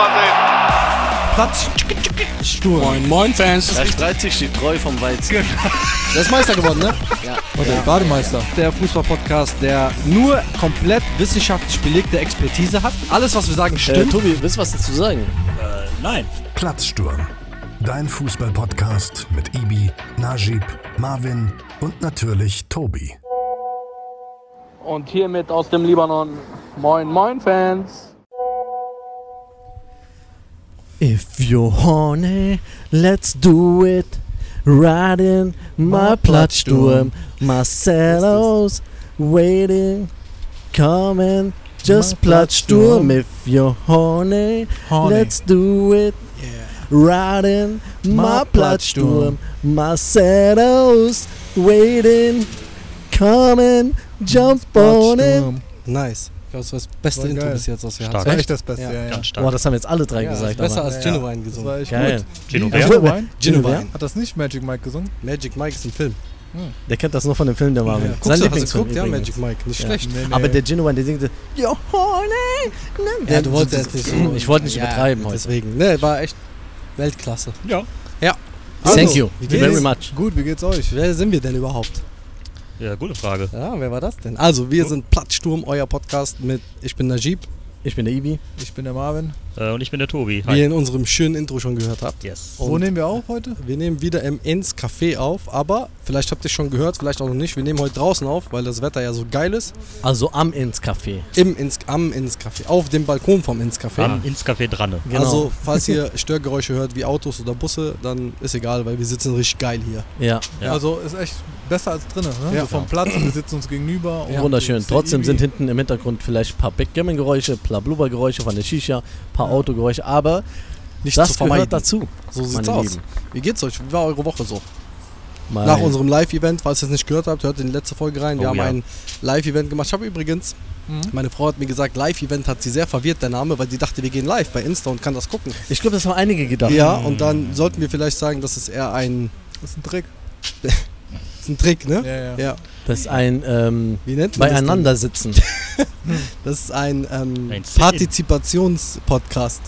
nochmal sehen. Platz. Sturm. Moin, moin, Fans. Da streitet sich die Treu vom Weizen. Der ist Meister geworden, ne? Ja. Oder Bademeister. Der Fußball-Podcast, der nur komplett wissenschaftlich belegte Expertise hat. Alles, was wir sagen, Äh, stimmt. Tobi, willst du was dazu sagen? Nein. Platzsturm. Dein Fußball-Podcast mit Ibi, Najib, Marvin und natürlich Tobi. Und hiermit aus dem Libanon. Moin, moin, Fans. If you're horny, let's do it. Riding my Plattsturm. Marcelo's waiting. Coming, just Plattsturm. If you're horny, Horny. let's do it. Riding my Plattsturm. Marcelo's waiting. Coming, jump on it. Nice. Ich glaube, das war das beste War Intro geil. bis jetzt, was wir Stark. hatten. Das war echt das Beste, Ja. ja, ja. Ganz stark. Boah, das haben jetzt alle drei Ja, gesagt. besser aber- als Ja. Genuine Das gesungen. war echt Geil. wer? Genuine? Genuine. Hat das nicht Magic Mike gesungen? Magic Mike ist ein Film. Der kennt das nur von dem Film, der Marvin. Ja. Sein Guckst hast du Lieblingsfilm geguckt? Ja. Magic Mike. Nicht Ja. schlecht. Nee, nee. Aber der Genuine, der singte, You're horny. Ne? Ja, du wolltest jetzt nicht so. Ich wollte nicht Ja, übertreiben heute. Deswegen. Ne, war echt Weltklasse. Ja. Ja. Thank Also, you wie very much. Gut, wie geht's euch? Wer sind wir denn überhaupt? Ja, gute Frage. Ja, wer war das denn? Also, wir sind Plattsturm, euer Podcast mit Ich bin Najib, Ich bin der Ibi. Ich bin der Marvin. Äh, und ich bin der Tobi. wie ihr in unserem schönen Intro schon gehört habt. Yes. Wo nehmen wir auf heute? wir nehmen wieder im Ins Café auf, aber vielleicht habt ihr es schon gehört, vielleicht auch noch nicht. Wir nehmen heute draußen auf, weil das Wetter ja so geil ist. Also am ins Café. Im Ins, am Ins Café, auf dem Balkon vom Ins Café. Am ins Café dran. Genau. Also, falls ihr Störgeräusche hört wie Autos oder Busse, dann ist egal, weil wir sitzen richtig geil hier. Ja, Ja. Also ist echt besser als drinnen. Ne? Ja. So vom Platz, wir sitzen uns gegenüber. und wunderschön. Trotzdem sind hinten im Hintergrund vielleicht ein paar Backgammon-Geräusche, ein paar Blubbergeräusche von der Shisha, ein paar Autogeräusche, aber Nicht das zu vermeiden. gehört dazu. So sieht's meine aus. Lieben. Wie geht's euch? Wie war eure Woche so? Mein- Nach unserem Live-Event, falls ihr es nicht gehört habt, hört in die letzte Folge rein. Wir Oh haben ja. ein Live-Event gemacht. Ich habe übrigens, Mhm. meine Frau hat mir gesagt, Live-Event hat sie sehr verwirrt, der Name, weil sie dachte, wir gehen live bei Insta und kann das gucken. Ich glaube, das haben einige gedacht. Ja, und dann sollten wir vielleicht sagen, das ist eher ein, Das ist ein Trick. das ist ein Trick, ne? Ja, ja. Ja. Das ist ein ähm, Wie nennt man Beieinander sitzen. das? denn? Das ist ein, ähm, Ein. Partizipations-Podcast,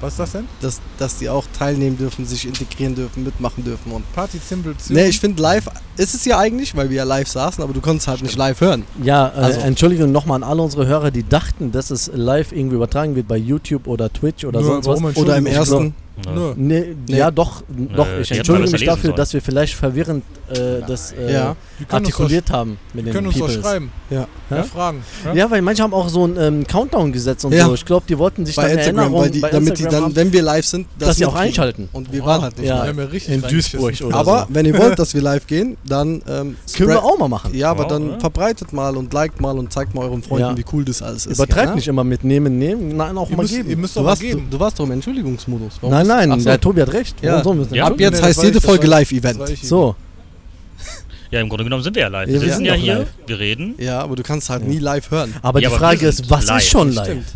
Was ist das denn? dass, dass die auch teilnehmen dürfen, sich integrieren dürfen, mitmachen dürfen. Und Partizipation. Ne, ich finde live ist es ja eigentlich, weil wir ja live saßen, aber du konntest halt nicht live hören. Ja, äh, Also- Entschuldigung nochmal an alle unsere Hörer, die dachten, dass es live irgendwie übertragen wird bei YouTube oder Twitch oder Nur, sonst was. Oder im ersten. Ja. Nö. Nee, Nee. Ja, doch, doch. Äh, Ich die entschuldige mich dafür, sollen. dass wir vielleicht verwirrend äh, das äh, Ja. Die artikuliert haben mit doch, den können uns doch schreiben. Ja. Ja, Ja? fragen. Ja, weil manche haben auch so einen ähm, Countdown gesetzt und Ja. so. Ich glaube, die wollten sich Bei dann Instagram, Erinnerung weil die, bei damit die dann, haben, wenn wir live sind, das dass sie auch einschalten. Und wir Oha. waren halt nicht Ja. Wir live. haben ja richtig In. Duisburg oder Aber so. wenn ihr wollt, dass wir live gehen, dann ähm, Können wir auch mal machen. Ja, aber Wow, dann ja. verbreitet mal und liked mal und zeigt mal euren Freunden, Ja. wie cool das alles ist. Übertreibt ja, nicht immer mit nehmen, nehmen. Nein, auch mal geben. ihr müsst doch mal geben. du warst doch im Entschuldigungsmodus. Warum nein, nein, Ach so. der Tobi hat recht. Ja. Nicht Ja. Ab jetzt heißt jede Folge. Live-Event. So, Ja, im Grunde genommen sind wir ja live. Ja, Wir wir sitzen sind ja hier, live. wir reden. Ja, aber du kannst halt Ja. nie live hören. aber Ja, die aber Frage ist, was live. ist schon live? Stimmt.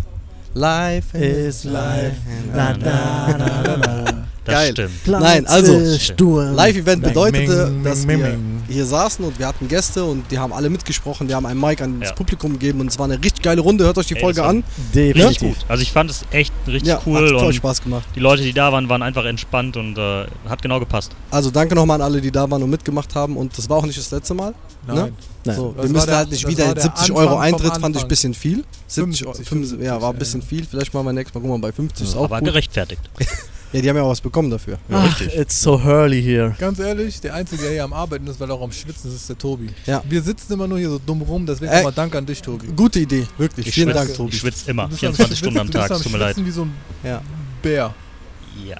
Live Ist live. Na, na, na, na. Das Geil. stimmt. Platz Nein, also. Live-Event bedeutete, dass wir hier saßen und wir hatten Gäste und die haben alle mitgesprochen. Wir haben ein Mic an das Ja. Publikum gegeben und es war eine richtig geile Runde. Hört euch die Ey, Folge das war- an. Definitiv. Richtig gut. Also ich fand es echt richtig Ja, cool hat voll und Spaß gemacht. die Leute, die da waren, waren einfach entspannt und äh, hat genau gepasst. Also danke nochmal an alle, die da waren und mitgemacht haben. Und das war auch nicht das letzte Mal. Nein. Ne? Nein. So, wir müssen der- halt nicht wieder war der 70 Anfang Euro Eintritt, fand ich ein bisschen viel. 70, 75, 75, ja, war ein ja. bisschen viel. Vielleicht machen wir nächstes Mal, gucken wir mal, bei 50 ist auch Aber gut. gerechtfertigt. Ja, die haben ja auch was bekommen dafür. Ja, Ach, richtig. it's so early here. Ganz ehrlich, der Einzige, der hier am Arbeiten ist, weil er auch am Schwitzen ist, ist der Tobi. Ja. Wir sitzen immer nur hier so dumm rum, deswegen Äh, nochmal Dank an dich, Tobi. Gute Idee, wirklich. Ich Vielen schwitze, Dank, Tobi. Ich schwitze immer, Du bist 24 am Stunden am Tag, tut mir leid. Wie so ein Ja, Bär. Ja,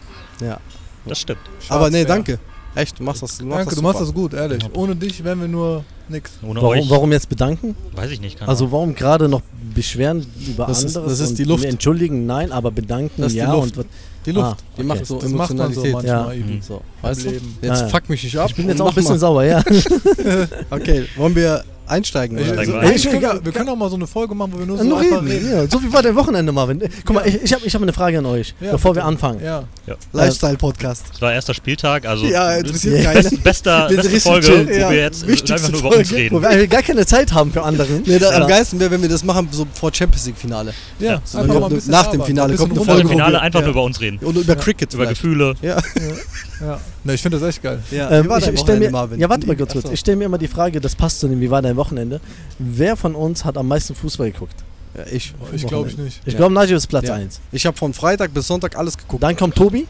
ja. das stimmt. Aber nee, Schwarzbär. danke. Echt, du machst das. Du machst Danke, das du machst das gut, ehrlich. Ohne dich wären wir nur nix. Ohne Warum, euch, warum jetzt bedanken? weiß ich nicht. Keine Also warum gerade noch beschweren über Das ist- anderes? das ist und die Luft. Entschuldigen, nein, aber bedanken, Das ist die ja. Luft. Und was, Die Luft, Ah, die okay. macht so Das macht man so Emotionalität. manchmal, Ja. Mhm. so, weißt du? Jetzt Ja, ja. fuck mich nicht ab. ich bin jetzt auch ein bisschen sauer, ja. Okay, wollen wir einsteigen. Oder? Steigen so, wir ey, ein. wir, können, wir können auch mal so eine Folge machen, wo wir nur so Nur einfach reden. Ja. So wie war dein Wochenende, Marvin? Guck mal, ich, ich habe ich hab eine Frage an euch, Ja, bevor wir bitte. anfangen. Ja. Lifestyle-Podcast. Es war erster Spieltag, also Ja, interessiert Ja. keinen. best, bester, Wir beste Folge, chill, wo ja. wir jetzt Wichtigste einfach nur über uns reden. Wo wir eigentlich gar keine Zeit haben für anderen. Nee, da, am geilsten wäre, wenn wir das machen, so vor Champions League-Finale. Ja, einfach Nach dem Finale kommt eine Folge, dem wo Finale wir- einfach nur über uns reden. Und über Cricket Über. Gefühle. Ja. Ja. Ne, ich finde das echt geil. ja. Ähm, Wie war ich dein ich stell Wochenende, mir, Marvin? ja, warte mal kurz. kurz. Achso. Ich stelle mir immer die Frage, das passt zu dem, wie war dein Wochenende? Wer von uns hat am meisten Fußball geguckt? Ja, ich. Ich glaube ich nicht. Ich Ja. glaube, Najib ist Platz Ja. 1. Ich habe von Freitag bis Sonntag alles geguckt. Dann kommt Tobi.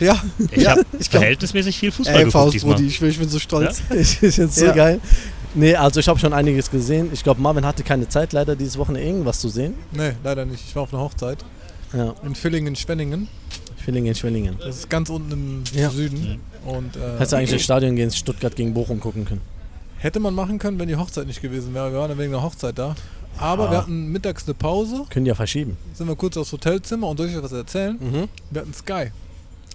Ja, Ich Ja, habe ich verhältnismäßig viel Fußball ey, geguckt Faust, diesmal. Brudi, ich, bin- ich bin so stolz. Das ist jetzt so Ja. geil. Nee, also ich habe schon einiges gesehen. Ich glaube, Marvin hatte keine Zeit, leider dieses Wochenende irgendwas zu sehen. Nee, leider nicht. Ich war auf einer Hochzeit Ja, in Villingen-Schwenningen. Schwillingen, Schwellingen. Das ist ganz unten im Ja. Süden. Und, äh, Hättest du eigentlich ins Stadion gehen, Stuttgart gegen Bochum gucken können. Hätte man machen können, wenn die Hochzeit nicht gewesen wäre. Wir waren ja wegen der Hochzeit da. Aber Ah. wir hatten mittags eine Pause, Können die ja verschieben. sind wir kurz aufs Hotelzimmer und soll ich euch was erzählen? Mhm. Wir hatten Sky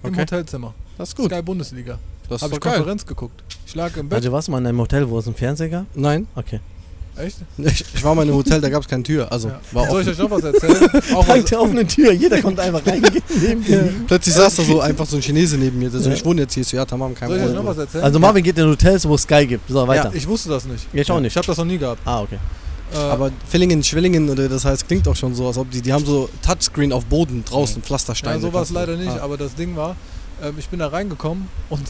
im Okay. Hotelzimmer. Das ist gut. Sky Bundesliga. Das ist Habe ich geil. Konferenz geguckt. Ich lag im Bett. Also warst du mal in einem Hotel, wo es einen Fernseher gab? Nein, Okay. Echt? ich, ich war mal in einem Hotel, da gab es keine Tür. Also Ja. war Soll ich euch noch was erzählen? Auch Dank der offenen Tür, jeder konnte einfach reingehen. neben dir. Plötzlich saß da so einfach so ein Chinese neben mir. Also Ja. ich wohne jetzt hier, so ja, tamam, kein soll ich euch noch Problem. was erzählen? Also Marvin geht in Hotels, wo es Sky gibt. So, weiter. ja, ich wusste das nicht. Ich auch nicht. Ich habe das noch nie gehabt. ah, okay. Äh, Aber Villingen, Schwillingen oder das heißt, klingt auch schon so, als ob die, die haben so Touchscreen auf Boden draußen, Pflastersteine. ja, so war es kannst du- leider nicht, Ah. aber das Ding war, ähm, ich bin da reingekommen und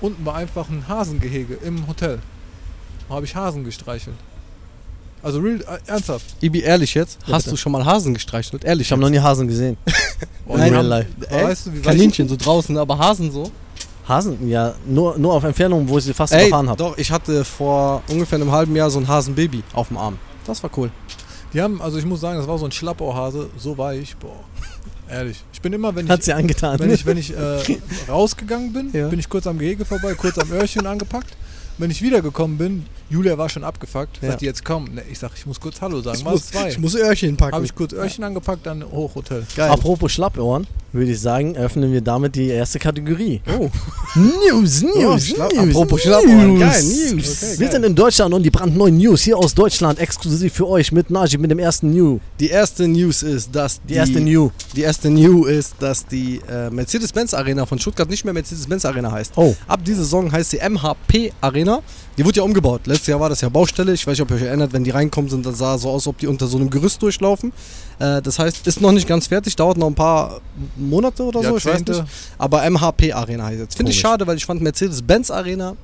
unten war einfach ein Hasengehege im Hotel. Da habe ich Hasen gestreichelt. Also real, äh, ernsthaft. Ibi, ehrlich jetzt, Ja, hast bitte. du schon mal Hasen gestreichelt? Ehrlich Ich habe noch nie Hasen gesehen. In Nein. real life. Aber weißt du, wie weit Kaninchen so draußen, aber Hasen so? Hasen? Ja, nur, nur auf Entfernung, wo ich sie fast Ey, überfahren habe. doch, ich hatte vor ungefähr einem halben Jahr so ein Hasenbaby auf dem Arm. Das war cool. Die haben, also ich muss sagen, das war so ein Schlappohrhase, so weich, boah. Ehrlich. Ich bin immer, wenn ich, Hat sie angetan. wenn ich, wenn ich äh, rausgegangen bin, Ja. bin ich kurz am Gehege vorbei, kurz am Öhrchen angepackt. Wenn ich wiedergekommen bin, Julia war schon abgefuckt, Ja. sagt die jetzt komm. Ne, ich sag, ich muss kurz Hallo sagen. Ich muss, zwei? ich muss Öhrchen packen. Habe ich kurz Öhrchen angepackt, dann hoch Hotel. Geil. Apropos Schlappohren, würde ich sagen, öffnen wir damit die erste Kategorie. Oh. News, News, Oh, Schla- News. apropos Schlappohren, News. geil, News. Okay, Wir sind in Deutschland und die brandneuen News hier aus Deutschland exklusiv für euch mit Najib mit dem ersten New. Die erste News ist, dass Die erste New. Die erste New ist, dass die äh, Mercedes-Benz Arena von Stuttgart nicht mehr Mercedes-Benz Arena heißt. Oh, Ab dieser Saison heißt sie MHP Arena. Die wurde ja umgebaut. Letztes Jahr war das ja Baustelle. Ich weiß nicht, ob ihr euch erinnert, wenn die reinkommen sind, das sah so aus, als ob die unter so einem Gerüst durchlaufen. Äh, das heißt, ist noch nicht ganz fertig, dauert noch ein paar Monate oder so, ich weiß nicht. Aber MHP Arena heißt jetzt. Finde ich schade, weil ich fand Mercedes-Benz Arena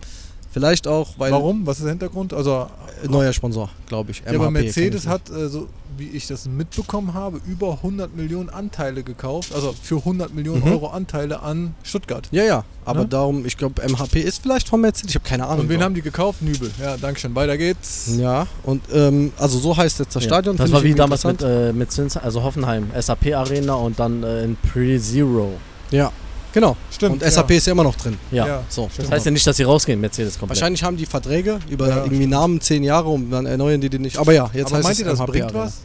vielleicht auch, weil Warum? Was ist der Hintergrund? Also, äh, neuer Sponsor, glaube ich. ja, aber Mercedes hat, äh, so wie ich das mitbekommen habe, über 100 Millionen Anteile gekauft. Also für 100 Millionen Mhm. Euro Anteile an Stuttgart. Ja, ja, aber Ne? darum, ich glaube, MHP ist vielleicht von Mercedes. Ich habe keine Ahnung. Und wen haben die gekauft? Nübel. Ja, dankeschön. Weiter geht's. Ja, und ähm, also so heißt jetzt das ja. Stadion. Das war wie damals mit, äh, mit Zins, also Hoffenheim, SAP Arena und dann äh, in Pre-Zero. Ja, genau. Stimmt. Und SAP ist ja immer noch drin. Ja. Ja. So. Das heißt ja nicht, dass sie rausgehen, Mercedes komplett. Wahrscheinlich haben die Verträge über Ja. irgendwie Namen zehn Jahre und dann erneuern die die nicht. Aber ja, jetzt aber heißt meint es ihr, das MHP bringt Arena. was?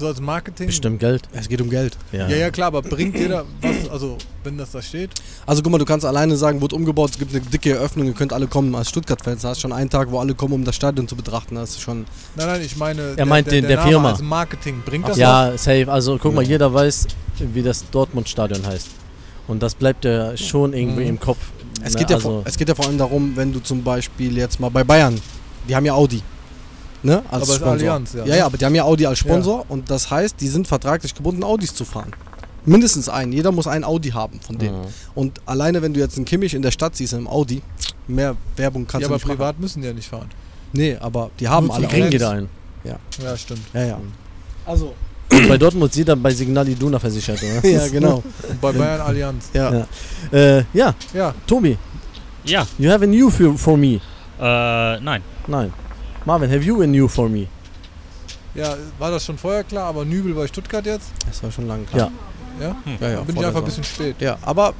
So als Marketing? Bestimmt Geld. Es geht um Geld. Ja. Ja, ja, klar, aber bringt dir da was, also wenn das da steht? Also guck mal, du kannst alleine sagen, wird umgebaut, es gibt eine dicke Eröffnung, ihr könnt alle kommen als Stuttgart-Fans. Da hast schon einen Tag, wo alle kommen, um das Stadion zu betrachten. Das ist schon. Nein, nein, ich meine, Er meint den- der Name Firma. als Marketing. Bringt das was? Ja, safe. Also guck mal, Ja. jeder weiß, wie das Dortmund-Stadion heißt. Und das bleibt ja schon irgendwie Mhm. im Kopf. Es Ne, geht, ja also, vor, es geht ja vor allem darum, wenn du zum Beispiel jetzt mal bei Bayern, die haben ja Audi. Ne? Als Aber Sponsor. Allianz, ja, ja. ne? Ja, aber die haben ja Audi als Sponsor und das heißt, die sind vertraglich gebunden, Audis zu fahren. Mindestens einen. Jeder muss einen Audi haben von denen. Mhm. Und alleine, wenn du jetzt einen Kimmich in der Stadt siehst, im Audi, mehr Werbung kannst Ja, du aber nicht machen. privat müssen die ja nicht fahren. Nee, aber die haben Nur alle Die kriegen jeder ein. Ja, stimmt. Ja, ja. Also, bei Dortmund sieht er bei Signal Iduna versichert, oder? ja, genau. und bei Bayern Allianz. Ja. Ja. Äh, ja, Ja, Tobi, Ja, you have a new for, for me. äh, nein. Nein. Marvin, have you a new for me? ja, war das schon vorher klar, aber Nübel bei Stuttgart jetzt? Das war schon lange klar. Ja? Ja, ja, Dann bin ich einfach ein bisschen spät. Ja, aber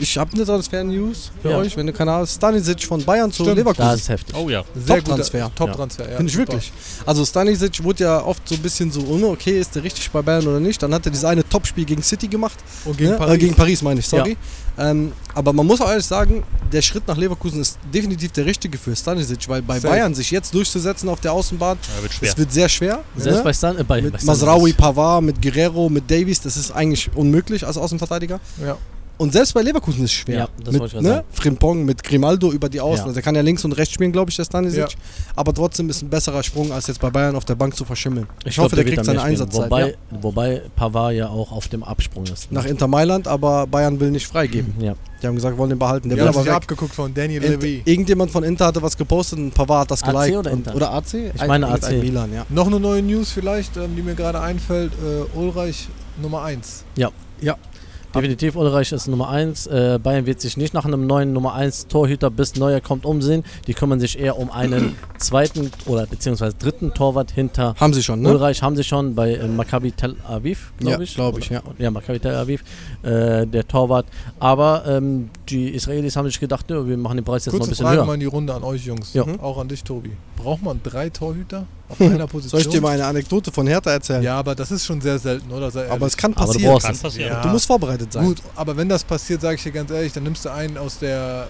ich habe eine Transfer-News für Ja. euch, wenn du keine Ahnung hast. Stanisic von Bayern zu Stimmt. Leverkusen. Da ist heftig. Oh ja. Sehr Top-Transfer. guter- Top-Transfer, ja. Finde ich super. wirklich. Also Stanisic wurde ja oft so ein bisschen so, oh, okay, ist der richtig bei Bayern oder nicht? Dann hat er dieses eine Topspiel gegen City gemacht. Und gegen ne? Paris. Äh, gegen Paris meine ich, sorry. Ähm, aber man muss auch ehrlich sagen, der Schritt nach Leverkusen ist definitiv der richtige für Stanisic, weil bei Safe. Bayern sich jetzt durchzusetzen auf der Außenbahn, ja wird schwer. das wird sehr schwer. Selbst ne? bei Stan, äh, bei, bei mit Stan- Masraoui, Pavard, mit Guerrero, mit Davies, das ist eigentlich unmöglich als Außenverteidiger. Ja. Und selbst bei Leverkusen ist es schwer. Ja, das mit, wollte ich ne? sagen. Frimpong mit Grimaldo über die Außen. Ja. Also der kann ja links und rechts spielen, glaube ich, der Stanisic. Ja. Aber trotzdem ist ein besserer Sprung, als jetzt bei Bayern auf der Bank zu verschimmeln. Ich, glaub, hoffe, der, wird kriegt seine. Einsatzzeit. Wobei, ja. wobei Pavard ja auch auf dem Absprung ist. ne? Nach Inter Mailand, aber Bayern will nicht freigeben. Ja. Die haben gesagt, wir wollen den behalten. Der Die will aber weg. abgeguckt von Daniel Int- Levy. Irgendjemand von Inter hatte was gepostet und Pavard hat das AC geliked. oder und, Inter? oder AC? Ich meine AC. Milan, ja. Noch eine neue News vielleicht, ähm, die mir gerade einfällt. Äh, Ulreich Nummer 1. Definitiv Ulreich ist Nummer 1. Äh, Bayern wird sich nicht nach einem neuen Nummer 1 Torhüter bis Neuer kommt umsehen. Die kümmern sich eher um einen zweiten oder beziehungsweise dritten Torwart hinter Haben sie schon, ne? Ulreich haben sie schon bei äh, Maccabi Tel Aviv, glaube Ja, ich. glaub ich, Oder- ja. Ja, Maccabi Tel Aviv, äh, der Torwart. Aber ähm, die Israelis haben sich gedacht, nö, wir machen den Preis jetzt noch ein Kurze bisschen Frage höher. mal in die Runde an euch Jungs. Ja. Auch an dich, Tobi. Braucht man drei Torhüter auf einer Position? Soll ich dir mal eine Anekdote von Hertha erzählen? Ja, aber das ist schon sehr selten, oder? Aber es kann Aber du passieren. brauchst Kann passieren. Ja. Du musst vorbereitet sein. Gut, aber wenn das passiert, sage ich dir ganz ehrlich, dann nimmst du einen aus der,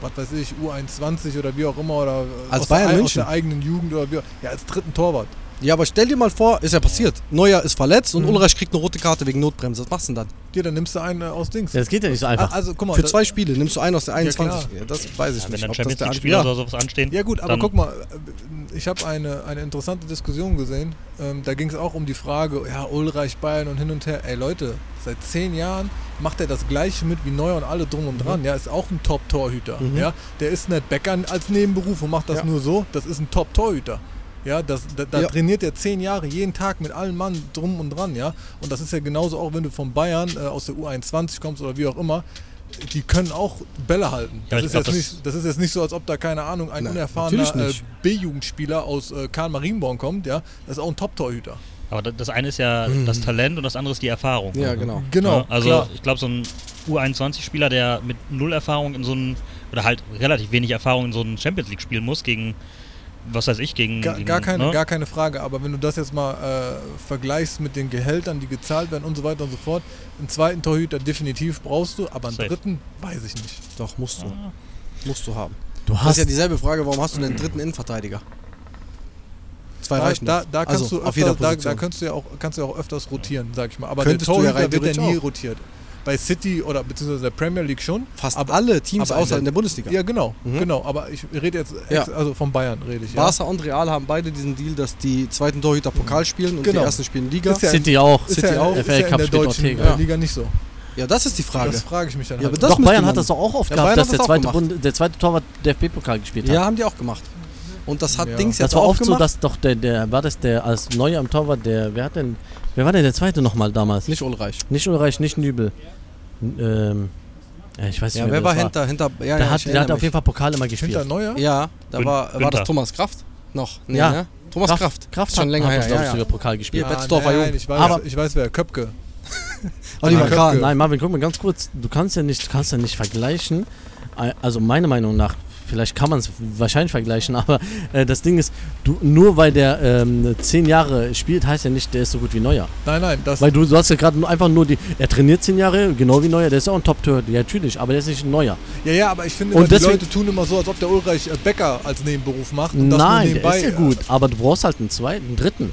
was weiß ich, U21 oder wie auch immer oder Als aus, Bayern der, ei- aus München. der eigenen Jugend oder wie auch- ja als dritten Torwart. Ja, aber stell dir mal vor, ist ja passiert. Neuer ist verletzt und Mhm. Ulreich kriegt eine rote Karte wegen Notbremse. Was machst du denn dann? Ja, dann nimmst du einen äh, aus Dings. Ja, das geht ja nicht so Ah, einfach. Also guck mal, Für zwei Spiele nimmst du einen aus der 21. klar. Ja, das weiß ich Ja, wenn nicht. dann ob das Champions der League-Spieler ja. oder sowas anstehen. Ja gut, aber dann- guck mal, äh, ich habe eine, eine interessante Diskussion gesehen. Ähm, da ging es auch um die Frage, ja, Ulreich, Bayern und hin und her. Ey Leute, seit zehn Jahren macht er das gleiche mit wie Neuer und alle drum und dran. Ja, ist auch ein Top-Torhüter. Mhm. Ja, der ist nicht Bäcker als Nebenberuf und macht das Ja. nur so. Das ist ein Top-Torhüter. Ja, das, da, da Ja. trainiert er zehn Jahre jeden Tag mit allen Mann drum und dran, ja. Und das ist ja genauso auch, wenn du von Bayern äh, aus der U21 kommst oder wie auch immer. Die können auch Bälle halten. Ja, Das, ist glaub, jetzt das- nicht, das ist jetzt nicht so, als ob da, keine Ahnung, ein Nein, unerfahrener äh. B-Jugendspieler aus äh, Karl Marienborn kommt, ja. Das ist auch ein Top-Torhüter. Aber da- das eine ist ja das Talent und das andere ist die Erfahrung. Ja, genau. Genau. Ja, also klar. ich glaube, so ein U21-Spieler, der mit null Erfahrung in so ein, oder halt relativ wenig Erfahrung in so ein Champions League spielen muss, gegen, was weiß ich, gegen. Gar, gegen, gar, keine, ne? gar keine Frage, aber wenn du das jetzt mal äh, vergleichst mit den Gehältern, die gezahlt werden und so weiter und so fort, einen zweiten Torhüter definitiv brauchst du, aber einen Safe. dritten weiß ich nicht. Doch, musst du. Ah. Musst du haben. Du Das ist hast ja dieselbe Frage, warum hast du denn einen dritten Innenverteidiger? Zwei Da, reichen. da, da kannst also, du auf jeder öfter, da, da kannst du ja auch kannst du ja auch öfters rotieren, sag ich mal. Aber Könntest der du ja Torhüter rein wird ja nie auch. rotiert. Bei City oder beziehungsweise der Premier League schon. Fast aber- alle Teams aber außer in der Bundesliga. Ja, genau, Mhm. genau. Aber ich rede jetzt, Ja. also von Bayern rede ich. Ja. Barca und Real haben beide diesen Deal, dass die zweiten Torhüter Pokal spielen und Genau. die ersten spielen Liga. Ist ja- City auch. ist City ja, auch. Ist FA ja in Cup der deutschen. Liga nicht so. Ja, das ist die Frage. Das frage ich mich dann Ja, halt. aber das Doch, Bayern hat das doch auch oft Ja, gehabt, Bayern dass der zweite. Bund, der zweite Torwart DFB-Pokal gespielt hat. ja, haben die auch gemacht. Und das hat Ja. Dings Das jetzt war auch oft so, gemacht. dass doch der, der, war das der als Neuer am Torwart, der, wer hat denn, wer war denn der zweite nochmal damals? nicht Ulreich. Nicht Ulreich, nicht Nübel. Ähm, ja, ich weiß nicht Ja, mehr, wer war das hinter, hinter, ja, Der, ja, hat, der hat auf jeden Fall Pokal immer Hinter gespielt. Neuer? mich. Ja, da Gün- war, war das Günther. Thomas Kraft? Noch? Nee, Ja. ne? Thomas Kraft. Kraft Ist schon hat- länger hat, her, ja, ich, ja. sogar Pokal gespielt. Hier, Betzdorfer nein, Jung. ich weiß, Aber- ich weiß wer, Köpke. Oliver. Kahn. Nein, Marvin, guck mal ganz kurz. Du kannst ja nicht, du kannst ja nicht vergleichen. Also meiner Meinung nach, vielleicht kann man es wahrscheinlich vergleichen, aber äh, das Ding ist, du, nur weil der ähm, zehn Jahre spielt, heißt ja nicht, der ist so gut wie Neuer. Nein, nein, das, Weil du, du hast ja gerade nur- einfach nur die, er trainiert zehn Jahre, genau wie Neuer, der ist auch ein Top-Torhüter, ja natürlich, aber der ist nicht ein Neuer. ja, ja, aber ich finde, Und immer, die deswegen- Leute tun immer so, als ob der Ulreich äh, Bäcker als Nebenberuf macht. Und das nur Nein, der ist ja gut, aber du brauchst halt einen zweiten, einen dritten.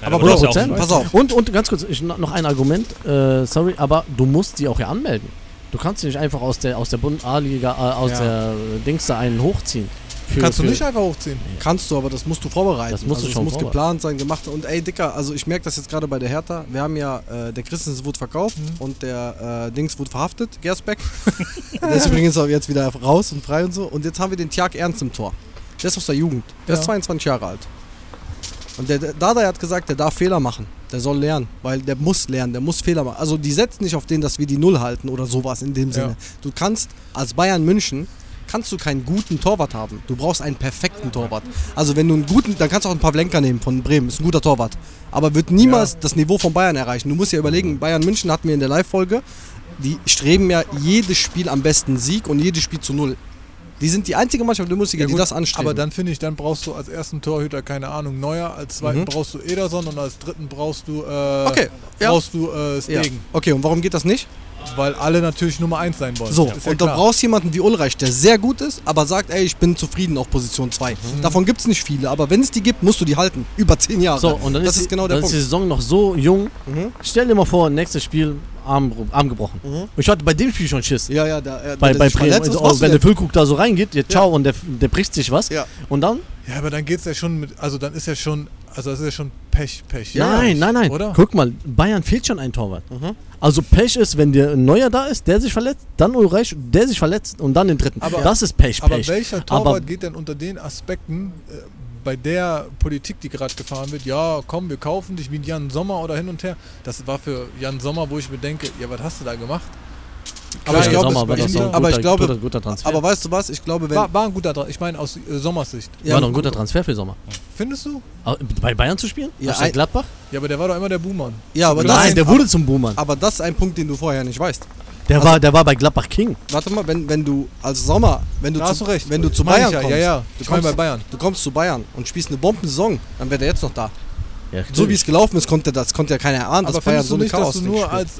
Ja, Aber oder ist Bro, ja auch- pass auf. Und, und ganz kurz, ich, noch ein Argument, äh, sorry, aber du musst die auch ja anmelden. Du kannst nicht einfach aus der aus der Bund A-Liga, äh, aus Ja. der Dings da einen hochziehen. Für- Kannst du nicht einfach hochziehen. Kannst du, aber das musst du vorbereiten. Das musst also schon muss vorbereiten. geplant sein, gemacht. Und ey, Dicker, also ich merke das jetzt gerade bei der Hertha. Wir haben ja, äh, der Christensen wurde verkauft Mhm. und der äh, Dings wurde verhaftet, Gersbeck. der ist übrigens auch jetzt wieder raus und frei und so. Und jetzt haben wir den Tjag Ernst im Tor. Der ist aus der Jugend. Der Ja. ist 22 Jahre alt. Und der, der Dada hat gesagt, der darf Fehler machen. Der soll lernen, weil der muss lernen, der muss Fehler machen. Also die setzen nicht auf den, dass wir die Null halten oder sowas in dem Sinne. Du kannst als Bayern München kannst du keinen guten Torwart haben. Du brauchst einen perfekten Torwart. Also wenn du einen guten, dann kannst du auch einen Pavlenka nehmen von Bremen, ist ein guter Torwart. Aber wird niemals das Niveau von Bayern erreichen. Du musst ja überlegen, Bayern München hatten wir in der Live-Folge, die streben ja jedes Spiel am besten Sieg und jedes Spiel zu null. Die sind die einzige Mannschaft in der Bundesliga, die gut, das anstreben. Aber dann finde ich, dann brauchst du als ersten Torhüter, keine Ahnung, Neuer, als zweiten Mhm. brauchst du Ederson und als dritten brauchst du, äh, Okay, ja. brauchst du äh, ja. Stegen. Okay, und warum geht das nicht? Weil alle natürlich Nummer 1 sein wollen. So, Ist ja und du klar. brauchst jemanden wie Ulreich, der sehr gut ist, aber sagt, ey, ich bin zufrieden auf Position 2. Mhm. Davon gibt es nicht viele, aber wenn es die gibt, musst du die halten. Über 10 Jahre. So, und dann das ist, ist, die, genau der dann ist die Punkt. Saison noch so jung. Mhm. Stell dir mal vor, nächstes Spiel Arm, Arm gebrochen. Mhm. Ich hatte bei dem Spiel schon Schiss. Ja, ja, der, äh, Bei, bei Bremen. Also, was wenn der? Füllkrug da so reingeht, ja, ciao, und der, der bricht sich was. Ja. Und dann? Ja, aber dann geht's ja schon mit, also dann ist ja schon, also das ist ja schon Pech, Pech. nein, nein, nein. Oder? Guck mal, Bayern fehlt schon ein Torwart. Mhm. Also Pech ist, wenn der ein Neuer da ist, der sich verletzt, dann Ulreich, der sich verletzt und dann den dritten. Aber- das ist Pech, Aber Pech. welcher Torwart Aber- geht denn unter den Aspekten äh, bei der Politik, die gerade gefahren wird, ja, komm, wir kaufen dich wie Jan Sommer oder hin und her. Das war für Jan Sommer, wo ich mir denke, ja, was hast du da gemacht? Aber ich glaube, Sommer war das ein aber guter, ich glaube, guter, guter Transfer. aber weißt du was? Ich glaube, wenn War, war ein guter, Tra- ich meine aus äh, Sommers Sicht. ja, war doch ein guter Transfer für Sommer. Findest du? Bei Bayern zu spielen? Ja, ein- Gladbach? Ja, aber der war doch immer der Buhmann. ja, aber das Nein, der wurde zum Buhmann. aber das ist ein Punkt, den du vorher nicht weißt. Der, also- war, der war bei Gladbach King. Warte mal, wenn, wenn du als Sommer, wenn du Da hast zu, du recht. wenn du zu Bayern ja, kommst, ja, ja. du kommst, bei Bayern. du kommst zu Bayern und spielst eine Bombensaison, dann wäre der jetzt noch da. Ja, So wie es gelaufen ist, konnte das konnte ja keiner erahnen, Aber dass Bayern findest so du eine nicht, dass Chaos du nur als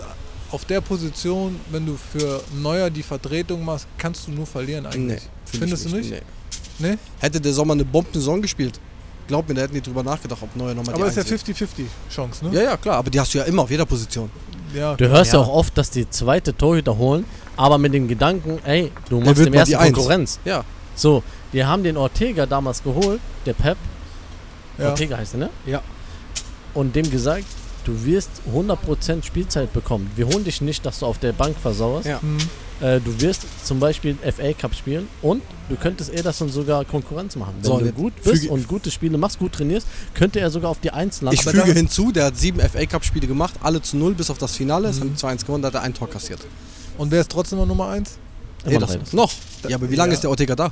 auf der Position, wenn du für Neuer die Vertretung machst, kannst du nur verlieren Nee, eigentlich? find Findest ich du nicht? Nee. Nee? Hätte der Sommer eine Bombensaison gespielt, glaub mir, da hätten die drüber nachgedacht, ob Neuer nochmal die Aber es ist ja Eins 50-50 Chance, ne? Ja, ja, klar, aber die hast du ja immer auf jeder Position. Ja. Du hörst ja. Ja. auch oft, dass die zweite Torhüter holen, aber mit dem Gedanken, ey, du machst dem die ersten Eins. Konkurrenz. Ja. So, die haben den Ortega damals geholt, der Pep. Ja. Ortega heißt er, ne? Ja. Und dem gesagt, du wirst 100% Spielzeit bekommen. Wir holen dich nicht, dass du auf der Bank versauerst. Ja. Mhm. Äh, du wirst zum Beispiel FA Cup spielen und du könntest Ederson sogar Konkurrenz machen. Wenn So, du gut bist und gute Spiele machst, gut trainierst, könnte er sogar auf die 1 landen. Ich füge da- hinzu, der hat sieben FA Cup Spiele gemacht, alle zu null bis auf das Finale, es Mhm. haben 2-1 gewonnen, da hat er ein Tor kassiert. Und wer ist trotzdem noch Nummer 1? immer noch Ederson. Ederson. Noch. Ja, aber wie lange Ja. ist der Ortega da?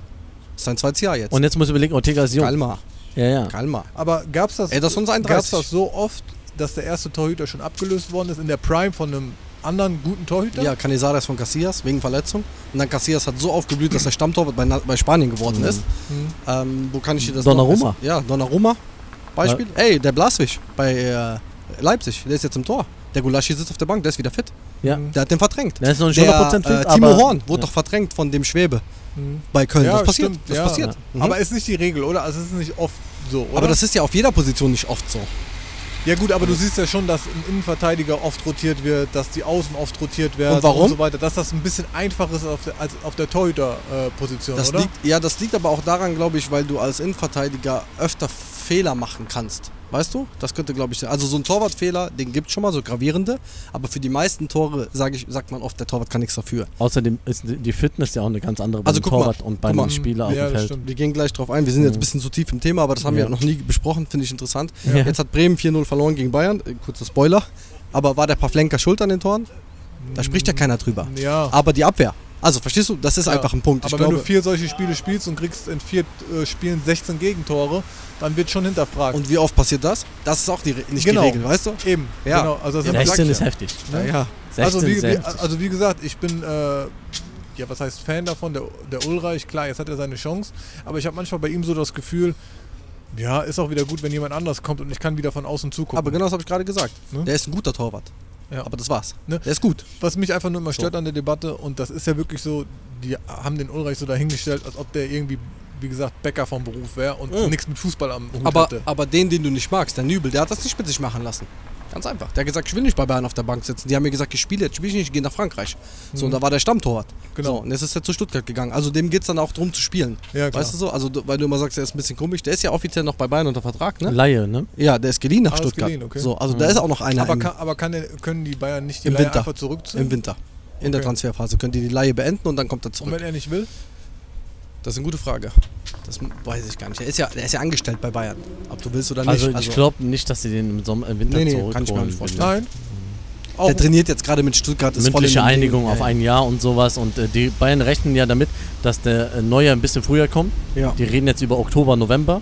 ist sein zweites Jahr jetzt. Und jetzt muss ich überlegen, Ortega ist jung. Kalmar. Ja, ja. Kalmar. Aber gab es das, gab's 31. das so oft, dass der erste Torhüter schon abgelöst worden ist in der Prime von einem anderen guten Torhüter? Ja, Canizares von Casillas wegen Verletzung. Und dann Casillas hat so aufgeblüht, dass er Stammtorwart bei, bei Spanien geworden ist. Mhm. Ähm, wo kann ich dir das Donnarumma. Ja, Donnarumma. Beispiel. Ey, der Blaswig bei äh, Leipzig, der ist jetzt im Tor. Der Gulaschi sitzt auf der Bank, der ist wieder fit. ja. Mhm. Der hat den verdrängt. Der ist noch nicht Der 100% fit, äh, aber... Timo Horn wurde ja. doch verdrängt von dem Schwebe Mhm. bei Köln. Ja, das passiert. stimmt, Das ja. passiert. Mhm. Aber ist nicht die Regel, oder? Also es ist nicht oft so, oder? Aber das ist ja auf jeder Position nicht oft so. Ja gut, aber du siehst ja schon, dass ein Innenverteidiger oft rotiert wird, dass die Außen oft rotiert werden Und warum? und so weiter. Dass das ein bisschen einfacher ist auf der, als auf der Torhüter-Position, Das oder? liegt, ja, das liegt aber auch daran, glaube ich, weil du als Innenverteidiger öfter Fehler machen kannst. Weißt du? Das könnte, glaube ich, sein. Also so ein Torwartfehler, den gibt es schon mal, so gravierende. Aber für die meisten Tore sag ich, sagt man oft, der Torwart kann nichts dafür. Außerdem ist die Fitness ja auch eine ganz andere bei Also dem guck mal, Torwart und bei einem. Spieler auf ja, dem das Feld. stimmt. Wir gehen gleich drauf ein. Wir sind jetzt ein bisschen zu tief im Thema, aber das haben Ja. wir noch nie besprochen. Finde ich interessant. Ja. Jetzt hat Bremen 4-0 verloren gegen Bayern. Äh, Kurzer Spoiler. Aber war der Pavlenka schuld an den Toren? Da spricht ja keiner drüber. Ja. Aber die Abwehr. Also, verstehst du? Das ist Ja. einfach ein Punkt. Ich Aber wenn glaube, du vier solche Spiele spielst und kriegst in vier äh, Spielen 16 Gegentore, dann wird schon hinterfragt. und wie oft passiert das? Das ist auch die, Re- nicht Genau. die Regel, weißt du? Eben, Ja. genau. Also, das Ja, sag ich 16 ja. ist heftig. Ne? ja. 16 Also wie, ist wie, heftig. also wie gesagt, ich bin, äh, ja was heißt Fan davon, der, der Ulreich, klar, jetzt hat er seine Chance, aber ich habe manchmal bei ihm so das Gefühl, ja, ist auch wieder gut, wenn jemand anders kommt und ich kann wieder von außen zugucken. Aber genau das habe ich gerade gesagt. Ne? Der ist ein guter Torwart. Ja. Aber das war's. Ne? Der ist gut. Was mich einfach nur immer stört So. an der Debatte, und das ist ja wirklich so, die haben den Ulreich so dahingestellt, als ob der irgendwie, wie gesagt, Bäcker vom Beruf wäre und Mhm. nichts mit Fußball am Hut Aber, hätte. aber den, den du nicht magst, der Nübel, der hat das nicht mit sich machen lassen. Ganz einfach. Der hat gesagt, ich will nicht bei Bayern auf der Bank sitzen. Die haben mir gesagt, ich spiele jetzt, spiele ich nicht, ich gehe nach Frankreich. So, und da war der Stammtorwart. Genau. So, und jetzt ist er zu Stuttgart gegangen. Also dem geht es dann auch darum zu spielen. Ja, klar. Weißt du so? Also, weil du immer sagst, er ist ein bisschen komisch. Der ist ja offiziell noch bei Bayern unter Vertrag, ne? Laie, ne? Ja, der ist geliehen nach Ah, Stuttgart. geliehen, okay. So, also da ist auch noch einer aber kann, aber kann der, können die Bayern nicht die Im Winter. einfach zurückziehen? im Winter. In der Okay. Transferphase könnt ihr die Laie beenden und dann kommt er Und zurück. wenn er nicht will? Das ist eine gute Frage. Das weiß ich gar nicht. Er ist ja, er ist ja angestellt bei Bayern. Ob du willst oder nicht. Also ich glaube nicht, dass sie den im Sommer, im Winter Nee, nee, zurückholen. kann ich mir nicht vorstellen. Nein. Auch, der trainiert jetzt gerade mit Stuttgart. Ist voll in Mündliche Ding. Einigung Ja, auf ja. ein Jahr und sowas und äh, die Bayern rechnen ja damit, dass der äh, Neuer ein bisschen früher kommt. Ja. Die reden jetzt über Oktober, November.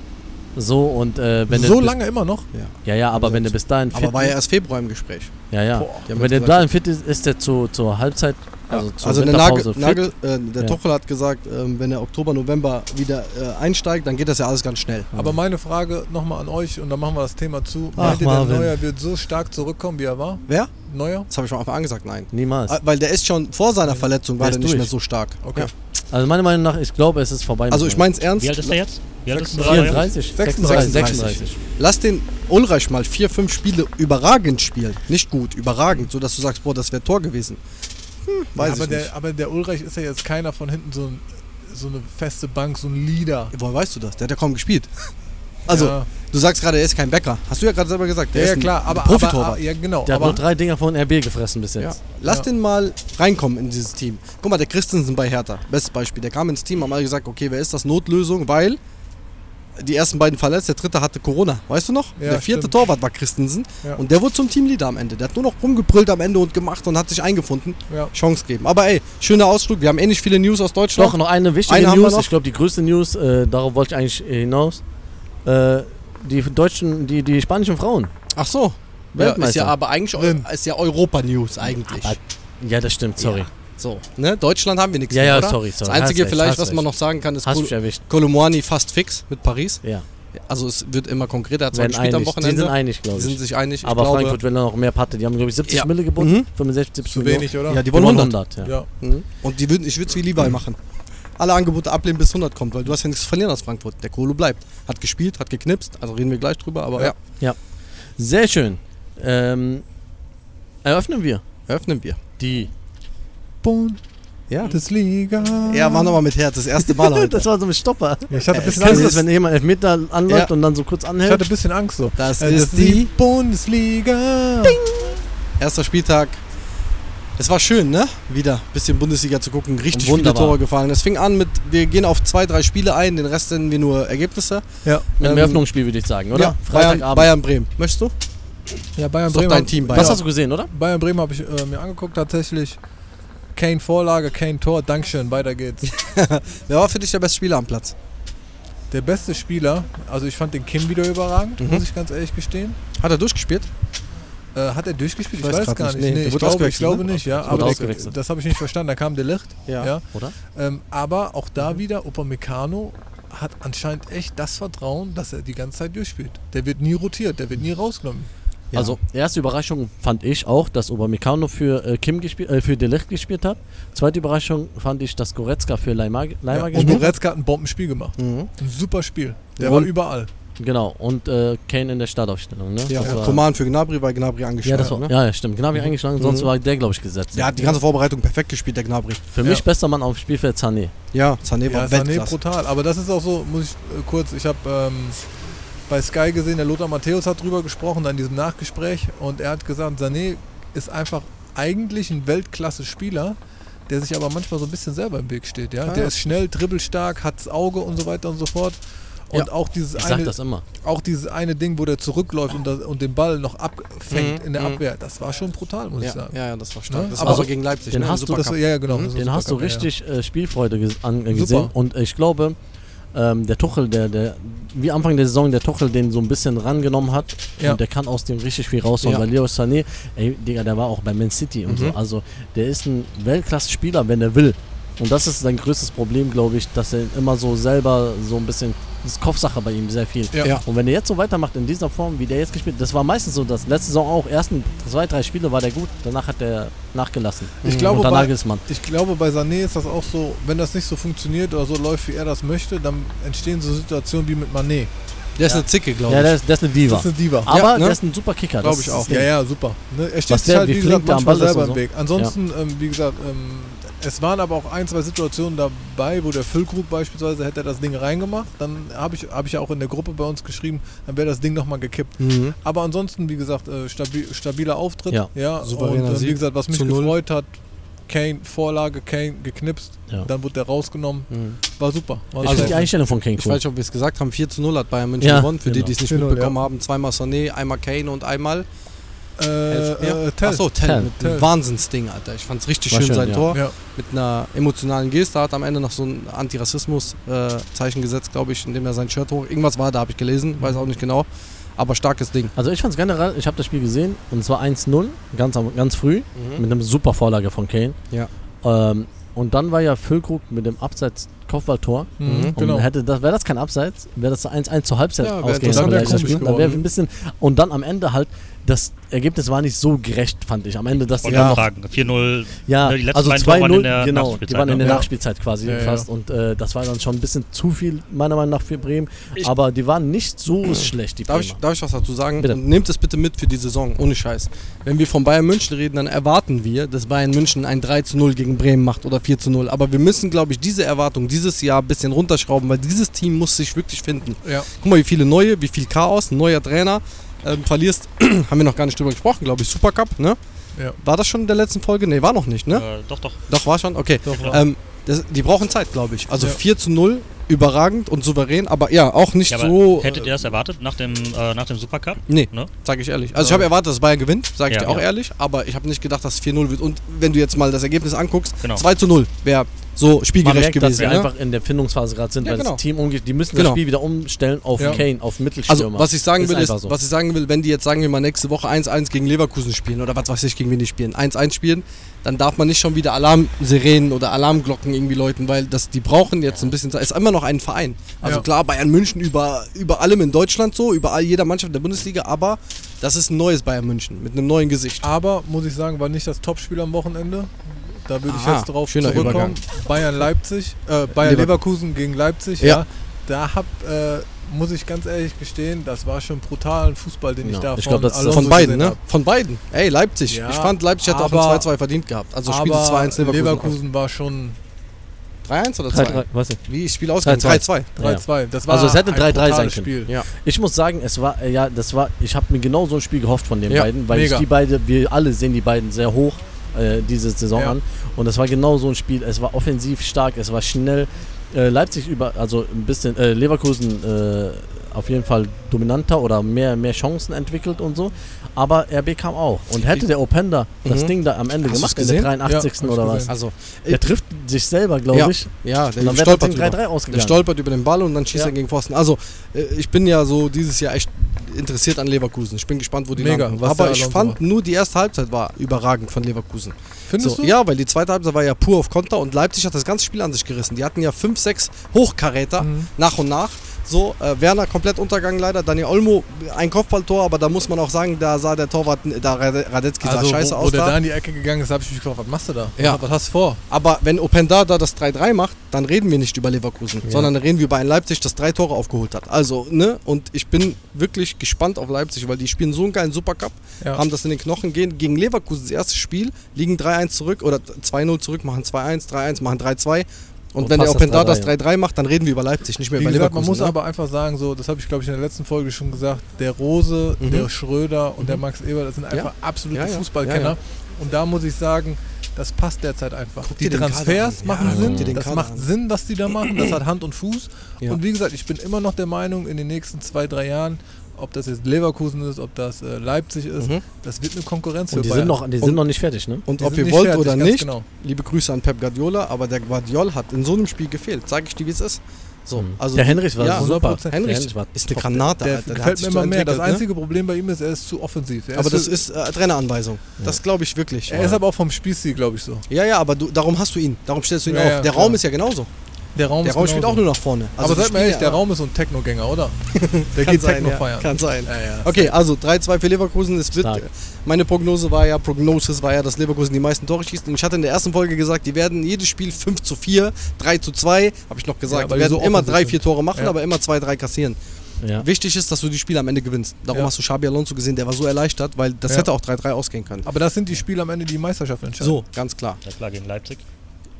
So und äh, wenn so lange immer noch? Ja, ja, aber wenn du bis dahin fit Aber war ja erst Februar im Gespräch. Ja, ja. Wenn der dahin fit ist, ist der zu, zur Halbzeit, also zur Also der Nagel, fit. Nagel äh, der Ja. Tuchel hat gesagt, ähm, wenn er Oktober, November wieder äh, einsteigt, dann geht das ja alles ganz schnell. Aber meine Frage nochmal an euch und dann machen wir das Thema zu. Ach, Meint ihr, der. Neuer wird so stark zurückkommen, wie er war? Wer? Neuer? Das habe ich von Anfang an gesagt, nein. Niemals. Ah, Weil der ist schon vor seiner Verletzung, war Der nicht durch. mehr so stark. Okay. Ja. Also meiner Meinung nach, ich glaube, es ist vorbei. Also ich meine es ernst. Wie alt ist er jetzt? Wie alt ist er? 34, 36. 36. Lass den Ulreich mal vier, fünf Spiele überragend spielen. Nicht gut, überragend, so dass du sagst, boah, das wäre Tor gewesen. Hm, weiß aber, ich der, nicht. aber der Ulreich ist ja jetzt keiner von hinten so, ein, so eine feste Bank, so ein Leader. Woher weißt du das? Der hat ja kaum gespielt. Also, ja, du sagst gerade, er ist kein Bäcker. Hast du ja gerade selber gesagt. Der ja, ist ja ein klar, aber, Profitorwart. aber ja genau. Der hat nur drei Dinger von RB gefressen bis Ja. jetzt. Lass Ja. den mal reinkommen in dieses Team. Guck mal, der Christensen bei Hertha, bestes Beispiel. Der kam ins Team, haben alle gesagt, okay, wer ist das? Notlösung, weil die ersten beiden verletzt, der dritte hatte Corona. Weißt du noch? Ja, der vierte stimmt. Torwart war Christensen Ja. und der wurde zum Teamleader am Ende. Der hat nur noch rumgebrüllt am Ende und gemacht und hat sich eingefunden. ja. Chance geben. Aber ey, schöner Ausflug. Wir haben eh nicht viele News aus Deutschland. Doch, noch eine wichtige Eine haben wir News. Ich glaube, die größte News, äh, darauf wollte ich eigentlich äh, hinaus. Äh, die deutschen, die, die spanischen Frauen. Ach so. Ja, Weltmeister. ist ja aber eigentlich ist ja Europa-News eigentlich. Aber- Ja, das stimmt, sorry. So, ne? Deutschland haben wir nichts Ja, mehr, ja, oder? sorry, sorry. Das Einzige Hast recht, vielleicht, hast was man noch sagen kann, ist erwischt. Kolomwani fast fix mit Paris. Ja. Also es wird immer konkreter. Er hat zwar Werden gespielt am einig. Die Wochenende. sind einig, Die glaube sind ich. sich einig. Aber glaube, Frankfurt will noch mehr Patte. Die haben, glaube ich, 70 Ja. Mille geboten. Mhm. 65, 70 Zu Millionen. wenig, oder? Ja, die Die wollen wollen 100. 100, ja. ja. Mhm. Und die würden, ich würde es wie Levi machen. Alle Angebote ablehnen, bis 100 kommt, weil du hast ja nichts zu verlieren aus Frankfurt. Der Kohle bleibt. Hat gespielt, hat geknipst, also reden wir gleich drüber, aber ja, Ja. Sehr schön. Ähm, eröffnen wir eröffnen wir. die. Ja. Bundesliga. Ja, mach nochmal mit Herz, das erste Mal heute. Das war so ein Stopper. Ja, ich hatte ein bisschen Kennst Angst. das, wenn jemand Elfmeter anläuft Ja. und dann so kurz Ich anhält? hatte ein bisschen Angst so. Das Äh, ist die Bundesliga. erster Spieltag. Es war schön, ne? Wieder ein bisschen Bundesliga zu gucken. Richtig viele Wunderbar. Tore gefallen. Es fing an mit, wir gehen auf zwei, drei Spiele ein, den Rest nennen wir nur Ergebnisse. Ja, Mit dem Ähm, Eröffnungsspiel würde ich sagen, oder? Ja, Bayern, Freitagabend. Bayern Bremen. Möchtest du? ja Bayern Bremen. dein Team, Was Bayern. hast du gesehen, oder? Bayern Bremen habe ich äh, mir angeguckt tatsächlich. Kane Vorlage, Kane Tor, Dankeschön, weiter geht's. Wer war für dich der beste Spieler am Platz? Der beste Spieler, also ich fand den Kim wieder überragend, Mhm. muss ich ganz ehrlich gestehen. Hat er durchgespielt? Äh, hat er durchgespielt? Ich Ich, weiß weiß gar nicht. Nee, Nee, ich, glaube, ich glaube ne? nicht, ja. Aber das, das habe ich nicht verstanden. Da kam der Licht. Ja. Ja. Oder? Ähm, aber auch da wieder, Upamecano hat anscheinend echt das Vertrauen, dass er die ganze Zeit durchspielt. Der wird nie rotiert, der wird nie rausgenommen. Ja. Also, erste Überraschung fand ich auch, dass Upamecano für äh, Kim gespielt, äh, für Delicht gespielt hat. Zweite Überraschung fand ich, dass Goretzka für Leimer, Leimer Ja, und gespielt hat. Goretzka hat ein Bombenspiel gemacht. Mhm. Ein super Spiel. Der Und- war überall. Genau, und äh, Kane in der Startaufstellung. Ne? Ja, das war, Coman für Gnabry, weil Gnabry ja, angeschlagen das war, ne? ja, ja, stimmt. Gnabry eingeschlagen, sonst Mhm. war der, glaube ich, gesetzt. Der hat die ganze Vorbereitung perfekt gespielt, der Gnabry. Für Ja. mich bester Mann auf dem Spielfeld Sané. Ja, Sané war Ja, Sané Weltklasse. brutal. Aber das ist auch so, muss ich äh, kurz, ich habe ähm, bei Sky gesehen, der Lothar Matthäus hat drüber gesprochen, in diesem Nachgespräch. Und er hat gesagt, Sané ist einfach eigentlich ein Weltklasse-Spieler, der sich aber manchmal so ein bisschen selber im Weg steht. Ja? Ah, der ist schnell, dribbelstark, hat das Auge und so weiter und so fort. Und Ja. auch dieses Ich eine, auch dieses eine Ding, wo der zurückläuft und, das, und den Ball noch abfängt Mhm, in der mhm. Abwehr, das war schon brutal, muss ich Ja, sagen. ja, ja, das war stark. Ne? Das Aber war so- gegen Leipzig. den ne? hast du-. Das, ja, genau. Mhm. Den hast du richtig äh, Spielfreude ges an, äh, gesehen. Und ich glaube, ähm, der Tuchel, der, der, wie Anfang der Saison der Tuchel den so ein bisschen rangenommen hat Ja. und der kann aus dem richtig viel rausholen. Ja. Weil Leo Sané, ey, Digga, der war auch bei Man City und Mhm. so. Also der ist ein Weltklasse-Spieler, wenn er will. Und das ist sein größtes Problem, glaube ich, dass er immer so selber so ein bisschen, das ist Kopfsache bei ihm sehr viel. Ja. Ja. Und wenn er jetzt so weitermacht in dieser Form, wie der jetzt gespielt das war meistens so, dass letzte Saison auch, ersten zwei, drei Spiele war der gut, danach hat der nachgelassen. Ich glaube, Unter bei- Nagelsmann. Ich glaube, bei Sané ist das auch so, wenn das nicht so funktioniert oder so läuft, wie er das möchte, dann entstehen so Situationen wie mit Mané. Der ist eine Zicke, glaube Ja, ich. der ist, der ist eine Diva. Das ist eine Diva. Aber Ja, ne? der ist ein super Kicker. Glaub das ich ist auch. Ja, ja, super. Ne? Er steht Was sich halt, wie wie gesagt, manchmal Ball ist selber und im so. Weg. Ansonsten, ähm, wie gesagt, ähm, es waren aber auch ein, zwei Situationen dabei, wo der Füllkrug beispielsweise hätte das Ding reingemacht, dann habe ich, hab ich ja auch in der Gruppe bei uns geschrieben, dann wäre das Ding nochmal gekippt. Mhm. Aber ansonsten, wie gesagt, äh, stabil, stabiler Auftritt. Ja. Souveräner und äh, Sieg wie gesagt, was mich zu null. gefreut hat, Kane, Vorlage, Kane geknipst, Ja. dann wurde der rausgenommen. Mhm. War super. War Ich finde die. Einstellung von Kane Ich cool. weiß nicht, ob wir es gesagt haben, 4 zu 0 hat Bayern München Ja, gewonnen. Für genau. die, die es nicht 4-0, mitbekommen ja. haben, zweimal Sané, einmal Kane und einmal Äh, äh, Tell. Achso, Tell. Tell. Mit Tell. Wahnsinnsding, Alter. Ich fand's richtig schön, schön, sein ja. Tor. Ja. Mit einer emotionalen Geste. Hat am Ende noch so ein Antirassismus-Zeichen gesetzt, glaube ich, indem er sein Shirt hoch. Irgendwas war da, habe ich gelesen. Weiß auch nicht genau. Aber starkes Ding. Also ich fand's generell, ich habe das Spiel gesehen und zwar 1-0, ganz, ganz früh, mit einem super Vorlage von Kane. Ja. Ähm, und dann war ja Füllkrug mit dem Abseits Kopfballtor. Mhm, Und genau. hätte das, wäre das kein Abseits, wäre das 1-1 zur Halbzeit Ja, ausgegangen. Spiel. Dann wäre ein bisschen und dann am Ende halt das Ergebnis war nicht so gerecht, fand ich. Am Ende, dass dann dann noch fragen. 4-0. Ja, Ne, die letzten also beiden Tore waren 2-0, in der genau, die Nachspielzeit, waren in der ne? Ja. Nachspielzeit quasi Ja, ja. fast und äh, das war dann schon ein bisschen zu viel, meiner Meinung nach, für Bremen. aber die waren nicht so schlecht, die Darf ich, darf ich was dazu sagen? Bitte. Nehmt es bitte mit für die Saison, ohne Scheiß. Wenn wir von Bayern München reden, dann erwarten wir, dass Bayern München ein 3 zu 0 gegen Bremen macht oder 4 zu 0. Aber wir müssen, glaube ich, diese Erwartung dieses Jahr ein bisschen runterschrauben, weil dieses Team muss sich wirklich finden. Ja. Guck mal, wie viele neue, wie viel Chaos, ein neuer Trainer. Ähm, verlierst, haben wir noch gar nicht drüber gesprochen, glaube ich, Supercup, ne? Ja. War das schon in der letzten Folge? Ne, war noch nicht, ne? Äh, doch, doch. Doch, war schon? Okay. Doch, Ja. Ähm, das, die brauchen Zeit, glaube ich. Also Ja. 4 zu 0, überragend und souverän, aber ja, auch nicht Ja, so. hättet ihr das erwartet nach dem, äh, nach dem Supercup? Nee, Ne? sage ich ehrlich. Also ich habe erwartet, dass Bayern gewinnt, sage ich Ja. dir auch Ja. ehrlich, aber ich habe nicht gedacht, dass es 4-0 wird. Und wenn du jetzt mal das Ergebnis anguckst, Genau. 2 zu 0 wäre so spielgerecht merkt, dass gewesen. wir Ne? einfach in der Findungsphase gerade sind, Ja, weil genau. das Team umgeht. Die müssen Genau. das Spiel wieder umstellen auf Ja. Kane, auf Mittelstürmer. Also, was ich sagen will, ist, so. was ich sagen will, wenn die jetzt sagen wir mal nächste Woche 1-1 gegen Leverkusen spielen oder was weiß ich, gegen wen die spielen, 1-1 spielen, dann darf man nicht schon wieder Alarmsirenen oder Alarmglocken irgendwie läuten, weil das, die brauchen jetzt ein bisschen Zeit. Es ist immer noch ein Verein. Also Ja. klar, Bayern München über, über allem in Deutschland so, über all jeder Mannschaft der Bundesliga, aber das ist ein neues Bayern München mit einem neuen Gesicht. Aber, muss ich sagen, war nicht das Topspiel am Wochenende. Da würde ich Aha, jetzt drauf schöner zurückkommen. Bayern Leipzig, äh, Bayern Lever- Leverkusen gegen Leipzig, Ja. ja. Da hab, äh, muss ich ganz ehrlich gestehen, das war schon brutalen Fußball, den Ja, ich da ich glaub, das ist Alonso Von beiden, ne? hab. Von beiden. Ey, Leipzig. Ja, ich fand, Leipzig hat auch ein aber- 2-2 verdient gehabt. Also Spiel Aber 2-1 Leverkusen. Leverkusen war schon 3-1 oder 3-3, 2? weiß ich. Wie ist Spiel ausgegangen? 3-2. 3-2. 3-2. Das war Also es hätte ein 3-3 sein können. Spiel. Ja. Ich muss sagen, es war, äh, ja, das war, ich habe mir genau so ein Spiel gehofft von den Ja, beiden, weil mega. ich die beiden, wir alle sehen die beiden sehr hoch äh, diese Saison Ja. an. Und es war genau so ein Spiel. Es war offensiv stark, es war schnell. Äh, Leipzig über, also ein bisschen, äh, Leverkusen äh, auf jeden Fall dominanter oder mehr, mehr Chancen entwickelt und so. Aber RB kam auch. Und hätte der Openda das Mhm. Ding da am Ende Hast gemacht, in der gesehen? 83. Ja, oder was? Also, Der trifft sich selber, glaube Ja. ich. ja, der dann wäre das stolpert Ding drüber. 3-3 Der stolpert über den Ball und dann schießt Ja. er gegen Pfosten. Also, äh, ich bin ja so dieses Jahr echt interessiert an Leverkusen. Ich bin gespannt, wo die Mega, landen. Aber ich fand nur die erste Halbzeit war überragend von Leverkusen. Findest so, du? Ja, weil die zweite Halbzeit war ja pur auf Konter und Leipzig hat das ganze Spiel an sich gerissen. Die hatten ja fünf, sechs Hochkaräter Mhm. nach und nach. So, äh, Werner komplett untergegangen leider. Daniel Olmo ein Kopfballtor, aber da muss man auch sagen, da sah der Torwart, da Rade- Radetzky sah Also, scheiße wo, wo aus. der da. da in die Ecke gegangen ist, habe ich mich gefragt, was machst du da? Ja. Was, hast du vor? Aber wenn Openda da das 3-3 macht, dann reden wir nicht über Leverkusen, sondern dann reden wir über ein Leipzig, das drei Tore aufgeholt hat. Also, ne? Und ich bin wirklich gespannt auf Leipzig, weil die spielen so einen geilen Supercup, Ja. haben das in den Knochen gehen. Gegen Leverkusen das erste Spiel, liegen 3-1 zurück oder 2-0 zurück, machen 2-1, 3-1, machen 3-2. Und, Und wenn der Openda das 3-3, 3-3 macht, dann reden wir über Leipzig, nicht mehr Wie über gesagt, man Leverkusen. muss ne? aber einfach sagen, so, das habe ich glaube ich in der letzten Folge schon gesagt, der Rose, Mhm. der Schröder und der Max Eber, das sind einfach absolute Ja, ja. Fußballkenner. Ja, ja. Und da muss ich sagen, das passt derzeit einfach. Guck die Transfers an. machen Ja, Sinn, das Kader macht an. Sinn, was die da machen, das hat Hand und Fuß. Ja. Und wie gesagt, ich bin immer noch der Meinung, in den nächsten zwei, drei Jahren, ob das jetzt Leverkusen ist, ob das äh, Leipzig ist, Mhm. das wird eine Konkurrenz für Und die Bayern. sind noch, die Und- sind noch nicht fertig, ne? Und Die ob ihr wollt fertig, oder nicht, Genau. liebe Grüße an Pep Guardiola, aber der Guardiol hat in so einem Spiel gefehlt. Sag ich dir, wie es ist. So, Mhm. also der Henrich war ja, super. 100%. Der Henrich war ist eine. Granate, Der Alter. Der hat gefällt mir immer mehr. Das ne? einzige Problem bei ihm ist, er ist zu offensiv. Er Aber ist das ist äh, Traineranweisung. Das glaube ich wirklich. er ist aber auch vom Spielstil, glaube ich, so. Ja, ja, aber du, darum hast du ihn. Darum stellst du ihn Ja, auf. ja, der klar. Raum ist ja genauso. Der Raum, Der ist Raum spielt auch nur nach vorne. Also aber seid mal ehrlich, der Raum ist so ein Techno-Gänger, oder? Der kann geht sein, Techno ja, feiern. Kann sein. Ja, ja. Okay, also 3-2 für Leverkusen. Es wird, meine Prognose war ja, Prognosis war ja, dass Leverkusen die meisten Tore schießt. Und ich hatte in der ersten Folge gesagt, die werden jedes Spiel 5 zu 4, 3 zu 2, habe ich noch gesagt. Ja, die werden so immer offensiv 3, 4 sind. Tore machen, Ja. aber immer 2, 3 kassieren. Ja. Wichtig ist, dass du die Spiele am Ende gewinnst. Darum Ja. hast du Xabi Alonso gesehen, der war so erleichtert, weil das Ja. hätte auch 3-3 ausgehen können. Aber das sind die Spiele am Ende, die die Meisterschaft entscheiden. So, ganz klar. Ja klar, gegen Leipzig.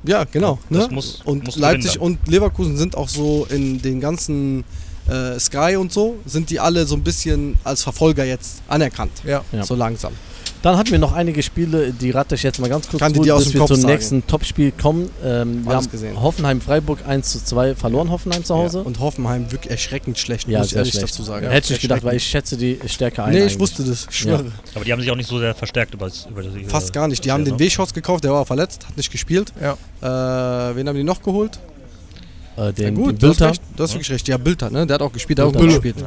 Ja, genau. Ja, das ne? muss- und muss Leipzig gewinnen und Leverkusen sind auch so in den ganzen äh, Sky und so, sind die alle so ein bisschen als Verfolger jetzt anerkannt. Ja. Ja. So langsam. Dann hatten wir noch einige Spiele, die rate ich jetzt mal ganz kurz Kann die aus bis dem wir Kopf zum sagen? nächsten Topspiel kommen. Ähm, wir haben gesehen. Hoffenheim-Freiburg 1 zu 2 verloren, Hoffenheim zu Hause. Ja, und Hoffenheim wirklich erschreckend schlecht, Ja, muss ich ehrlich schlecht. dazu sagen. Hätte ich nicht gedacht, weil ich schätze die Stärke ein. Nee, ich wusste das, ich schwöre. Aber die haben sich auch nicht so sehr verstärkt über, das- über das. Fast gar nicht. Die haben den ne? Weschhaus gekauft, der war verletzt, hat nicht gespielt. Ja. Äh, wen haben die noch geholt? Äh, Ja, den, gut, den du hast, Bilder. recht, du hast wirklich recht. Ja, Bilder, ne? Der hat auch gespielt, der hat auch Bilder. gut gespielt.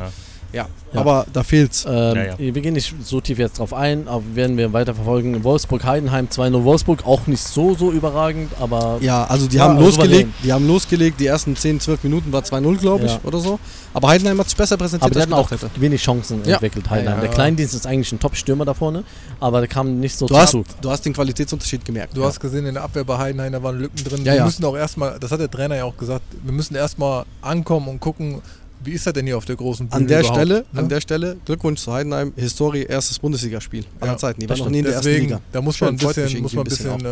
Ja. Ja. Aber da fehlt's. Ähm, Ja, ja. Wir gehen nicht so tief jetzt drauf ein, aber werden wir weiter verfolgen. Wolfsburg-Heidenheim 2-0. Wolfsburg auch nicht so, so überragend, aber Ja, also die Ja, haben also losgelegt, die haben losgelegt, die ersten 10, 12 Minuten war 2-0, glaube ich, Ja. oder so. Aber Heidenheim hat sich besser präsentiert, Aber die hatten auch hätte. wenig Chancen Ja. entwickelt, Heidenheim. Ja, Der. Kleindienst ist eigentlich ein Top-Stürmer da vorne, aber der kam nicht so Du hast, du hast den Qualitätsunterschied gemerkt. Du hast gesehen, in der Abwehr bei Heidenheim, da waren Lücken drin. Ja, wir ja. müssen auch erstmal, das hat der Trainer ja auch gesagt, wir müssen erstmal ankommen und gucken, wie ist er denn hier auf der großen Bühne An der überhaupt, Stelle, ne? an der Stelle, Glückwunsch zu Heidenheim, Historie, erstes Bundesligaspiel aller Ja, Zeiten. Die waren noch nie in der ersten Deswegen, Liga. da muss Schön, man ein bisschen, muss man ein bisschen, Gut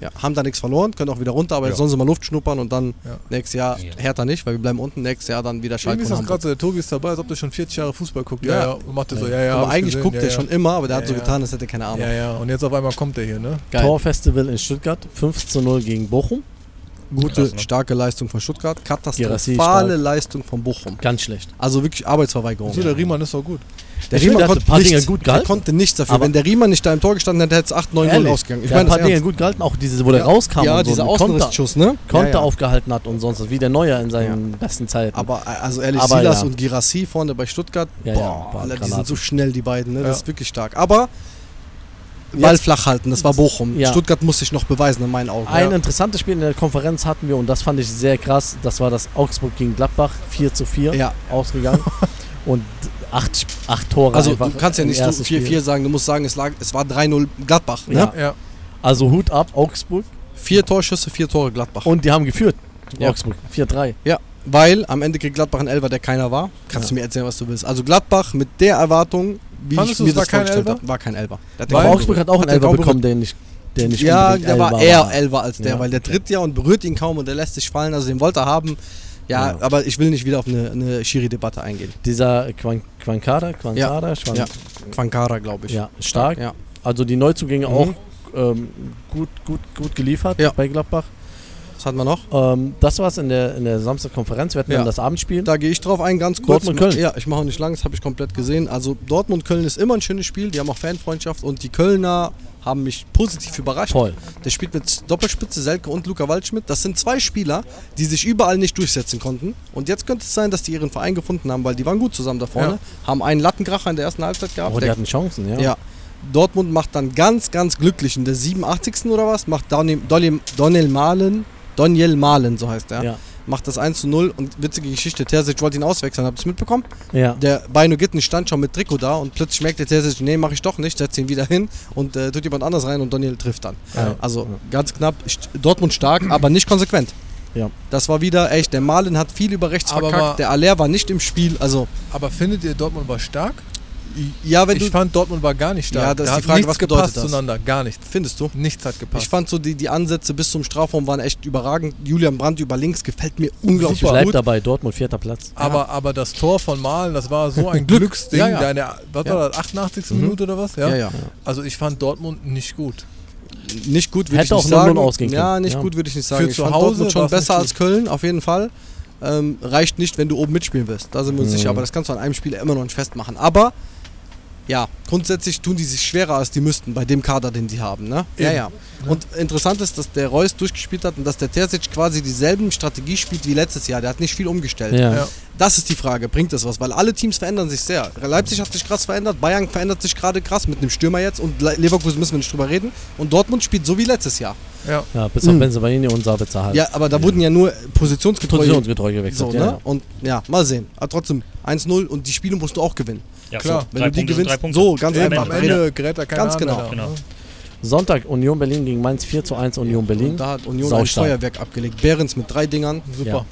äh. Ja, haben da nichts verloren, können auch wieder runter, aber Ja. jetzt sollen sie mal Luft schnuppern und dann Ja. nächstes Jahr Ja. härter nicht, weil wir bleiben unten, nächstes Jahr dann wieder Schalke Irgendwie ist das gerade so, der Tobi ist dabei, als ob der schon 40 Jahre Fußball guckt. Ja, Ja. ja. Und macht er so, ja, ja. aber eigentlich gesehen, guckt ja, er ja. schon immer, aber der hat so getan, als hätte er keine Ahnung. Ja, ja. Und jetzt auf einmal kommt er hier, ne? Torfestival in Stuttgart, 5 zu 0 gegen Bochum. Gute, Krass, ne? starke Leistung von Stuttgart, katastrophale. Leistung von Bochum. Ganz schlecht. Also wirklich Arbeitsverweigerung. So, der Riemann ist doch gut. Der Ich hat konnte nichts, gut der gehalten. konnte nichts dafür. Aber- Wenn der Riemann nicht da im Tor gestanden hätte, hätte es 8, 9, 0 Ehrlich, ausgegangen. Ich der hat meine ein das paar Dinge gut gehalten, auch diese, wo der rauskam Ja, und so, dieser Konter, Außenrissschuss, ne? Konter ja, ja. aufgehalten hat und sonst was, wie der Neuer in seinen besten Zeiten. Aber also ehrlich, Aber Silas ja. und Girassi vorne bei Stuttgart, Ja, ja, boah, die sind so schnell, die beiden, ne? Das Ja. ist wirklich stark. Aber Ball flach halten, das war Bochum. Ja. Stuttgart muss sich noch beweisen in meinen Augen. Ein ja. interessantes Spiel in der Konferenz hatten wir und das fand ich sehr krass. Das war das Augsburg gegen Gladbach, 4 zu 4 Ja. ausgegangen. und acht, acht Tore Also du kannst ja nicht so ersten 4-4 Spiel. sagen, du musst sagen, es, lag, es war 3-0 Gladbach. Ne? Ja. Ja. Also Hut ab, Augsburg. Vier Torschüsse, vier Tore Gladbach. Und die haben geführt. Augsburg, 4-3. ja, weil am Ende kriegt Gladbach einen Elfer, der keiner war. Kannst du mir erzählen, was du willst. Also Gladbach mit der Erwartung, wie Fandest ich mir das kein vorgestellt habe, war kein kaum Augsburg hat auch einen kaum bekommen, der nicht, der nicht Ja, der war eher Elfer als der, Ja, weil der tritt ja und berührt ihn kaum und der lässt sich fallen. Also den wollte er haben. Ja, Ja. aber ich will nicht wieder auf eine, eine Schiri-Debatte eingehen. Dieser Quan- Quankada, Quankada, Schwan- Ja. Quankara, glaube ich. ja, stark. Ja. Also die Neuzugänge Mhm. auch ähm, gut, gut, gut geliefert bei Gladbach. Was hat man noch? Ähm, das war's in der, in der Samstagkonferenz. Wir hatten Ja. dann das Abendspiel. Da gehe ich drauf ein, ganz kurz. Dortmund-Köln. Ja, ich mache auch nicht lang, das habe ich komplett gesehen. Also Dortmund-Köln ist immer ein schönes Spiel, die haben auch Fanfreundschaft und die Kölner haben mich positiv überrascht. Voll. Der spielt mit Doppelspitze, Selke und Luca Waldschmidt. Das sind zwei Spieler, die sich überall nicht durchsetzen konnten. Und jetzt könnte es sein, dass die ihren Verein gefunden haben, weil die waren gut zusammen da vorne. Haben einen Lattenkracher in der ersten Halbzeit gehabt. Oh, die der, hatten Chancen, ja. ja. Dortmund macht dann ganz, ganz glücklich in der 87. oder was, macht Daniel, Daniel Malen, Daniel Malen, so heißt er. Ja. Macht das 1 zu 0 und witzige Geschichte, Terzic wollte ihn auswechseln, habt ihr es mitbekommen? ja. Der Beino Gitten stand schon mit Trikot da und plötzlich merkt der Terzic, nee, mach ich doch nicht, setzt ihn wieder hin und äh, tut jemand anders rein und Daniel trifft dann. Ja. Also ganz knapp, Dortmund stark, aber nicht konsequent. Ja. Das war wieder echt, der Malen hat viel über rechts Aber verkackt, mal- der Aller war nicht im Spiel, also Aber findet ihr, Dortmund war stark? Ja, wenn ich du, fand, Dortmund war gar nicht stark. Ja, das ist Da die hat Frage, was bedeutet gepasst das? zueinander, gar nichts. findest du? Nichts hat gepasst. Ich fand so die, die Ansätze bis zum Strafraum waren echt überragend. Julian Brandt über links gefällt mir unglaublich Ich bleib gut. dabei, Dortmund vierter Platz. aber, aber das Tor von Malen, das war so ein Glück. Glücksding. Ja, ja. Da in der, was Ja. war das, 88. Mhm. Minute oder was? Ja? Ja, ja. Also ich fand Dortmund nicht gut. Nicht gut würde ich nicht auch 0-0 sagen. ausgehen Ja, können. nicht Ja. gut würde ich nicht sagen. Für ich zu fand Hause Dortmund schon besser als gut. Köln, auf jeden Fall. Ähm, reicht nicht, wenn du oben mitspielen willst. Da sind wir uns Mhm. sicher. Aber das kannst du an einem Spiel immer noch nicht festmachen. Aber ja, grundsätzlich tun die sich schwerer, als die müssten bei dem Kader, den sie haben. Ne? Ja, Eben. ja. Und interessant ist, dass der Reus durchgespielt hat und dass der Terzic quasi dieselben Strategie spielt wie letztes Jahr. Der hat nicht viel umgestellt. Ja. Ja. Das ist die Frage, bringt das was? Weil alle Teams verändern sich sehr. Leipzig hat sich krass verändert, Bayern verändert sich gerade krass mit einem Stürmer jetzt und Le- Leverkusen müssen wir nicht drüber reden. Und Dortmund spielt so wie letztes Jahr. Ja. Ja, bis auf Mhm. Benzebaini und Sabitzer halt. Ja, aber da wurden ja nur positionsgetreue. Positionsgetreu gewechselt. so, ja, ne? ja. Und ja, mal sehen. Aber trotzdem 1-0 und die Spiele musst du auch gewinnen. Ja, Klar. so, Wenn drei du die gewinnst, so ganz Eben, einfach. am Ja. Ende gerät da keiner Ganz an genau. Genau. Sonntag Union Berlin gegen Mainz 4 zu 1 Union Berlin. Und da hat Union Sau ein. Feuerwerk abgelegt. Behrens mit drei Dingern. Super. Ja.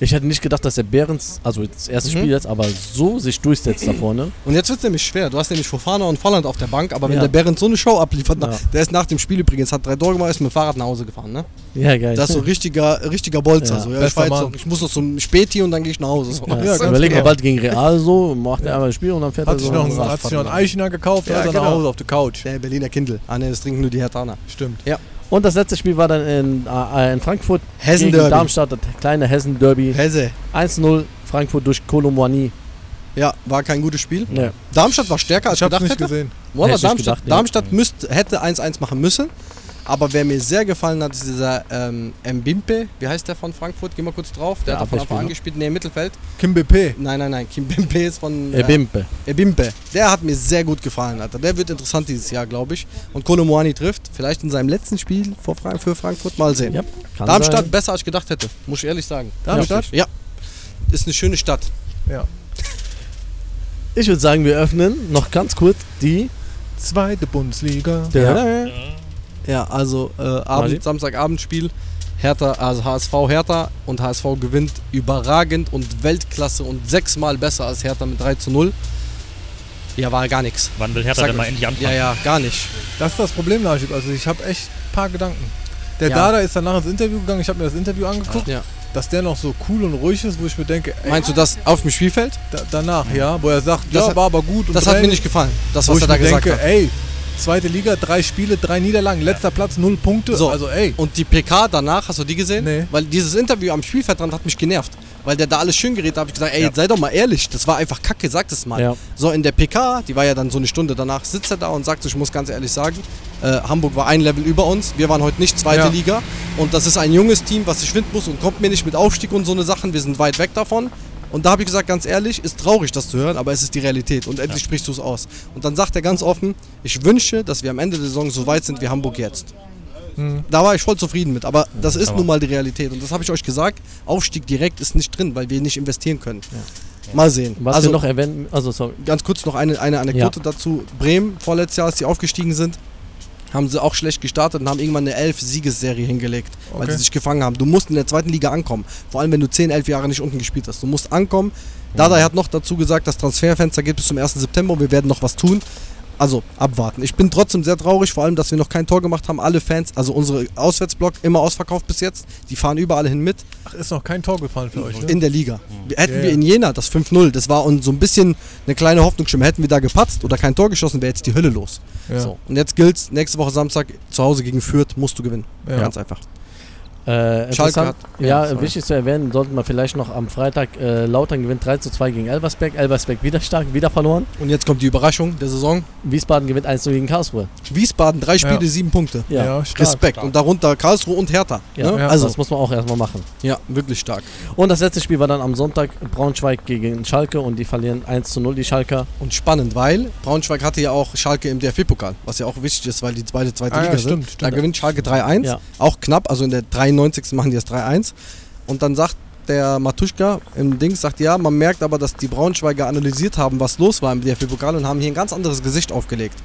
Ich hätte nicht gedacht, dass der Behrens, also das erste Mhm. Spiel jetzt, aber so sich durchsetzt da vorne. Und jetzt wird es nämlich schwer. Du hast nämlich Fofana und Volland auf der Bank, aber wenn Ja. der Behrens so eine Show abliefert, Ja. der ist nach dem Spiel übrigens, hat drei Tore gemacht, ist mit dem Fahrrad nach Hause gefahren, ne? Ja, geil. Das ist so richtiger, richtiger Bolzer. Ja. So, ja, ich, noch, ich muss noch zum Späti und dann gehe ich nach Hause. So. Ja, Ja, ja, ganz überleg mal genau. bald gegen Real so, macht er einmal ein Spiel und dann fährt Hat er sich so noch, ein ein- Rad hat sich noch einen Eichener gekauft, Ja, ja, ist er nach genau. Hause auf der Couch. Der Berliner Kindle. Ah ne, das trinken nur die Hertaner. Stimmt. Und das letzte Spiel war dann in, äh, in Frankfurt Hessen gegen Derby. Darmstadt, das kleine Hessen-Derby. Hesse. 1-0 Frankfurt durch Kolomwani. Ja, war kein gutes Spiel. Ja. Darmstadt war stärker als Ich gedacht nicht hätte. gesehen. Ich Darmstadt, gedacht, ja. Darmstadt müsst, hätte 1-1 machen müssen. Aber wer mir sehr gefallen hat, ist dieser ähm, Mbimpe. Wie heißt der von Frankfurt? Geh mal kurz drauf. Der Der hat von Anfang an gespielt. Nee, im Mittelfeld. Kim BP. Nein, nein, nein. Kim Bimpe ist von Äh, Bimpe. Ebimpe. Der hat mir sehr gut gefallen, Alter. Der wird interessant dieses Jahr, glaube ich. Und Kolomoani trifft. Vielleicht in seinem letzten Spiel vor Fra für Frankfurt mal sehen. Ja, kann Darmstadt sein. besser als ich gedacht hätte, muss ich ehrlich sagen. Darmstadt? Ja. Ist eine schöne Stadt. Ja. Ich würde sagen, wir öffnen noch ganz kurz die. Zweite Bundesliga. Ja. Ja, also äh? Abend, Samstagabendspiel. Hertha, also HSV Hertha und HSV gewinnt überragend und Weltklasse und sechsmal besser als Hertha mit 3 zu 0. Ja, war gar nichts. Wann will Hertha Sag denn mal endlich anfangen? Ja, ja, gar nicht. Das ist das Problem, Najib. Also ich habe echt ein paar Gedanken. Der Ja. Dada ist danach ins Interview gegangen. Ich habe mir das Interview angeguckt. Ja. Dass der noch so cool und ruhig ist, wo ich mir denke, ey, Meinst du das auf dem Spielfeld? da, danach, ja, wo er sagt, Das ja, hat- war aber gut. Und Das hat mir Training, nicht gefallen, das, wo was ich er da mir gesagt denke, hat. ey, zweite Liga, drei Spiele, drei Niederlagen, letzter Platz, null Punkte. So. Also ey, Und die PK danach, hast du die gesehen? Nee. Weil dieses Interview am Spielfeldrand hat mich genervt. Weil der da alles schön geredet hat, habe ich gesagt, ey, Ja. jetzt sei doch mal ehrlich, das war einfach kacke, sag das mal. Ja. So, in der PK, die war ja dann so eine Stunde danach, sitzt er da und sagt, ich muss ganz ehrlich sagen, äh, Hamburg war ein Level über uns, wir waren heute nicht zweite Ja. Liga und das ist ein junges Team, was sich finden muss und kommt mir nicht mit Aufstieg und so eine Sachen, wir sind weit weg davon. Und da habe ich gesagt, ganz ehrlich, ist traurig, das zu hören, aber es ist die Realität und endlich sprichst du es aus. Und dann sagt er ganz offen, ich wünsche, dass wir am Ende der Saison so weit sind wie Hamburg jetzt. Da war ich voll zufrieden mit, aber das ist Aber- nun mal die Realität. Und das habe ich euch gesagt, Aufstieg direkt ist nicht drin, weil wir nicht investieren können. Mal sehen. Was also noch erwähnen, also sorry. ganz kurz noch eine, eine Anekdote dazu. Bremen, vorletztes Jahr, als sie aufgestiegen sind, haben sie auch schlecht gestartet und haben irgendwann eine 11-Siegesserie hingelegt, weil Okay. sie sich gefangen haben. Du musst in der zweiten Liga ankommen. Vor allem, wenn du 10, 11 Jahre nicht unten gespielt hast. Du musst ankommen. Dada hat noch dazu gesagt, das Transferfenster geht bis zum 1. September und wir werden noch was tun. Also abwarten. Ich bin trotzdem sehr traurig, vor allem, dass wir noch kein Tor gemacht haben. Alle Fans, also unsere Auswärtsblock, immer ausverkauft bis jetzt. Die fahren überall hin mit ach, ist noch kein Tor gefallen für euch, ne? in der Liga. Wir- Hätten Ja, wir in Jena das 5-0, das war uns so ein bisschen eine kleine Hoffnungsstimme. Hätten wir da gepatzt oder kein Tor geschossen, wäre jetzt die Hölle los. Ja. So. Und jetzt gilt's, nächste Woche Samstag zu Hause gegen Fürth musst du gewinnen. Ja. Ganz einfach. Äh, Schalke interessant, ja, ja, wichtig zu erwähnen, sollten wir vielleicht noch am Freitag äh, Lautern gewinnt 3 zu 2 gegen Elversberg. Elversberg wieder stark, wieder verloren. Und jetzt kommt die Überraschung der Saison. Wiesbaden gewinnt 1 zu gegen Karlsruhe. Wiesbaden, drei Spiele, Ja. sieben Punkte. Ja, Ja, stark. Respekt. Und darunter Karlsruhe und Hertha. Ja, ne? ja, also, das muss man auch erstmal machen. ja, wirklich stark. Und das letzte Spiel war dann am Sonntag Braunschweig gegen Schalke und die verlieren 1 zu 0, die Schalker. Und spannend, weil Braunschweig hatte ja auch Schalke im DFB-Pokal, was ja auch wichtig ist, weil die zweite, zweite Ah, ja, Liga stimmt, sind. Da stimmt. gewinnt Schalke 3-1, Ja. auch knapp, also in der 93. machen die das 3-1. Und dann sagt der Matuschka im Dings, sagt ja, man merkt aber, dass die Braunschweiger analysiert haben, was los war im DFB-Pokal und haben hier ein ganz anderes Gesicht aufgelegt.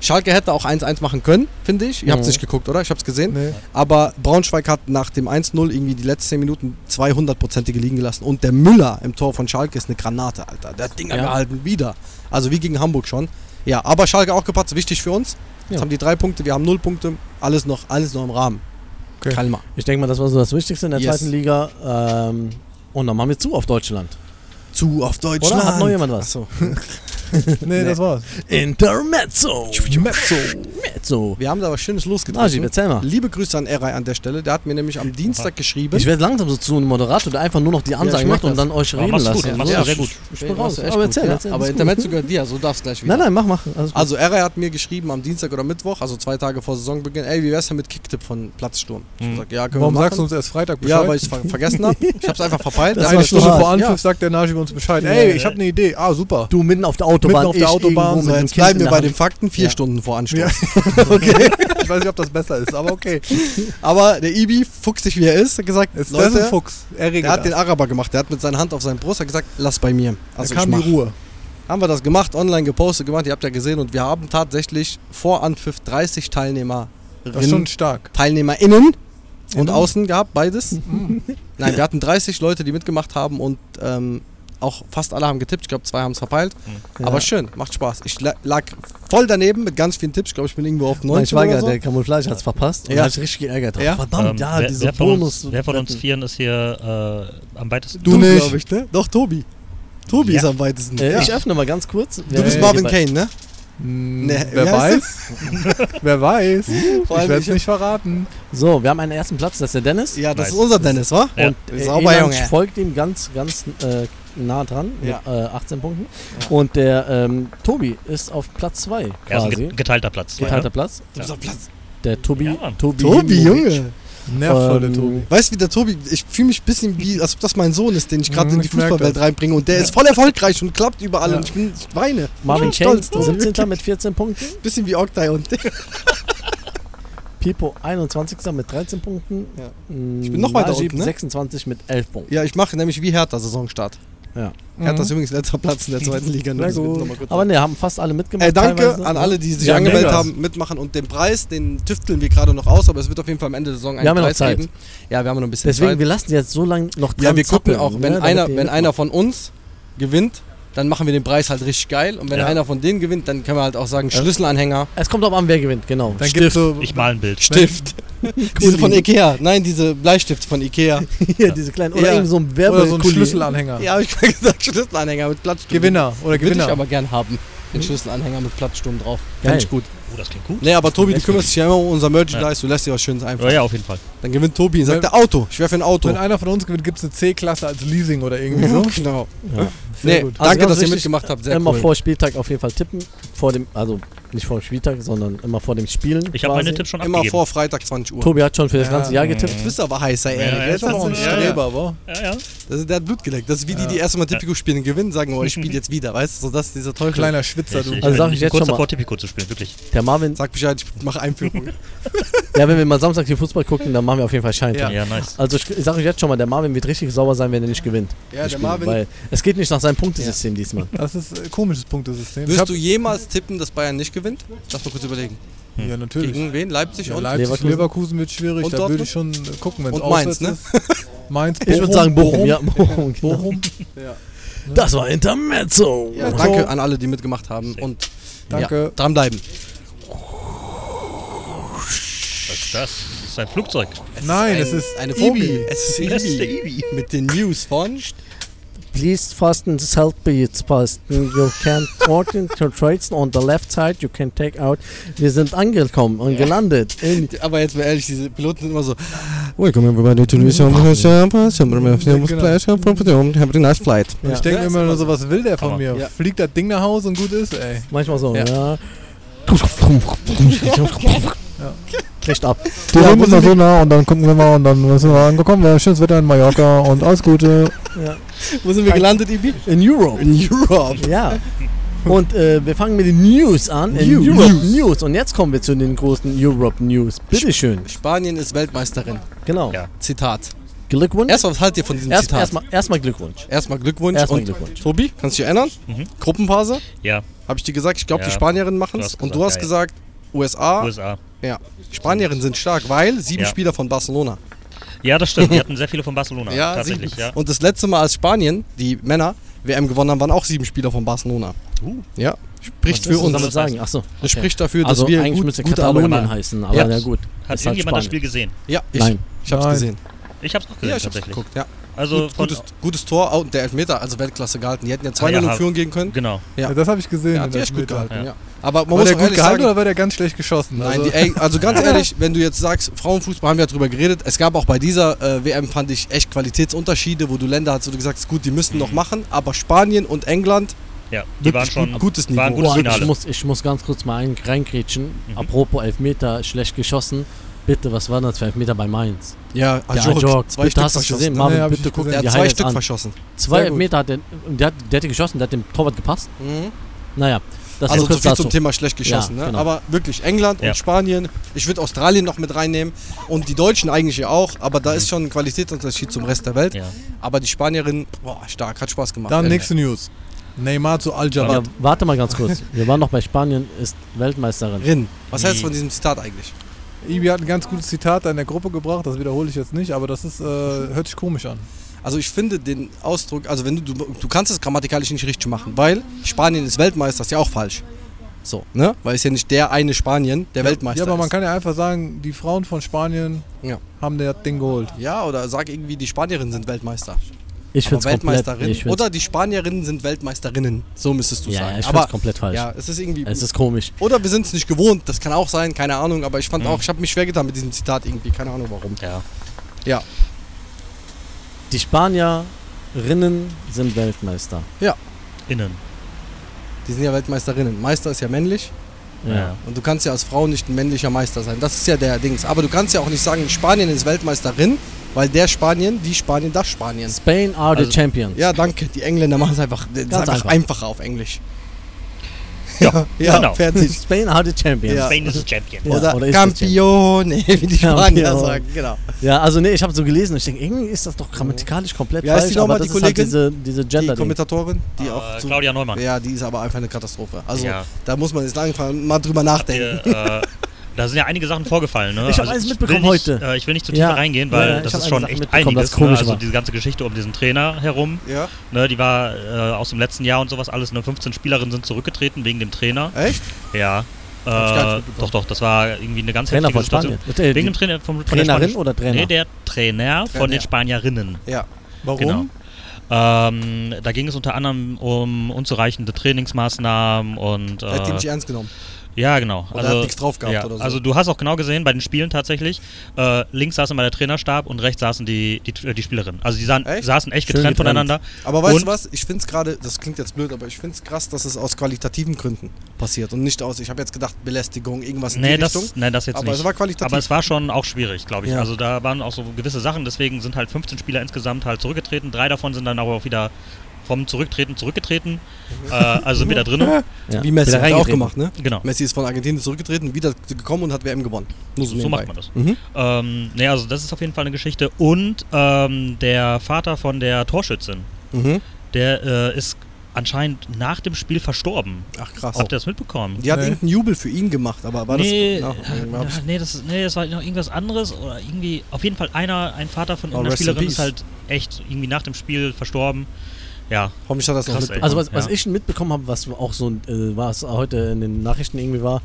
Schalke hätte auch 1-1 machen können, finde ich. Ihr habt es Mhm. nicht geguckt, oder? Ich habe es gesehen. Nee. Aber Braunschweig hat nach dem 1-0 irgendwie die letzten 10 Minuten 200-prozentige liegen gelassen. Und der Müller im Tor von Schalke ist eine Granate, Alter. Der hat Dinger Ja. gehalten, wieder. Also wie gegen Hamburg schon. Ja, aber Schalke auch gepatzt, wichtig für uns. Jetzt Ja. haben die drei Punkte, wir haben null Punkte. Alles noch, alles noch im Rahmen. Okay. Kalmar. Ich denke mal, das war so das Wichtigste in der Yes. zweiten Liga. Ähm, und dann machen wir zu auf Deutschland. Zu auf Deutschland. Oder hat noch jemand was? Achso. Nee, das war's. Intermezzo. Mezzo. Intermezzo. Wir haben da was Schönes Najib, losgetreten. erzähl mal. Liebe Grüße an Eray an der Stelle. Der hat mir nämlich am Dienstag geschrieben. Ich werde langsam so zu einem Moderator, der einfach nur noch die Ansage ich macht und das. dann euch reden gut, Ja, so. du sehr gut. Ich bin Ja, raus. Aber erzähl, ja. erzähl. Aber. Intermezzo gehört dir, so darfst gleich wieder. Nein, nein, mach, mach. Also Eray hat mir geschrieben am Dienstag oder Mittwoch, also zwei Tage vor Saisonbeginn, ey, wie wär's denn mit Kicktipp von Platzsturm? Ich hab gesagt, ja, können Warum sagst du uns erst Freitag Bescheid? Ja, weil ich es ver vergessen habe. Ich habe es einfach verpeilt. Eine Stunde vor Anpfiff Ja. sagt der Najib uns Bescheid. Ja, Ey, ja. ich habe eine Idee. Ah, super. Du mitten auf der Autobahn, Mitten auf der Autobahn, so, Jetzt bleiben wir bei den Fakten, vier Ja. Stunden vor Anstoß. Ja. okay. Ich weiß nicht, ob das besser ist, aber okay. Aber der Ibi, fuchsig wie er ist, hat gesagt, Ist das Leute, ein Fuchs? Er der regelt hat den das. Araber gemacht. Der hat mit seiner Hand auf seinen Brust hat gesagt, lass bei mir. Also da kam die Ruhe. Haben wir das gemacht, online gepostet, gemacht, ihr habt ja gesehen und wir haben tatsächlich vor Anpfiff 30 Teilnehmer Das ist schon stark. TeilnehmerInnen und Innen? außen gehabt, beides. Nein, wir hatten 30 Leute, die mitgemacht haben und ähm, auch fast alle haben getippt. Ich glaube, zwei haben es verpeilt. Aber Ja. schön, macht Spaß. Ich la- lag voll daneben mit ganz vielen Tipps. Ich glaube, ich bin irgendwo auf 90 Mein Schwager, so. der Camouflage hat es verpasst und Ja. hat sich richtig geärgert. Ja? Verdammt, Ähm, ja, wer, diese wer, von Bonus. uns, wer von uns Vieren ist hier äh, am weitesten? Du, nicht. glaube ich, ne? Doch, Tobi. Tobi Ja. ist am weitesten. Äh, ja. Ich öffne mal ganz kurz. du bist Marvin Kane, ne? Hm, Nee, wer weiß? wer weiß? Ich allem werde es ich- nicht verraten. So, wir haben einen ersten Platz, das ist der Dennis. Ja, das Nice. ist unser Dennis, wa? Ja. Und äh, Sauber, Junge. folgt ihm ganz, ganz äh, nah dran Ja. mit äh, 18 Punkten. Und der ähm, Tobi ist auf Platz 2 Ja, ist ein quasi. ge- geteilter Platz. Geteilter Platz. Du bist auf Platz. Der Tobi. Ja. Tobi, Tobi. Junge. Nervvolle Ähm, Tobi. Weißt du, wie der Tobi, ich fühle mich ein bisschen wie, als ob das mein Sohn ist, den ich gerade in die Fußballwelt reinbringe. Und der ist voll erfolgreich und klappt überall. Ja. Und ich, bin, ich weine. Marvin ich bin Kane, stolz, Tobi. 17. mit 14 Punkten. Bisschen wie Oktay und Pipo 21. mit 13 Punkten. Ja. Mm, Ich bin noch weiter Najib unten, ne? 26 mit 11 Punkten. Ja, ich mache nämlich wie Hertha Saisonstart. Ja. Hertha ist übrigens letzter Platz in der zweiten Liga. nur Sehr das will ich gut. noch mal kurz Aber ne, haben fast alle mitgemacht. Ey, danke teilweise. an alle, die sich Ja, angemeldet mega. haben, mitmachen und den Preis, den tüfteln wir gerade noch aus, aber es wird auf jeden Fall am Ende der Saison einen Wir haben ja noch Preis Zeit. geben. Ja, wir haben noch ein bisschen Deswegen, Zeit. wir lassen jetzt so lange noch dran Ja, wir gucken zappeln, auch, wenn, ne, einer, wenn einer von uns gewinnt, dann machen wir den Preis halt richtig geil. Und wenn Ja. einer von denen gewinnt, dann können wir halt auch sagen, Schlüsselanhänger, Es kommt auch an, wer gewinnt, genau. Dann gibt's so, Ich mal ein Bild. Stift. diese von Ikea. Nein, diese Bleistift von Ikea. Hier, diese kleinen. Oder Ja. irgendwie so ein oder Werbe so ein Schlüsselanhänger. Ja, habe ich mal gesagt, Schlüsselanhänger mit Platzsturm. Gewinner oder Würde ich Gewinner. aber gern haben. Den Schlüsselanhänger mit Platzsturm drauf. Ich gut. Oh, das klingt gut. Nee, aber Tobi, du kümmerst dich ja immer um unser Merchandise, du lässt dir was Schönes Ja, einfallen. ja, auf jeden Fall. Dann gewinnt Tobi und sagt, der Auto. Ich wäre für ein Auto. Wenn einer von uns gewinnt, gibt es eine C-Klasse als Leasing oder irgendwie so. Genau. Ja. Sehr Nee, gut. Also danke, dass ihr mitgemacht habt. Sehr immer cool. vor Spieltag auf jeden Fall tippen. Vor dem, also nicht vor dem Spieltag, sondern immer vor dem Spielen. Ich habe meine Tipps schon Immer abgegeben. vor Freitag 20 Uhr. Tobi hat schon für das Ja. ganze Jahr getippt. Du bist aber heißer, Ja, ehrlich. ja, Er ist aber auch ein Ja, ja. Streber, wa? Ja, ja. Das ist, der hat Blut geleckt. Das ist wie die, die erstmal Tipico spielen, gewinnen, sagen, oh, ich spiele jetzt wieder, weißt du? So, das ist dieser Teufel. Kleiner Schwitzer, Ich, du. ich, Also bin- sag ich ich jetzt kurz schon mal- davor, Tipico zu spielen, wirklich. Der Marvin, Sag Bescheid, ich mache Einführung. ja, wenn wir mal Samstag hier Fußball gucken, dann machen wir auf jeden Fall Schein. Ja. Ja, nice. Also ich, ich sage euch jetzt schon mal, der Marvin wird richtig sauer sein, wenn er nicht gewinnt. Ja, der Spiel, Marvin. Weil es geht nicht nach seinem Punktesystem diesmal. Das ist ein komisches Punktesystem. Ich Wirst du jemals tippen, dass Bayern nicht gewinnt? Lass mal kurz überlegen. ja, natürlich. Gegen wen? Leipzig Ja, und? Leipzig, Leverkusen. Leverkusen. wird schwierig. Und da würde ich schon äh, gucken, wenn es Mainz, ne? ist. Mainz, Ich würde sagen Bochum, ja. Bochum, genau. Bochum. Das war Intermezzo. Ja, danke an alle, die mitgemacht haben. Und Danke. Ja, dranbleiben. Was ist das? Das ist ein Flugzeug. Nein, ein, es ist eine Ibi. Vogel. Es ist Das ist der Ibi. Ibi. Mit den News von. Please fasten the seatbelts fasten. You can talk into trades on the left side. You can take out. Wir sind angekommen und gelandet. Aber jetzt mal ehrlich, diese Piloten sind immer so. Welcome everybody to News on Have a nice flight. Ich denke mir immer nur so, was will der von mir? Fliegt das Ding nach Hause und gut ist, ey. manchmal so, Ja. ja. Kriegt ab. Die ja, sind so nah und dann gucken wir mal und dann sind wir angekommen. Schönes Wetter in Mallorca und alles Gute. Ja. Wo sind wir gelandet, Ibi? In Europe. In Europe. Ja. Und äh, wir fangen mit den News an. In News. Europe News. Und jetzt kommen wir zu den großen Europe News. Bitteschön. Spanien ist Weltmeisterin. Genau. Ja. Zitat. Glückwunsch. Erstmal, was haltet ihr von diesem Erst, Zitat? erstmal, erstmal Glückwunsch. Erstmal Glückwunsch. Erstmal und Glückwunsch. Tobi, kannst du dich erinnern? Mhm. Gruppenphase? Ja, Habe ich dir gesagt, ich glaube, Ja. die Spanierinnen machen es. Und du hast gesagt, USA. USA. Ja. Spanierinnen sind stark, weil sieben Ja. Spieler von Barcelona. Ja, das stimmt. Die hatten sehr viele von Barcelona. Ja, tatsächlich, sieben. ja. Und das letzte Mal, als Spanien, die Männer, WM gewonnen haben, waren auch sieben Spieler von Barcelona. Uh. Ja, spricht Was für uns. das sagen? heißt? Achso. Das spricht dafür, dass Also wir eigentlich gut, müsste gute Katalonien heißen, aber Ja. na gut. Hat halt irgendjemand das Spanien. Spiel gesehen? Ja, ich. Nein. Ich hab's Nein. gesehen. Ich hab's auch gesehen, Ja, ich hab's tatsächlich. geguckt, ja. Also Gut, gutes, gutes Tor oh, und der Elfmeter, also Weltklasse gehalten. Die hätten ja 2-0 Ah, ja, Führung gehen können. genau. Ja. Ja, das habe ich gesehen. Ja, hat echt gut gehalten, Ja. ja. Aber man War muss der gut gehalten sagen, oder war der ganz schlecht geschossen? Nein, also, die, ey, also ganz ehrlich, wenn du jetzt sagst, Frauenfußball haben wir ja drüber geredet. Es gab auch bei dieser äh, WM, fand ich, echt Qualitätsunterschiede, wo du Länder hast, wo du gesagt hast, gut, die müssten noch machen, aber Spanien und England, Ja, die waren Wirklich schon gut- gutes ein Niveau. gutes Boah, ich, muss, ich muss ganz kurz mal ein, reingrätschen. Mhm. Apropos Elfmeter, schlecht geschossen. Bitte, was war das für Elfmeter bei Mainz? ja, Der Ajorg, Ajorg. zwei Bitte, Stück hast verschossen. gesehen? Marvin, Nee, bitte guck gesehen. dir Der die hat zwei Stück an. verschossen. Zwei. Elfmeter hat der, und der, hat, der hat die geschossen, der hat dem Torwart gepasst. Mhm. Naja, das Also kurz viel dazu. zum Thema schlecht geschossen. Ja, ne? genau. Aber wirklich, England Ja. und Spanien, ich würde Australien noch mit reinnehmen und die Deutschen eigentlich ja auch, aber da ist schon ein Qualitätsunterschied zum Rest der Welt. Ja. Aber die Spanierinnen, boah, stark, hat Spaß gemacht. Dann ehrlich. nächste News. Neymar zu Ja, Al-Jabbar. warte mal ganz kurz. Wir waren noch bei Spanien, ist Weltmeisterin. Rin, was hältst Wie? du von diesem Zitat eigentlich? Ibi hat ein ganz gutes Zitat in der Gruppe gebracht, das wiederhole ich jetzt nicht, aber das ist, äh, hört sich komisch an. Also ich finde den Ausdruck, also wenn du, du, du kannst es grammatikalisch nicht richtig machen, weil Spanien ist Weltmeister, ist ja auch falsch. So, ne? Weil es ja nicht der eine Spanien, der Weltmeister Ja, aber man ist. kann ja einfach sagen, die Frauen von Spanien Ja. haben das Ding geholt. Ja, oder sag irgendwie, die Spanierinnen sind Weltmeister. Ich finde es komplett. Oder die Spanierinnen sind Weltmeisterinnen. So müsstest du ja, sagen. ja, ich aber komplett falsch. ja, es ist irgendwie. Es ist komisch. oder wir sind es nicht gewohnt, das kann auch sein, keine Ahnung, aber ich fand Mhm. auch, ich habe mich schwer getan mit diesem Zitat irgendwie, keine Ahnung warum. Ja. Ja, Die Spanierinnen sind Weltmeister. Innen. die sind ja Weltmeisterinnen. Meister ist ja männlich Ja. Und du kannst ja als Frau nicht ein männlicher Meister sein. Das ist ja der Dings. Aber du kannst ja auch nicht sagen, Spanien ist Weltmeisterin, weil der Spanien, die Spanien, das Spanien. Spain are the Also- champions. Ja, danke. Die Engländer machen es einfach einfach. einfacher auf Englisch. Ja, ja, genau. fertig. Spain are the champions. Ja. Spain is a champion. Ja, oder oder Campione, wie die Spanier Campione. sagen. Genau. Ja, also nee, ich habe so gelesen und ich denke, irgendwie ist das doch grammatikalisch komplett Wie heißt falsch, die nochmal, die halt Kollegin? diese, diese Die gender -Ding. Kommentatorin, die Äh, auch zu, Claudia Neumann. Ja, die ist aber einfach eine Katastrophe. Also Ja. da muss man jetzt langsam mal drüber nachdenken. Wir, äh, da sind ja einige Sachen vorgefallen. Ne? Ich hab alles will mitbekommen nicht, heute. Äh, ich will nicht zu tief Ja. reingehen, weil ja, ich das ist schon echt einiges. das komisch ne? Also diese ganze Geschichte um diesen Trainer herum, Ja, ne? die war äh, aus dem letzten Jahr und sowas alles. Ne? 15 Spielerinnen sind zurückgetreten wegen dem Trainer. echt? Ja. Ich Äh, doch, doch, das war irgendwie eine ganz Trainer heftige von Spanien. Situation. Äh, Wegen dem Trainer vom, von Trainerin oder Trainer? Nee, der Trainer von Trainer. den Spanierinnen. Ja. Warum? Genau. Ähm, da ging es unter anderem um unzureichende Trainingsmaßnahmen und Er hat die äh, nicht ernst genommen. Ja genau. Oder hat nichts drauf gehabt ja, oder so. Also du hast auch genau gesehen bei den Spielen tatsächlich, äh, links saß immer der Trainerstab und rechts saßen die, die, äh, die Spielerinnen. Also die sahen, Echt? saßen echt getrennt getrennt. voneinander. Aber weißt Und- du was? Ich finde es gerade, das klingt jetzt blöd, aber ich finde es krass, dass es aus qualitativen Gründen passiert und nicht aus, ich habe jetzt gedacht, Belästigung, irgendwas in Nee die Richtung. das, nee, das jetzt Aber nicht. es war qualitativ. Aber es war schon auch schwierig, glaube ich. Ja. Also da waren auch so gewisse Sachen, deswegen sind halt 15 Spieler insgesamt halt zurückgetreten. Drei davon sind dann aber auch wieder vom Zurücktreten zurückgetreten. äh, also sind wieder drinnen. Ja. Wie Messi hat er auch gemacht, ne? Genau. Messi ist von Argentinien zurückgetreten, wieder gekommen und hat WM gewonnen. Nur so, So macht man das. Mhm. Ähm, nee, also das ist auf jeden Fall eine Geschichte. Und ähm, der Vater von der Torschützin, Mhm. der äh, ist anscheinend nach dem Spiel verstorben. Ach krass. Habt ihr das mitbekommen? Die hat Nee. irgendeinen Jubel für ihn gemacht, aber war nee, das. Na, hab's- nee, das, ist- nee, das war noch irgendwas anderes. Oder irgendwie, auf jeden Fall einer, ein Vater von Oh, einer Spielerin ist halt echt irgendwie nach dem Spiel verstorben. Ja, Hoffentlich hat das noch Krass, mitbekommen. Also was, was Ja. ich mitbekommen habe, was auch so, äh, was heute in den Nachrichten irgendwie war,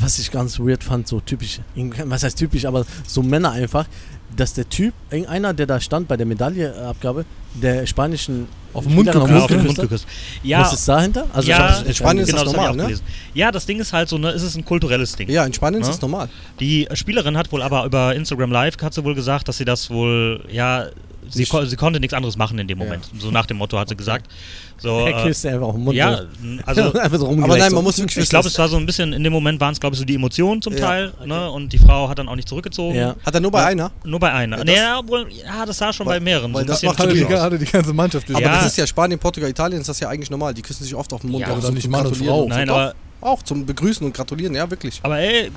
was ich ganz weird fand, so typisch, was heißt typisch, aber so Männer einfach, dass der Typ, irgendeiner, der da stand bei der Medailleabgabe, der spanischen Auf den Mund geküsst. Ja, Was ist dahinter? Also ja, hab- in Spanien ist genau, das hab ich normal, auch ne? Ja, das Ding ist halt so, ne, es ist ein kulturelles Ding. ja, in Spanien ist Ne? das normal. Die Spielerin hat wohl aber über Instagram Live, hat sie wohl gesagt, dass sie das wohl, ja, sie, ko sie konnte nichts anderes machen in dem Ja. Moment. So nach dem Motto hat sie gesagt. So, er äh, küsst einfach auf den Mund. ja, so. also einfach so Aber nein, man muss wirklich ich glaube, es war so ein bisschen, in dem Moment waren es, glaube ich, so die Emotionen zum Ja, Teil, ne? Und die Frau hat dann auch nicht zurückgezogen. Ja. Hat er nur bei Ja. einer? Nur bei einer. Ja, nee, das- ja, obwohl, ja, das sah schon Weil- bei mehreren. weil so ein das macht Hatte die, aus. hatte die ganze Mannschaft Aber Ja. das ist ja Spanien, Portugal, Italien ist das ja eigentlich normal. Die küssen sich oft auf den Mund. Ja, aber nicht Mann und Frau. Nein, aber, Auch zum Begrüßen und Gratulieren, ja, wirklich. aber ey,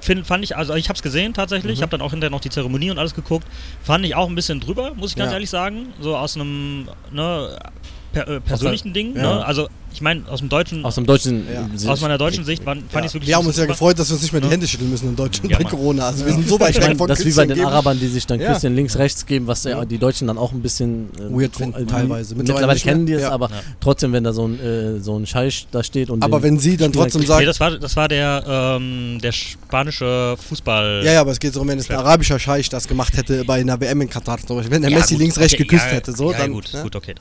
find, fand ich, also ich habe es gesehen tatsächlich, Mhm. ich habe dann auch hinterher noch die Zeremonie und alles geguckt, fand ich auch ein bisschen drüber, muss ich ganz Ja. ehrlich sagen, so aus einem ne, per, äh, persönlichen Ding, ne? also ich meine aus dem deutschen, Aus dem deutschen Ja. aus meiner deutschen Sicht fand, fand Ja. ich es wirklich Wir haben uns ja super. gefreut, dass wir uns nicht mehr die Ja. Hände schütteln müssen in Deutschland Ja, bei. Corona. Also wir sind so weit Ich weg meine, von das ist wie bei den geben. Arabern, die sich dann Ja. Küsschen links, rechts geben, was die Deutschen dann auch ein bisschen äh, Weird finden, äh, teilweise. Mittlerweile kennen die es, Ja. aber Ja. trotzdem, wenn da so ein, äh, so ein Scheich da steht und Aber wenn sie dann trotzdem kriegt- Nee, sagt, das war, das war der, ähm, der spanische Fußball. ja, ja, aber es geht darum, wenn es ein arabischer Scheich das gemacht hätte bei einer WM in Katar zum Beispiel, wenn der Ja, Messi links, rechts geküsst hätte, so, ja, dann. gut, ne? gut, okay.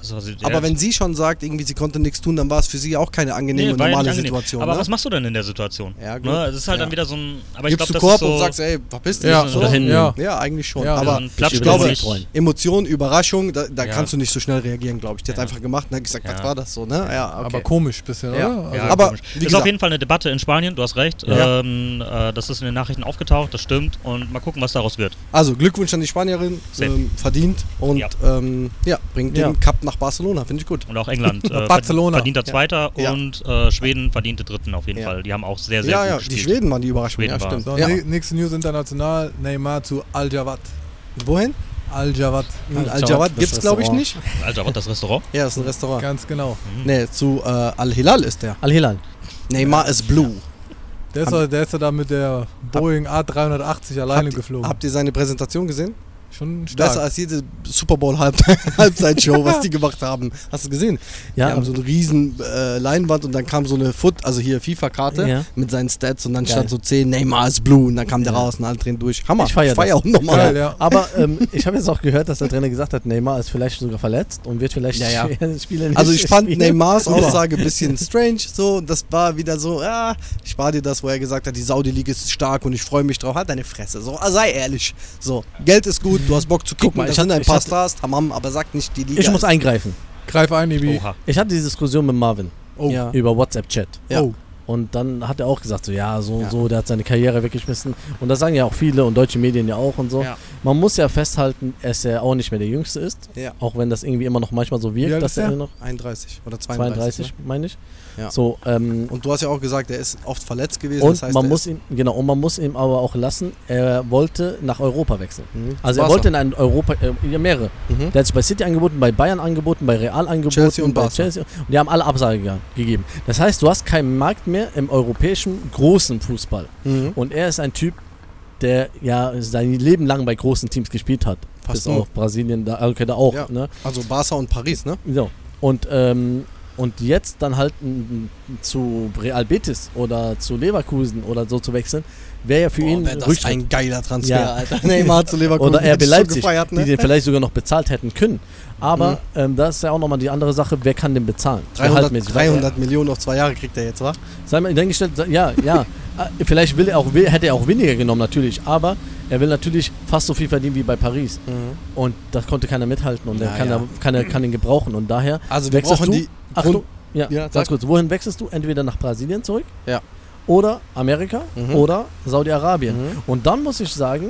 Aber wenn sie schon sagt, irgendwie sie konnte nichts tun, dann war es für sie auch keine angenehme, war ja normale angenehm. Situation. Aber ne? was machst du denn in der Situation? Ja, gut. Ne? Das ist halt Ja. dann wieder so ein. Aber ich Gibst glaube, du Korb so. und sagst, ey, verpiss dich. Ja, so. Ja. Ja, eigentlich schon. Ja, aber so ein Platz ich ich glaube, Sieg freuen. Emotion, Überraschung, da, da Ja. kannst du nicht so schnell reagieren, glaube ich. Die hat einfach gemacht und hat gesagt, was war das so, ne? Ja, okay. Aber komisch bisschen, Ja. oder? Also, Ja, aber komisch. wie ist gesagt- auf jeden Fall eine Debatte in Spanien, du hast recht. Ähm, äh, das ist in den Nachrichten aufgetaucht, das stimmt. Und mal gucken, was daraus wird. Also Glückwunsch an die Spanierin, ähm, verdient und Ja. ähm, bringt den Cup nach Barcelona, finde ich gut. Und auch England äh, Barcelona. verdienter Zweiter Ja. und äh, Schweden verdiente Dritten auf jeden Ja. Fall. Die haben auch sehr, sehr Ja, gut ja, gespielt. die Schweden waren die Überraschung, Schweden ja, stimmt. So, Ja. nä- nächste News international, Neymar zu Al-Jawad. Wohin? Al-Jawad, Al-Jawad, Al-Jawad gibt es, glaube ich, nicht. Also, was das Restaurant? Ja, das ist ein Restaurant. ganz genau. Nee, zu äh, Al-Hilal ist der. Al-Hilal. Neymar ist blue. Der ist, der ist ja da mit der Boeing A380 alleine habt, geflogen. habt ihr seine Präsentation gesehen? Schon stark. Besser als jede Super Bowl Halb Halbzeitshow, was die gemacht haben. Hast du gesehen? Ja, die haben so eine riesen äh, Leinwand und dann kam so eine Foot, also hier FIFA-Karte Ja. mit seinen Stats und dann Geil. stand so 10, Neymar ist blue und dann kam der Ja. raus und alle drehen durch. Hammer. Ich feier das. auch nochmal. Ja. Aber ähm, ich habe jetzt auch gehört, dass der Trainer gesagt hat, Neymar ist vielleicht sogar verletzt und wird vielleicht Ja, ja. Spiele nicht Also ich fand spielen. Neymars. Aussage ein bisschen strange, so, das war wieder so, ja, ich spare dir das, wo er gesagt hat, die Saudi-Liga ist stark und ich freue mich drauf, halt deine Fresse, so, sei ehrlich, so, Geld ist gut, du hast Bock zu gucken, mal, ich hatte- ein paar hatte- Stars, tamam, aber sag nicht, die Liga Ich muss eingreifen. Greif ein, Ibi. Oha. Ich hatte die Diskussion mit Marvin Oh. Ja. über WhatsApp-Chat. Ja. Oh. Und dann hat er auch gesagt, so ja, so Ja. und so, der hat seine Karriere weggeschmissen. Und das sagen ja auch viele und deutsche Medien ja auch und so. Ja. Man muss ja festhalten, dass er auch nicht mehr der Jüngste ist. Ja. Auch wenn das irgendwie immer noch manchmal so wirkt, Wie alt dass ist er der? noch 31 oder 32. 32, Ne? meine ich. Ja. So, ähm, Und du hast ja auch gesagt, er ist oft verletzt gewesen, und das heißt, man er muss ihm, genau, und man muss ihm aber auch lassen, er wollte nach Europa wechseln. Mhm. Also er Barca. wollte in ein Europa, äh, mehrere. Mhm. Der hat sich bei City angeboten, bei Bayern angeboten, bei Real angeboten, Chelsea und bei Barca. Chelsea. Und die haben alle Absage ge gegeben. Das heißt, du hast keinen Markt mehr im europäischen großen Fußball. Mhm. Und er ist ein Typ, der ja sein Leben lang bei großen Teams gespielt hat. Fast Bis auf Brasilien, da, okay, da auch. Ja. Ne? Also Barca und Paris, ne? So. Und, ähm, und jetzt dann halt zu Real Betis oder zu Leverkusen oder so zu wechseln, wäre ja für ihn wäre das Rückschritt. ein geiler Transfer, Ja. Alter. Neymar zu Leverkusen. Oder RB Leipzig, gefeiert, ne? die den vielleicht sogar noch bezahlt hätten können. Aber ähm, da ist ja auch nochmal die andere Sache, wer kann den bezahlen? 300, Gehaltmäßig. Weil er- 300 Millionen auf zwei Jahre kriegt er jetzt, wa? Sei mal dahingestellt, ja, ja. Äh, Vielleicht will er auch, will- hätte er auch weniger genommen, natürlich. Aber er will natürlich fast so viel verdienen wie bei Paris. Und das konnte keiner mithalten und Ja, er kann, ja. er, kann, er, kann ihn gebrauchen. Und daher Also wir brauchen die Achtung, ja, Ja, ganz kurz, wohin wechselst du? Entweder nach Brasilien zurück Ja. oder Amerika Mhm. oder Saudi-Arabien. Mhm. Und dann muss ich sagen,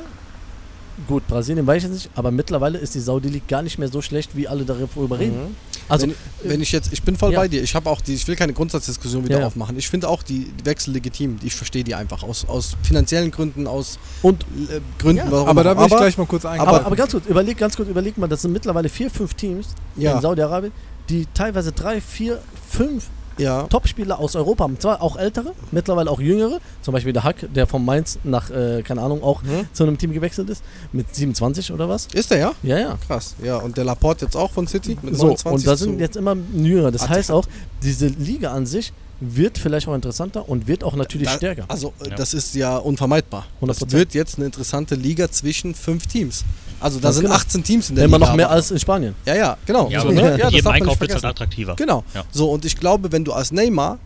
gut, Brasilien weiß ich nicht, aber mittlerweile ist die Saudi League gar nicht mehr so schlecht, wie alle darüber reden. Mhm. Also, wenn, wenn ich jetzt, ich bin voll ja. bei dir. Ich habe auch die, ich will keine Grundsatzdiskussion wieder Ja, ja. aufmachen. Ich finde auch die, Wechsel legitim. Ich verstehe die einfach aus, aus finanziellen Gründen, aus und äh, Gründen, warum Aber da will ich gleich mal kurz eingreifen. Aber, aber ganz kurz, überleg, ganz kurz, überleg mal, das sind mittlerweile vier, fünf Teams in Saudi-Arabien, die teilweise drei, vier, fünf ja. Topspieler aus Europa haben. Zwar auch ältere, mittlerweile auch jüngere. Zum Beispiel der Hack, der von Mainz nach, äh, keine Ahnung, auch Mhm. zu einem Team gewechselt ist. Mit 27 oder was? Ist der, ja? Ja, ja. Krass. Ja, und der Laporte jetzt auch von City mit So, 29 und da sind jetzt immer jüngere. Das heißt auch, diese Liga an sich wird vielleicht auch interessanter und wird auch natürlich da, stärker. Also, äh, Ja. das ist ja unvermeidbar. 100%. Das wird jetzt eine interessante Liga zwischen fünf Teams. Also, da sind genau. 18 Teams in der Immer Liga. noch mehr als in Spanien. Ja, ja, genau. Ja, so, aber ne? ja, das jedem Einkauf wird es halt attraktiver. Genau. Ja. So, und ich glaube, wenn du als Neymar,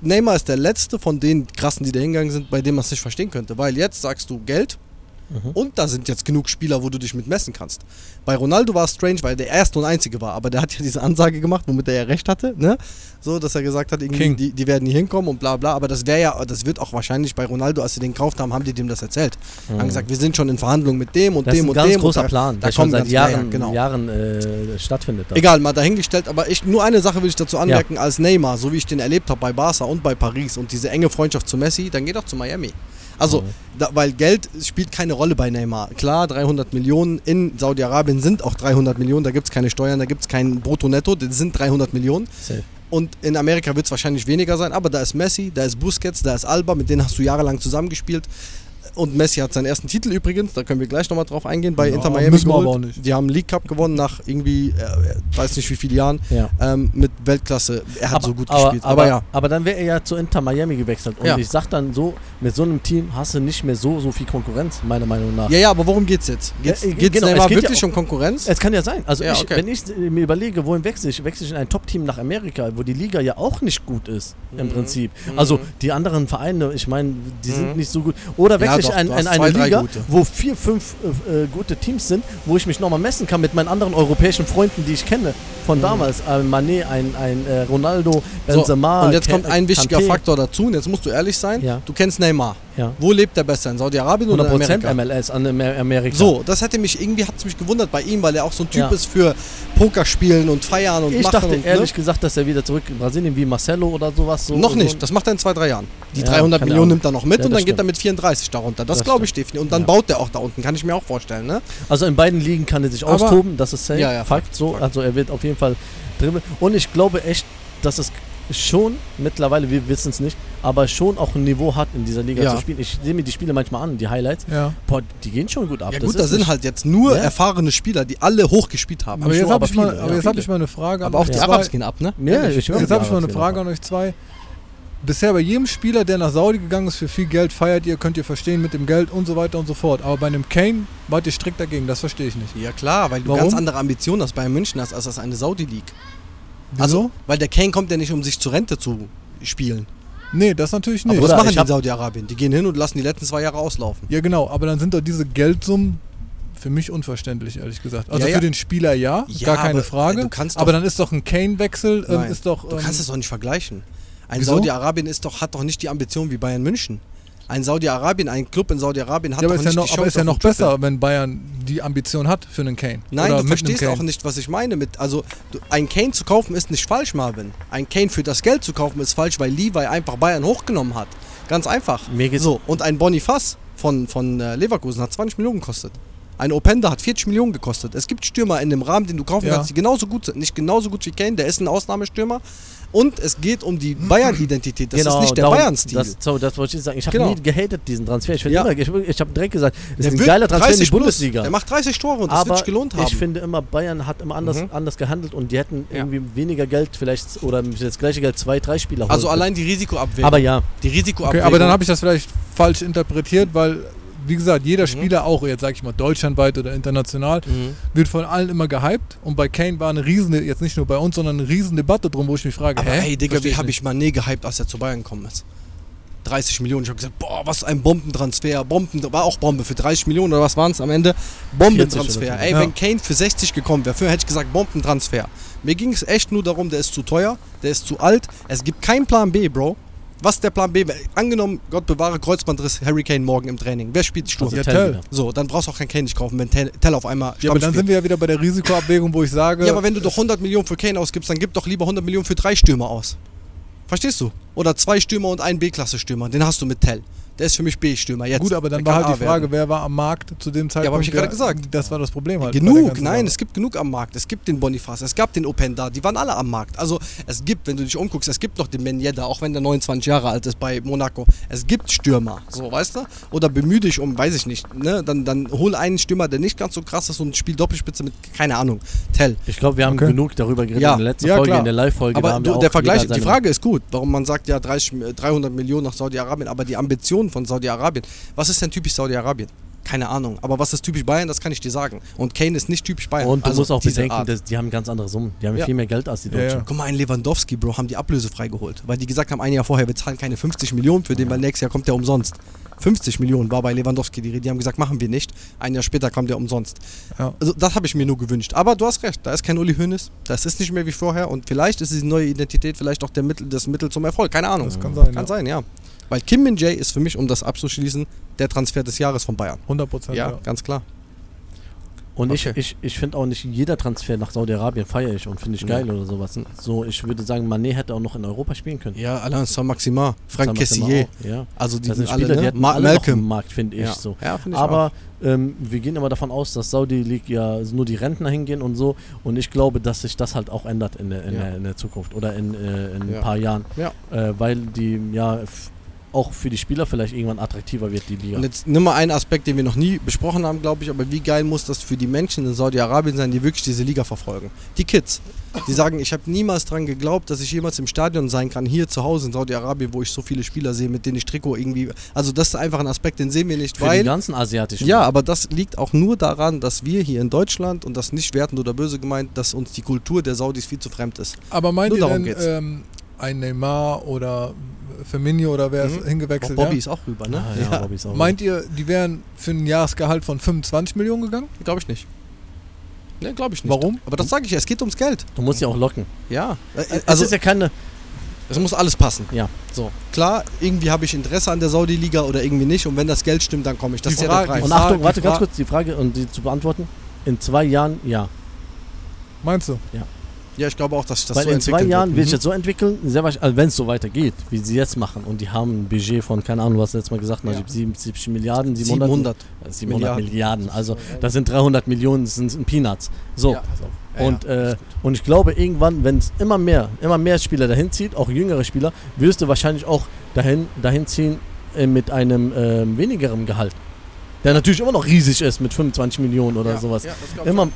Neymar ist der letzte von den krassen, die da hingegangen sind, bei dem man es nicht verstehen könnte. Weil jetzt sagst du Geld Mhm. und da sind jetzt genug Spieler, wo du dich mit messen kannst. Bei Ronaldo war es strange, weil der erste und einzige war, aber der hat ja diese Ansage gemacht, womit er ja recht hatte, ne? So, dass er gesagt hat, irgendwie, die, die werden nie hinkommen und bla bla. Aber das wäre ja, das wird auch wahrscheinlich bei Ronaldo, als sie den gekauft haben, haben die dem das erzählt. Haben gesagt, wir sind schon in Verhandlungen mit dem und Mhm. Das ist dem ein und ganz dem. großer und da, Plan, da der schon seit ganz- ja, ja, Jahren, genau. Jahren äh, stattfindet. da. Egal, mal dahingestellt, aber ich, nur eine Sache will ich dazu anmerken, als Neymar, so wie ich den erlebt habe bei Barca und bei Paris und diese enge Freundschaft zu Messi, dann geh doch zu Miami. Also, da, weil Geld spielt keine Rolle bei Neymar. Klar, 300 Millionen in Saudi-Arabien sind auch 300 Millionen, da gibt es keine Steuern, da gibt es kein Brutto-Netto, das sind 300 Millionen. Safe. Und in Amerika wird es wahrscheinlich weniger sein, aber da ist Messi, da ist Busquets, da ist Alba, mit denen hast du jahrelang zusammengespielt. Und Messi hat seinen ersten Titel übrigens, da können wir gleich nochmal drauf eingehen, bei Ja, Inter Miami müssen wir geholt. aber auch nicht. Die haben League Cup gewonnen nach irgendwie, äh, weiß nicht wie viele Jahren, Ja. ähm, mit Weltklasse. Er hat so gut gespielt. Aber, Aber, ja, aber dann wäre er ja zu Inter Miami gewechselt. Und Ja. ich sag dann so, mit so einem Team hast du nicht mehr so, so viel Konkurrenz, meiner Meinung nach. ja, ja, aber worum geht's jetzt? Geht's, Ja, äh, geht's genau, es geht wirklich um Konkurrenz? Es kann ja sein. Also ich, okay. wenn ich äh, mir überlege, wohin wechsle ich, wechsle ich in ein Top-Team nach Amerika, wo die Liga ja auch nicht gut ist, Mhm. im Prinzip. Also die anderen Vereine, ich meine, die sind Mhm. nicht so gut. Oder wechsle Ja, ich doch, in, du in hast eine zwei, Liga, wo vier, fünf äh, äh, gute Teams sind, wo ich mich nochmal messen kann mit meinen anderen europäischen Freunden, die ich kenne. Von damals. Ein Mané, ein, ein äh, Ronaldo, Mhm. So, Benzema. und jetzt kommt ein wichtiger Kanté. Faktor dazu, und jetzt musst du ehrlich sein, Ja. du kennst Neymar. Ja. Wo lebt er besser, in Saudi-Arabien oder in 100% Amerika? MLS an Amer- Amerika. So, das hätte mich irgendwie hat's mich gewundert bei ihm, weil er auch so ein Typ Ja. ist für Pokerspielen und Feiern und Ich Machen dachte und, ehrlich ne? gesagt, dass er wieder zurück in Brasilien wie Marcelo oder sowas. So, Noch so nicht, das macht er in zwei, drei Jahren. Die Ja, 300 keine Millionen Ahnung. nimmt er noch mit und dann geht er stimmt. mit 34 darunter. Das, Das glaube ich stimmt. definitiv. Und dann baut er auch da unten, kann ich mir auch vorstellen. Ne? Also in beiden Ligen kann er sich Aber- austoben, das ist safe. Ja, ja, Fakt, so. Fakt. Also er wird auf jeden Fall dribbeln. Und ich glaube echt, dass es schon mittlerweile, wir wissen es nicht, aber schon auch ein Niveau hat, in dieser Liga Ja. zu spielen. Ich sehe mir die Spiele manchmal an, die Highlights. Ja. Boah, die gehen schon gut ab. Ja Das gut, da sind halt jetzt nur Ja. erfahrene Spieler, die alle hochgespielt haben. Aber Nicht jetzt habe ich, mal- aber jetzt hab ich mal eine Frage. an aber auch euch die zwei. Arabs gehen ab, ne? Ja, ich Jetzt habe ich mal eine Frage an euch zwei. Bisher bei jedem Spieler, der nach Saudi gegangen ist für viel Geld, feiert ihr, könnt ihr verstehen mit dem Geld und so weiter und so fort. Aber bei einem Kane wart ihr strikt dagegen, das verstehe ich nicht. Ja klar, weil du Warum? ganz andere Ambitionen hast bei München hast, als das eine Saudi League. Wieso? Also, weil der Kane kommt ja nicht, um sich zur Rente zu spielen. nee, das natürlich nicht. Aber was machen die in Saudi-Arabien? Die gehen hin und lassen die letzten zwei Jahre auslaufen. Ja, genau, aber dann sind doch diese Geldsummen für mich unverständlich, ehrlich gesagt. Also Ja, ja. für den Spieler ja, Ja, gar keine aber, Frage. äh, du kannst aber doch- dann ist doch ein Kane-Wechsel, ähm, ist doch. Du ähm, kannst es doch nicht vergleichen. Ein? Saudi-Arabien doch, hat doch nicht die Ambition wie Bayern München. Ein Saudi-Arabien, ein Club in Saudi-Arabien hat ja, aber ist ja noch, die aber ist ja noch besser, wenn Bayern die Ambition hat für einen Kane. Nein, Oder du mit einem verstehst auch nicht, was ich meine. Mit, also, du, ein Kane zu kaufen ist nicht falsch, Marvin. Ein Kane für das Geld zu kaufen ist falsch, weil Levi einfach Bayern hochgenommen hat. Ganz einfach. Mir geht's- so, und ein Boniface von, von äh, Leverkusen hat 20 Millionen gekostet. Ein Openda hat 40 Millionen gekostet. Es gibt Stürmer in dem Rahmen, den du kaufen Ja. kannst, die genauso gut sind. Nicht genauso gut wie Kane, der ist ein Ausnahmestürmer. Und es geht um die Bayern-Identität. Das ist nicht der Bayern-Stil. Das, so, das wollte ich sagen. Ich habe Genau. nie gehatet diesen Transfer. Ich, Ja. immer, ich, ich habe direkt gesagt, es ist ein geiler Transfer in die 30 plus. Bundesliga. Der macht 30 Tore und das wird aber sich gelohnt haben. ich finde immer, Bayern hat immer anders, Mhm. anders gehandelt und die hätten Ja. irgendwie weniger Geld vielleicht oder das gleiche Geld zwei, drei Spieler holen also allein die Risikoabwägung. Aber ja, die Okay, Risikoabwägung. aber dann habe ich das vielleicht falsch interpretiert, weil, wie gesagt, jeder Mhm. Spieler, auch jetzt sage ich mal deutschlandweit oder international, Mhm. wird von allen immer gehypt. Und bei Kane war eine riesen, jetzt nicht nur bei uns, sondern eine riesen Debatte drum, wo ich mich frage, Aber hä? hey, Digga, wie habe ich Mané gehypt, als er zu Bayern gekommen ist? 30 Millionen. Ich habe gesagt, boah, was ein Bombentransfer. Bomben, war auch Bombe für 30 Millionen oder was waren es am Ende? 40 Bombentransfer. Ey, Ja. wenn Kane für 60 gekommen wäre, für hätte ich gesagt, Bombentransfer. Mir ging es echt nur darum, der ist zu teuer, der ist zu alt. Es gibt keinen Plan B, Bro. Was ist der Plan B? Angenommen, Gott bewahre, Kreuzbandriss, Harry Kane morgen im Training. Wer spielt die Stunde? Ja, Tell. So, dann brauchst du auch keinen Kane nicht kaufen, wenn Tell, Tell auf einmal Ja, aber dann Stamm sind wir ja wieder bei der Risikoabwägung, wo ich sage, ja, aber wenn du doch 100 Millionen für Kane ausgibst, dann gib doch lieber 100 Millionen für drei Stürmer aus. Verstehst du? Oder zwei Stürmer und einen B-Klasse-Stürmer. Den hast du mit Tell. Der ist für mich B-Stürmer. Jetzt. gut, aber dann war halt die Frage, werden. wer war am Markt zu dem Zeitpunkt? aber hab ich gerade der- gesagt. Das war das Problem halt. Genug, nein, Sache. es gibt genug am Markt. Es gibt den Boniface, es gab den Openda, die waren alle am Markt. Also es gibt, wenn du dich umguckst, es gibt noch den Ben Yedda, auch wenn der 29 Jahre alt ist bei Monaco. Es gibt Stürmer, so weißt du? Oder bemühe dich um, weiß ich nicht, ne? Dann, dann hol einen Stürmer, der nicht ganz so krass ist und spiel Doppelspitze mit, keine Ahnung, Tell. ich glaube, wir haben Okay. genug darüber geredet Ja. in der letzten Ja, Folge, klar. in der Live-Folge. Aber haben wir du, auch der Vergleich, die Frage ist gut, warum man sagt ja 30, 300 Millionen nach Saudi-Arabien, aber die Ambitionen von Saudi-Arabien, was ist denn typisch Saudi-Arabien? Keine Ahnung, aber was ist typisch Bayern, das kann ich dir sagen. Und Kane ist nicht typisch Bayern. Und du Also musst auch bedenken, dass die haben ganz andere Summen. Die haben Ja. viel mehr Geld als die Ja, Deutschen. ja. Guck mal, ein Lewandowski, Bro, haben die Ablöse freigeholt, weil die gesagt haben, ein Jahr vorher, wir zahlen keine 50 Millionen für den, weil nächstes Jahr kommt der umsonst. 50 Millionen war bei Lewandowski die Rede. Die haben gesagt, machen wir nicht. Ein Jahr später kam der umsonst. Ja. Also das habe ich mir nur gewünscht. Aber du hast recht, da ist kein Uli Hoeneß. Das ist nicht mehr wie vorher. Und vielleicht ist diese neue Identität vielleicht auch der Mittel, das Mittel zum Erfolg. Keine Ahnung. Das kann sein, Kann ja. sein, ja. Weil Kim Min Jae ist für mich, um das abzuschließen, der Transfer des Jahres von Bayern. 100 Prozent. Ja, Ja. ganz klar. Und Okay. ich, ich, ich finde auch nicht jeder Transfer nach Saudi-Arabien feiere ich und finde ich Nee. geil oder sowas. So, ich würde sagen, Mané hätte auch noch in Europa spielen können. Ja, Alain Saint-Maximin, Frank auch, Ja. Also die Das sind Spieler, alle, die ne? hätten Ma alle noch Malcolm. im Markt, finde ich ja. so. Ja, finde ich Aber ähm, wir gehen immer davon aus, dass Saudi League ja nur die Rentner hingehen und so. Und ich glaube, dass sich das halt auch ändert in der, in Ja. der, in der Zukunft oder in, äh, in Ja. ein paar Jahren. Ja. Äh, weil die ja auch für die Spieler vielleicht irgendwann attraktiver wird, die Liga. Und jetzt nimm mal einen Aspekt, den wir noch nie besprochen haben, glaube ich, aber wie geil muss das für die Menschen in Saudi-Arabien sein, die wirklich diese Liga verfolgen? Die Kids, die sagen, ich habe niemals dran geglaubt, dass ich jemals im Stadion sein kann, hier zu Hause in Saudi-Arabien, wo ich so viele Spieler sehe, mit denen ich Trikot irgendwie. Also, das ist einfach ein Aspekt, den sehen wir nicht, für weil. die ganzen asiatischen. Ja, aber das liegt auch nur daran, dass wir hier in Deutschland, und das nicht wertend oder böse gemeint, dass uns die Kultur der Saudis viel zu fremd ist. Aber meint Nur ihr darum denn, geht's. ähm, ein Neymar oder Firmino oder wer ist Mhm. Auch hingewechselt? Bobby ja? ist auch rüber, ne? Ah, ja, Bobby ist auch Meint ihr, die wären für ein Jahresgehalt von 25 Millionen gegangen? Glaube ich nicht. Ne, glaube ich nicht. Warum? Aber das sage ich ja, es geht ums Geld. Du musst ja auch locken. Ja. Also, Also, es ist ja keine. es muss alles passen. Ja. So, klar, irgendwie habe ich Interesse an der Saudi-Liga oder irgendwie nicht. Und wenn das Geld stimmt, dann komme ich. Das Die ist ja Frage- der Preis. Und Achtung, warte ganz kurz, die Frage und die zu beantworten. In zwei Jahren, ja. Meinst du? Ja, ich glaube auch, dass das Weil so in zwei Jahren wird. sich Mhm. das so entwickeln, also wenn es so weitergeht, wie sie jetzt machen, und die haben ein Budget von, keine Ahnung, was jetzt mal gesagt Ja. 77 Milliarden, 700, 700. 700 Milliarden. Milliarden. Also das sind 300 Millionen, das sind, Peanuts. So, Ja. Ja, und, äh, und ich glaube, irgendwann, wenn es immer mehr, immer mehr Spieler dahin zieht, auch jüngere Spieler, wirst du wahrscheinlich auch dahin, dahin ziehen äh, mit einem ähm, wenigeren Gehalt. Der natürlich immer noch riesig ist mit 25 Millionen oder Ja, sowas. ja, immer,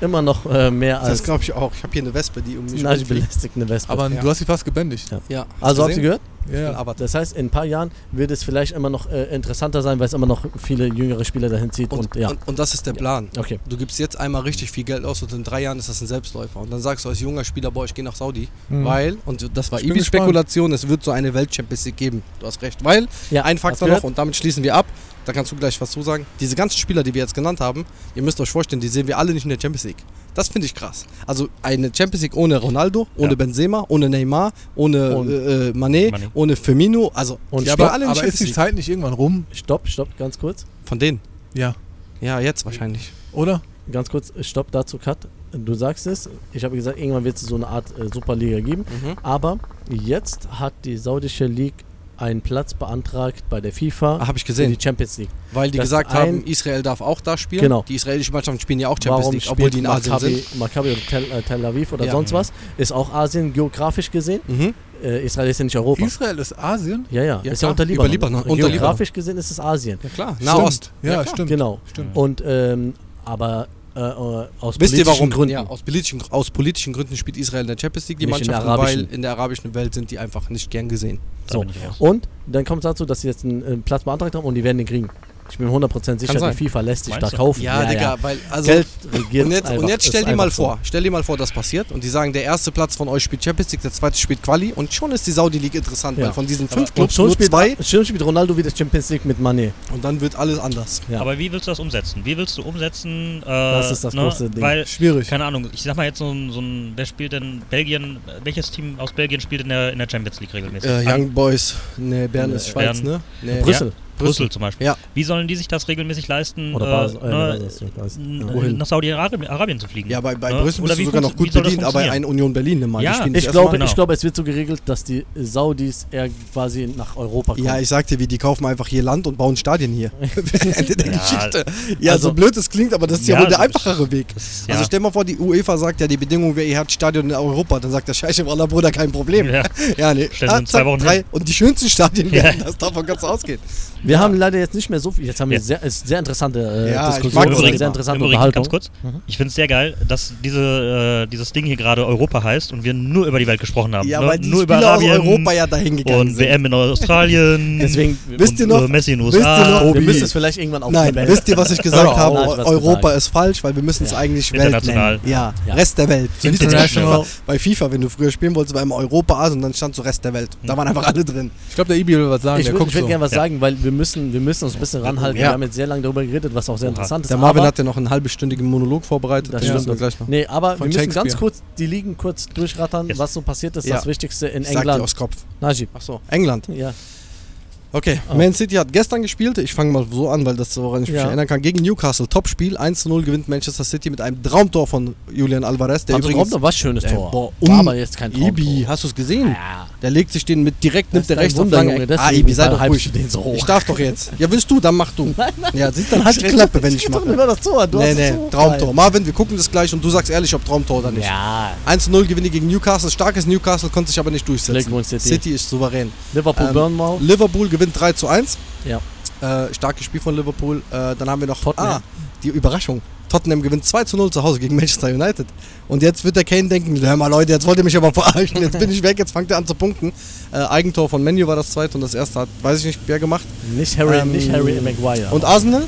immer noch äh, mehr Das als glaube ich auch. Ich habe hier eine Wespe, die um mich eine rumfliegt. belästigende Wespe. Aber Ja. du hast sie fast gebändigt. Ja. Ja. also habt ihr gehört? Ja, Das heißt, in ein paar Jahren wird es vielleicht immer noch äh, interessanter sein, weil es immer noch viele jüngere Spieler dahin zieht. Und, und, ja, und, und das ist der Plan. okay. Du gibst jetzt einmal richtig viel Geld aus und in drei Jahren ist das ein Selbstläufer. Und dann sagst du als junger Spieler, boah, ich gehe nach Saudi, Mhm. weil, und das war Ich Ibis Spekulation, es wird so eine Welt-Champions League geben. Du hast recht. Weil, Ja, ein Faktor noch, und damit schließen wir ab, da kannst du gleich was zu sagen. Diese ganzen Spieler, die wir jetzt genannt haben, ihr müsst euch vorstellen, die sehen wir alle nicht in der Champions League. Das finde ich krass. Also eine Champions League ohne Ronaldo, ohne Ja. Benzema, ohne Neymar, ohne Und- äh, äh, Mané, Mané. ohne Firmino, also Und die Ja, spielen aber, alle in der aber ist die. Zeit nicht irgendwann rum? Stopp, stopp, ganz kurz. Von denen? Ja. Ja, jetzt wahrscheinlich. Oder? Ganz kurz, stopp dazu, Cut. Du sagst es, ich habe gesagt, irgendwann wird es so eine Art äh, Superliga geben. Mhm. Aber jetzt hat die saudische League einen Platz beantragt bei der FIFA Ah, Habe ich für gesehen. die Champions League. Weil die Das gesagt ein- haben, Israel darf auch da spielen. Genau. Die israelischen Mannschaften spielen ja auch Champions Warum League, obwohl die spielt in Asien Maccabi, sind. Maccabi oder Tel, äh, Tel Aviv oder Ja. sonst was? Ist auch Asien geografisch gesehen. Mhm. Äh, Israel ist ja nicht Europa. Israel ist Asien? ja, ja, Ja, ist ja klar. unter Über Libanon. Libanon, unter Geografisch gesehen ist es Asien. Ja klar. Nahost. Ja, klar. stimmt. Genau. Stimmt. Und ähm, aber äh, äh, aus Wisst ihr politischen warum? Gründen. Ja, aus politischen, aus politischen Gründen spielt Israel in der Champions League die Nicht in der Mannschaften, weil arabischen. in der arabischen Welt sind die einfach nicht gern gesehen. So. Und dann kommt es dazu, dass sie jetzt einen, äh, Platz beantragt haben und die werden den kriegen. Ich bin 100% sicher, die FIFA lässt sich Meinst da kaufen. Digga, weil also Geld regiert und jetzt, einfach. und jetzt stell dir mal einfach so. vor, stell dir mal vor, das passiert und die sagen, der erste Platz von euch spielt Champions League, der zweite spielt Quali und schon ist die Saudi League interessant, Ja. weil von diesen fünf und Clubs nur spielt, zwei schon spielt Ronaldo wieder Champions League mit Mané. und dann wird alles anders. Ja. Aber wie willst du das umsetzen? Wie willst du umsetzen? Äh, Das ist das ne? große Ding. Weil, Schwierig. keine Ahnung, ich sag mal jetzt so ein, so ein wer spielt denn Belgien, welches Team aus Belgien spielt in der, in der Champions League regelmäßig? Äh, Young Boys, ne, Bern ist Schweiz, Bern. ne? Nee. Brüssel. Brüssel zum Beispiel. Ja. Wie sollen die sich das regelmäßig leisten, Oder äh, Basel. Äh, ne, Basel, ich äh, Wohin? nach Saudi-Arabien Arabien zu fliegen? Ja, bei, bei Ne? Brüssel Oder bist du sogar noch gut bedient, aber ein Union Berlin mal. Ja, Ich das glaube, genau. ich glaube, es wird so geregelt, dass die Saudis eher quasi nach Europa kommen. Ja, ich sag dir, wie, die kaufen einfach hier Land und bauen Stadien hier. Ende der Ja, Geschichte. Ja, also- so blöd es klingt, aber das ist ja, Ja, wohl der einfachere Weg. Das, Also stell mal vor, die UEFA sagt ja, die Bedingung wäre, ihr habt Stadion in Europa. Dann sagt der Scheiße, Wallah, Bruder, kein Problem. ja. Ja, nee. Stellen Sie in zwei Wochen drei. hin. Und die schönsten Stadien Ja. werden das, davon kannst du ausgehen. Wir haben leider jetzt nicht mehr so viel. Jetzt haben wir Ja. sehr, ist sehr interessante äh, Ja, ich Diskussion, mag sehr interessante Übrigens, Unterhaltung. ganz kurz. Mhm. Ich finde es sehr geil, dass diese, äh, dieses Ding hier gerade Europa heißt und wir nur über die Welt gesprochen haben. Ja, ne? weil die nur Spieler über aus Arabien Europa ja dahin gegangen und sind. WM in Australien. Deswegen, Wisst ihr noch- äh, Messi in den wisst ihr USA. noch- wir müssen es vielleicht irgendwann auf Nein, Welt. wisst ihr, was ich gesagt auf. habe? Nein, ich weiß, Europa ist falsch, weil wir müssen es Ja. eigentlich Welt International. nennen. Ja, Ja. Rest der Welt. So International. Bei FIFA, wenn du früher spielen wolltest, war immer Europa und dann stand so Rest der Welt. Da waren einfach alle drin. Ich glaube, der Ibi will was sagen. Ich würde gerne was sagen, weil wir müssen, wir müssen uns ein bisschen ranhalten. Ja. Wir haben jetzt sehr lange darüber geredet, was auch sehr Oha. interessant ist. Der Marvin aber, hat ja noch einen halbstündigen Monolog vorbereitet. Das den stimmt. müssen wir gleich noch. Nee, aber Von wir müssen ganz kurz die Ligen kurz durchrattern, Yes. was so passiert ist. Ja. Das Wichtigste in Ich sag dir England. aus Kopf. Najib. Ach so, England. Ja. Okay, Oh. Man City hat gestern gespielt. Ich fange mal so an, weil das woran ich mich Ja. erinnern kann. Gegen Newcastle. Topspiel. 1-0 gewinnt Manchester City mit einem Traumtor von Julian Alvarez. Der Also übrigens. Traumtor, was schönes Der- Tor. boah, War um- aber jetzt kein Traumtor. Ibi, hast du es gesehen? Ja. Der legt sich den mit direkt, nimmt der rechts deswegen Ah, Ibi, sei doch ruhig. den so hoch. Ich darf doch jetzt. Ja, willst du, dann mach du. Ja, siehst dann halt die Klappe, wenn ich doch mache. über das Tor. Du Nee, nee, Tor Traumtor. Marvin, wir gucken das gleich und du sagst ehrlich, ob Traumtor oder nicht. Ja. 1-0 gewinne gegen Newcastle. Starkes Newcastle, konnte sich aber nicht durchsetzen. City. Ist souverän. Liverpool, Ähm, Bournemouth. Liverpool gewinnt 3 zu 1. Ja. Äh, starkes Spiel von Liverpool. Äh, dann haben wir noch Tottenham. Ah, die Überraschung. Tottenham gewinnt 2 zu 0 zu Hause gegen Manchester United. Und jetzt wird der Kane denken, hör mal Leute, jetzt wollt ihr mich aber verarschen, jetzt bin ich weg, jetzt fangt ihr an zu punkten. Äh, Eigentor von Menu war das zweite und das erste hat, weiß ich nicht, wer gemacht. Nicht Harry, Ähm, nicht Harry Maguire. Und Arsenal,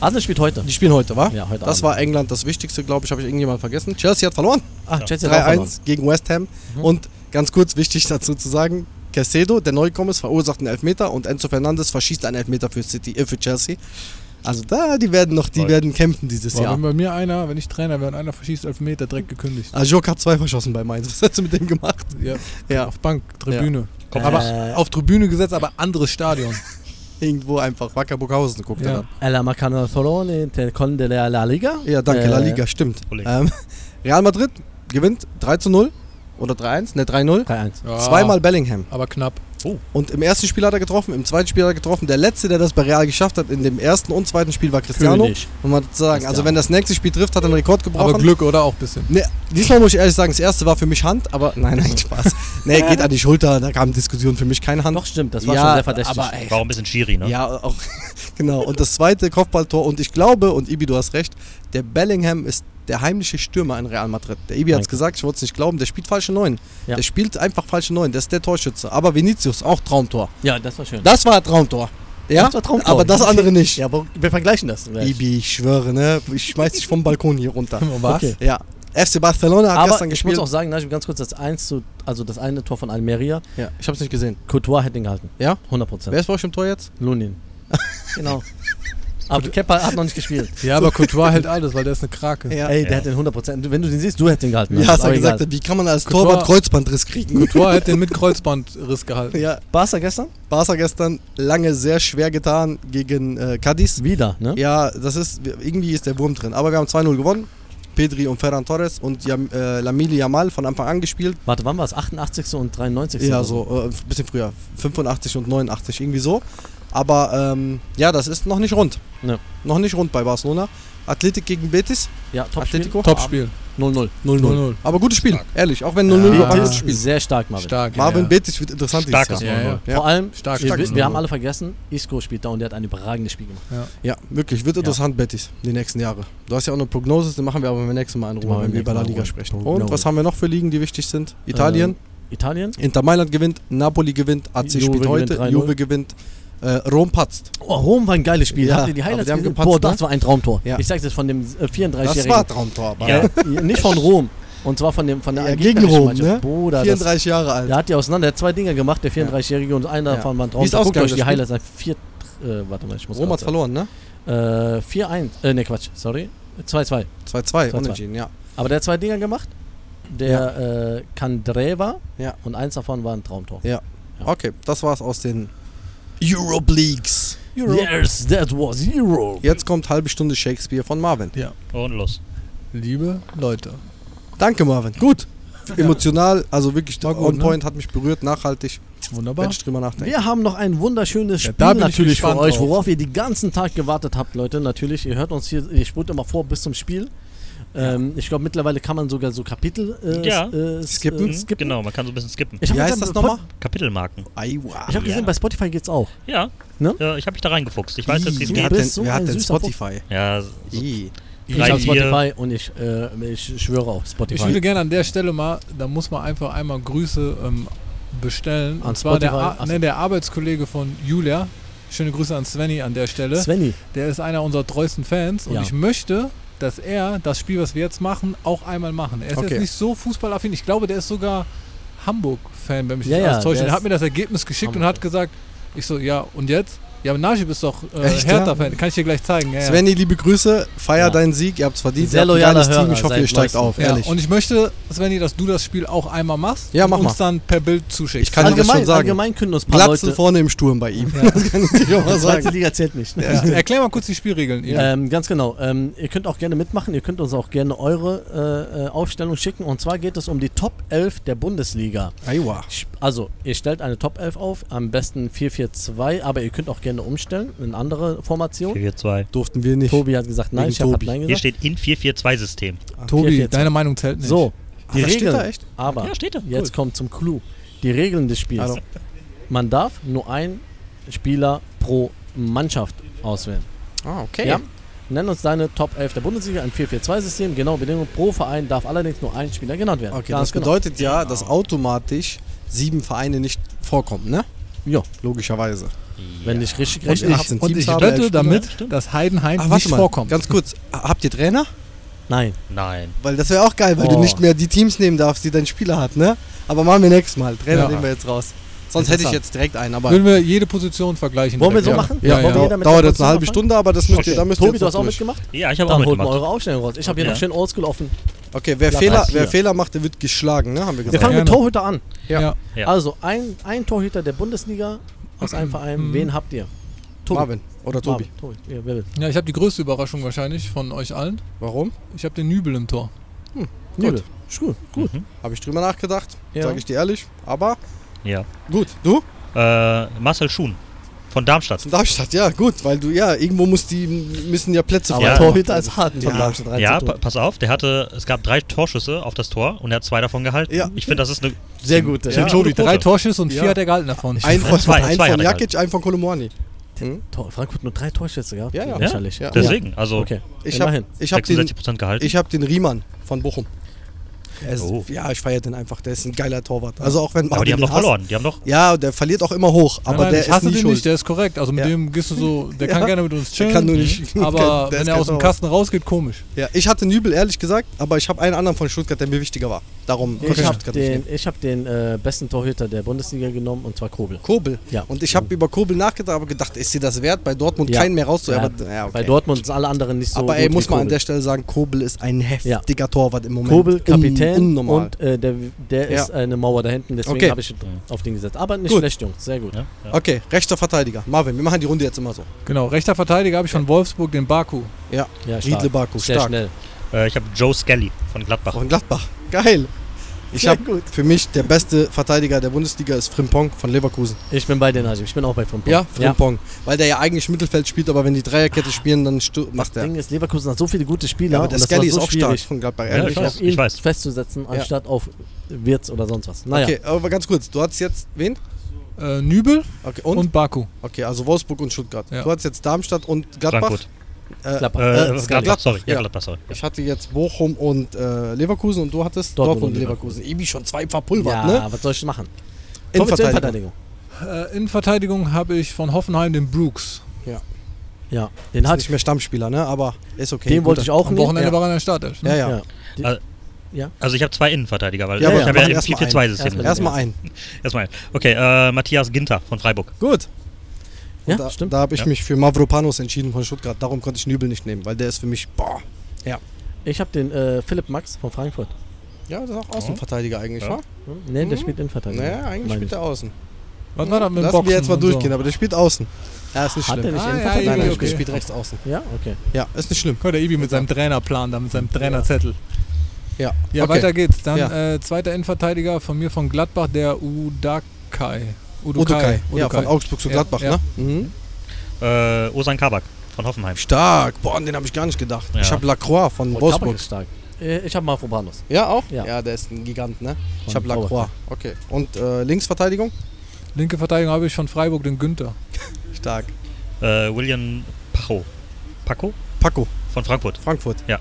Arsenal spielt heute. die spielen heute, wa? Ja, heute Das Abend. war England das Wichtigste, glaube ich, habe ich irgendjemand vergessen. Chelsea hat verloren. Ah, Chelsea hat auch verloren. 3-1 gegen West Ham. Und ganz kurz wichtig dazu zu sagen, Casedo, der Neukomme, verursacht einen Elfmeter und Enzo Fernandes verschießt einen Elfmeter für, City, äh, für Chelsea. Also da, die werden noch, die Toll. werden kämpfen dieses Boah, Jahr. wenn bei mir einer, wenn ich Trainer wäre und einer verschießt elf Meter, direkt gekündigt. Ajok hat zwei verschossen bei Mainz. Was hast du mit dem gemacht? Ja, Ja, auf Bank, Tribüne. Ja. Aber Äh. auf Tribüne gesetzt, aber anderes Stadion. irgendwo einfach. Wacker Burghausen guckt er Ja. dann. Alla Macanatolone, der Con de la La Liga. Ja, danke, Äh, La Liga, stimmt. Ähm, Real Madrid gewinnt 3 zu 0 oder 3-1, ne 3-0. 3-1. Ja, Zweimal Bellingham. Aber knapp. Oh. Und im ersten Spiel hat er getroffen, im zweiten Spiel hat er getroffen. Der letzte, der das bei Real geschafft hat, in dem ersten und zweiten Spiel war Cristiano. König. Und man sagen, also Cristiano. wenn das nächste Spiel trifft, hat er einen Rekord gebrochen. Aber Glück, oder? Auch ein bisschen. Nee, diesmal muss ich ehrlich sagen, das erste war für mich Hand, aber nein, nein, Spaß. Nee, geht an die Schulter, da kam Diskussion für mich keine Hand. Doch, stimmt, das war Ja, schon sehr verdächtig. aber ey, War auch ein bisschen schiri, ne? Ja, auch genau. Und das zweite Kopfballtor und ich glaube, und Ibi, du hast recht, der Bellingham ist der heimliche Stürmer in Real Madrid. Der Ibi hat es gesagt, ich wollte es nicht glauben, der spielt falsche Neun. Ja. Der spielt einfach falsche Neun, der ist der Torschütze. Aber Vinicius, auch Traumtor. ja, das war schön. Das war Traumtor. Ja, Das war Traumtor. aber das andere nicht. Ja, aber wir vergleichen das. Ibi, ich schwöre, ne? Ich schmeiß dich vom Balkon hier runter. Was? Okay. Ja. FC Barcelona hat Aber gestern ich gespielt. muss auch sagen, Najib, ganz kurz das 1 zu, also das eine Tor von Almeria, ja, ich hab's nicht gesehen. Courtois hätte ihn gehalten. Ja? 100 Prozent. Wer ist bei euch im Tor jetzt? Lunin. genau. Aber Kepa hat noch nicht gespielt. Ja, aber Courtois hält alles, weil der ist eine Krake. Ja. Ey, der Ja. hat den 100 Prozent. Wenn du den siehst, du hättest ihn gehalten. Ja, hast er gesagt, egal. wie kann man als Courtois- Torwart Kreuzbandriss kriegen? Courtois hat den mit Kreuzbandriss gehalten. Ja, Barca gestern? Barca gestern lange sehr schwer getan gegen äh, Cadiz. Wieder, ne? Ja, das ist, irgendwie ist der Wurm drin. Aber wir haben 2-0 gewonnen. Pedri und Ferran Torres und Jam, äh, Lamili Yamal von Anfang an gespielt. Warte, wann war es? 88. und 93. Ja, so äh, ein bisschen früher. 85 und 89, irgendwie so. Aber ähm, ja, das ist noch nicht rund. Ne. Noch nicht rund bei Barcelona. Athletik gegen Betis. Ja, Top-Spiel. Atletico. Topspiel. 0-0. 0-0. 0-0. Aber gutes Spiel, ehrlich. Auch wenn 0-0 Ja, war, ein Betis gutes Spiel. sehr stark, Marvin. Stark. Marvin ja. Betis wird interessant Starkes dieses Jahr. Ja, ja. Ja. Vor allem, Stark, wir, starkes wir, haben alle vergessen, Isco spielt da und der hat ein überragendes Spiel gemacht. Ja, wirklich. Wird interessant, Betis, die nächsten Jahre. Du hast ja auch eine Prognose, die machen wir aber beim nächsten Mal in Ruhe, wenn wir über La Liga sprechen. Ruhe. Und was haben wir noch für Ligen, die wichtig sind? Italien. Ähm, Italien? Inter Mailand gewinnt, Napoli gewinnt, AC Juve spielt heute, gewinnt 3-0. Juve gewinnt, äh, Rom patzt. Oh, Rom war ein geiles Spiel. Ja, Habt ihr die Highlights gesehen? gepatzt, Boah, ne? das war ein Traumtor. Ja. Ich sag's jetzt von dem äh, Das war 34-Jährigen. Traumtor, aber. Ja. Nicht von Rom. Und zwar von dem von der Ja, gegen Rom, ne? Bruder, das, 34 Jahre alt. der hat die auseinander. Der hat zwei Dinger gemacht, der 34-Jährige, und einer Ja. davon war ein Wie ist Traumtor. Guckt euch die das Highlights an. Vier, äh, warte mal, ich muss Rom hat verloren, ne? Äh, 4-1. Äh, ne, Quatsch, sorry. 2-2. 2-2, 2-2. unentschieden, ja. Aber der hat zwei Dinger gemacht. Der äh, Kandreva Ja. und eins davon war ein Traumtor. Ja. Okay, das war's aus den Europe Leagues. Yes, that was Euro. Jetzt kommt halbe Stunde Shakespeare von Marvin. Und los. Liebe Leute. Danke, Marvin. Gut. Emotional, also wirklich War gut, on ne? point, hat mich berührt, nachhaltig. Wunderbar. Wenn ich drüber nachdenke. Wir haben noch ein wunderschönes Ja, Spiel ich natürlich für euch, worauf ihr den ganzen Tag gewartet habt, Leute. Natürlich, ihr hört uns hier, ihr spult immer vor bis zum Spiel. Ähm, ich glaube, mittlerweile kann man sogar so Kapitel äh, Ja. äh, Skippen? Äh, skippen. Genau, man kann so ein bisschen skippen. Ich Wie heißt das nochmal? Kapitelmarken. Aiwa. Ich habe gesehen, Ja. bei Spotify geht's auch. Ja. Ne? Ja, ich habe mich da reingefuchst. Ich weiß jetzt, wie es geht. Wer hat bist denn, so wer hat denn Spotify? Ja, so I. Ich habe. Spotify und ich, äh, ich schwöre auf Spotify. Ich würde gerne an der Stelle mal, da muss man einfach einmal Grüße ähm, bestellen. An und zwar der, Spotify? Ar- ne, der Arbeitskollege von Julia. Schöne Grüße an Svenny an der Stelle. Svenny, Der ist einer unserer treuesten Fans und Ja. ich möchte, dass er das Spiel, was wir jetzt machen, auch einmal machen. Er ist Okay. jetzt nicht so fußballaffin. Ich glaube, der ist sogar Hamburg-Fan, wenn mich Ja, nicht ja, alles täuscht. der Er hat mir das Ergebnis geschickt und Hamburg. hat gesagt, ich so, ja, und jetzt? Ja, aber Najib ist doch äh, Echt, Hertha-Fan. Kann ich dir gleich zeigen. Ja. Svenny, liebe Grüße. Feier Ja. deinen Sieg. Ihr habt es verdient. Sehr loyaler geiles Team. Ich hoffe, ihr steigt auf. Ja, Ehrlich. und ich möchte, Svenny, dass du das Spiel auch einmal machst Ja, und mach uns mal. dann per Bild zuschickst. Ich kann dir das allgemein, schon sagen. allgemein können uns paar Glatzel Leute. vorne im Sturm bei ihm. Ja. Das kann ich dir auch mal sagen. Liga zählt nicht. Ja. Erklär mal kurz die Spielregeln. Ähm, ganz genau. Ähm, ihr könnt auch gerne mitmachen. Ihr könnt uns auch gerne eure äh, äh, Aufstellung schicken. Und zwar geht es um die Top 11 der Bundesliga. Aiwa. Sp- Also, ihr stellt eine Top 11 auf, am besten 4-4-2, aber ihr könnt auch gerne umstellen in andere Formation. 4-4-2. Durften wir nicht. Tobi hat gesagt nein, Wegen Chef hat Tobi. nein Hier gesagt. steht in 4-4-2-System. Tobi, 4-4-2. deine Meinung zählt nicht. So, die das steht Regeln. da echt? Aber Ja, steht da. jetzt kommt zum Clou. Die Regeln des Spiels. Also. Man darf nur einen Spieler pro Mannschaft auswählen. Ah, okay. Ja? Nenn uns deine Top 11 der Bundesliga, ein 4-4-2-System. Genau, Bedingung pro Verein darf allerdings nur ein Spieler genannt werden. Okay, Ganz das genau. bedeutet ja, dass automatisch sieben Vereine nicht vorkommen, ne? Ja, Logischerweise. wenn ich richtig Und rechne. ich- hab- 18 Und Teams ich wette damit, dass Heidenheim Ach, nicht mal, vorkommt. ganz kurz. Habt ihr Trainer? Nein. Nein. Weil das wäre auch geil, weil Oh. du nicht mehr die Teams nehmen darfst, die dein Spieler hat, ne? Aber machen wir nächstes Mal. Trainer Ja. nehmen wir jetzt raus. Sonst hätte ich jetzt direkt einen, aber Würden wir jede Position vergleichen. Wollen wir so ja. machen? Ja, Ja, ja. dauert jetzt eine halbe Stunde, aber das müsst Okay. ihr, da müsst ihr Tobi, jetzt du hast auch durch. mitgemacht? Ja, ich habe auch Dann holt mal mitgemacht. eure Aufstellung raus. Ich habe hier Ja. noch schön oldschool offen. Okay, wer Fehler, wer. Fehler macht, der wird geschlagen, ne? Haben wir Wir gesagt. fangen mit Gerne. Torhüter an. Ja. Ja. Also, ein, ein Torhüter der Bundesliga aus einem Verein. Mhm. Wen habt ihr? Tobi. Marvin oder Tobi. Marvin. Tobi. Ja, wer will? Ja, ich habe die größte Überraschung wahrscheinlich von euch allen. Warum? Ich habe den Nübel im Tor. Nübel. Ist gut. Gut. Mhm. Habe ich drüber nachgedacht, Ja. sage ich dir ehrlich. Aber Ja. gut, du? Äh, Marcel Schuhn von Darmstadt. Von Darmstadt, ja, gut, weil du, ja, irgendwo muss die, müssen ja Plätze Aber Ja. Torhüter ist hart von Ja. Darmstadt Ja, reinzutun. pa pass auf, der hatte, es gab drei Torschüsse auf das Tor und er hat zwei davon gehalten. Ja. Ich finde, das ist eine Sehr gut. Ja. Ja. Tobi, gute drei. Torschüsse und vier Ja. hat er gehalten davon. Ein von, Zwei- ein zwei von Jakic, ein von Kolomani. Hm? Frankfurt nur drei Torschüsse gehabt. Ja, ja. Ja. Deswegen, also Okay. Ich Immerhin. habe hab den, 66% gehalten. ich hab den Riemann von Bochum. Ist, Oh. Ja, ich feiere den einfach. Der ist ein geiler Torwart. Also auch wenn aber die haben doch hasst- verloren. Die haben doch. Ja, der verliert auch immer hoch, Nein, aber nein, der ich ist hasse nie den schuld. nicht, der ist korrekt. Also mit Ja. dem gehst du so, der Ja. kann gerne mit uns Der chillen. kann nur nicht. aber der wenn ist er aus dem. Kasten rausgeht, komisch. Ja, ich hatte Nübel, ehrlich gesagt, aber ich habe einen anderen von Stuttgart, der mir wichtiger war. Darum konnte Ich habe den, ich hab den äh, besten Torhüter der Bundesliga genommen und zwar Kobel. Kobel. Ja. Und ich habe über Kobel nachgedacht, aber gedacht, ist sie das wert, bei Dortmund Ja. keinen mehr rauszuholen? Ja, okay. Bei Dortmund sind alle anderen nicht so aber ey, muss man an der Stelle sagen, Kobel ist ein heftiger Torwart im Moment. Kobel, Kapitän unnormal. und äh, der, der Ja. ist eine Mauer da hinten, deswegen Okay. habe ich auf den gesetzt. Aber nicht Gut. schlecht, Jungs, sehr gut. Ja, ja. Okay, rechter Verteidiger. Marvin, wir machen die Runde jetzt immer so. Genau, rechter Verteidiger habe ich von Wolfsburg den Baku. Ja, Ja. Riedle Baku, Sehr stark. schnell. Äh, ich habe Joe Skelly von Gladbach. Von Gladbach. Geil. Ich habe für mich der beste Verteidiger der Bundesliga ist Frimpong von Leverkusen. Ich bin bei den Najim, ich bin auch bei Frimpong. Ja, Frimpong. Weil der ja eigentlich Mittelfeld spielt, aber wenn die Dreierkette spielen, dann Das macht er. Ding ist, Leverkusen hat so viele gute Spieler Ja, aber der das Skelly so ist auch stark schwierig, von Gladbach. Ja, ich weiß, auf ihn ich weiß. festzusetzen, anstatt auf Wirtz oder sonst was. Naja, Okay, aber ganz kurz, du hattest jetzt wen? Äh, Nübel Okay, und, und? Baku. Okay, also Wolfsburg und Stuttgart. Ja. Du hattest jetzt Darmstadt und Gladbach. Frankfurt. Äh, Gladbach. Äh, Äh, Gladbach, Gladbach, sorry. Ja, ja. Gladbach, sorry. Ich hatte jetzt Bochum und äh, Leverkusen und du hattest Dortmund Dortmund, und Leverkusen. Ibi schon zwei verpulvert, ja ne? was soll ich machen? Innenverteidigung. Innenverteidigung. Äh, in Verteidigung habe ich von Hoffenheim den Brooks. Ja, den Ist hat nicht mehr Stammspieler, ne? Aber ist okay. den wollte ich auch Am nehmen. Wochenende Ja. war er in der Startelf. Ne? Ja, ja. Ja. Die, Äh, Also ich habe zwei Innenverteidiger, weil Ja, aber ich habe wir ja im erst mal 4-4-2-System. einen. Erstmal ein. Erstmal. Okay, äh, Matthias Ginter von Freiburg. Gut. Ja, da stimmt. da habe ich Ja. mich für Mavropanos entschieden von Stuttgart. Darum konnte ich Nübel nicht nehmen, weil der ist für mich, boah. Ich habe den äh, Philipp Max von Frankfurt. Ja, das ist auch Außenverteidiger eigentlich, Ja. wa? Hm? Nee, der Mhm. spielt Innenverteidiger. Naja, eigentlich spielt er außen. Was war mit dem Lassen Boxen wir jetzt mal durchgehen, So? aber der spielt außen. Ja, ist nicht Hat schlimm. er nicht Ah, ja, Innenverteidiger? Nein, nein, okay. der spielt rechts außen. Ja, okay. Ja, ist nicht schlimm. Guck, der Ibi mit seinem Trainerplan, da mit seinem Trainerzettel. Ja, Ja, okay. weiter geht's. Dann Ja. äh, zweiter Innenverteidiger von mir von Gladbach, der Udakai. Udukai. Ja, von Augsburg zu Ja, Gladbach, ja. ne? Mhm. Äh, Osan Kabak von Hoffenheim. Stark. Boah, an den habe ich gar nicht gedacht. Ja. Ich habe Lacroix von Kabak Wolfsburg. ist stark. Äh, ich habe Mafropanos. Ja, auch? Ja. der ist ein Gigant, ne? Ich Von habe Lacroix. Okay. Und äh, Linksverteidigung? Linke Verteidigung habe ich von Freiburg den Günther. Stark. Äh, William Pacho. Paco? Paco, Von Frankfurt. Frankfurt. Ja.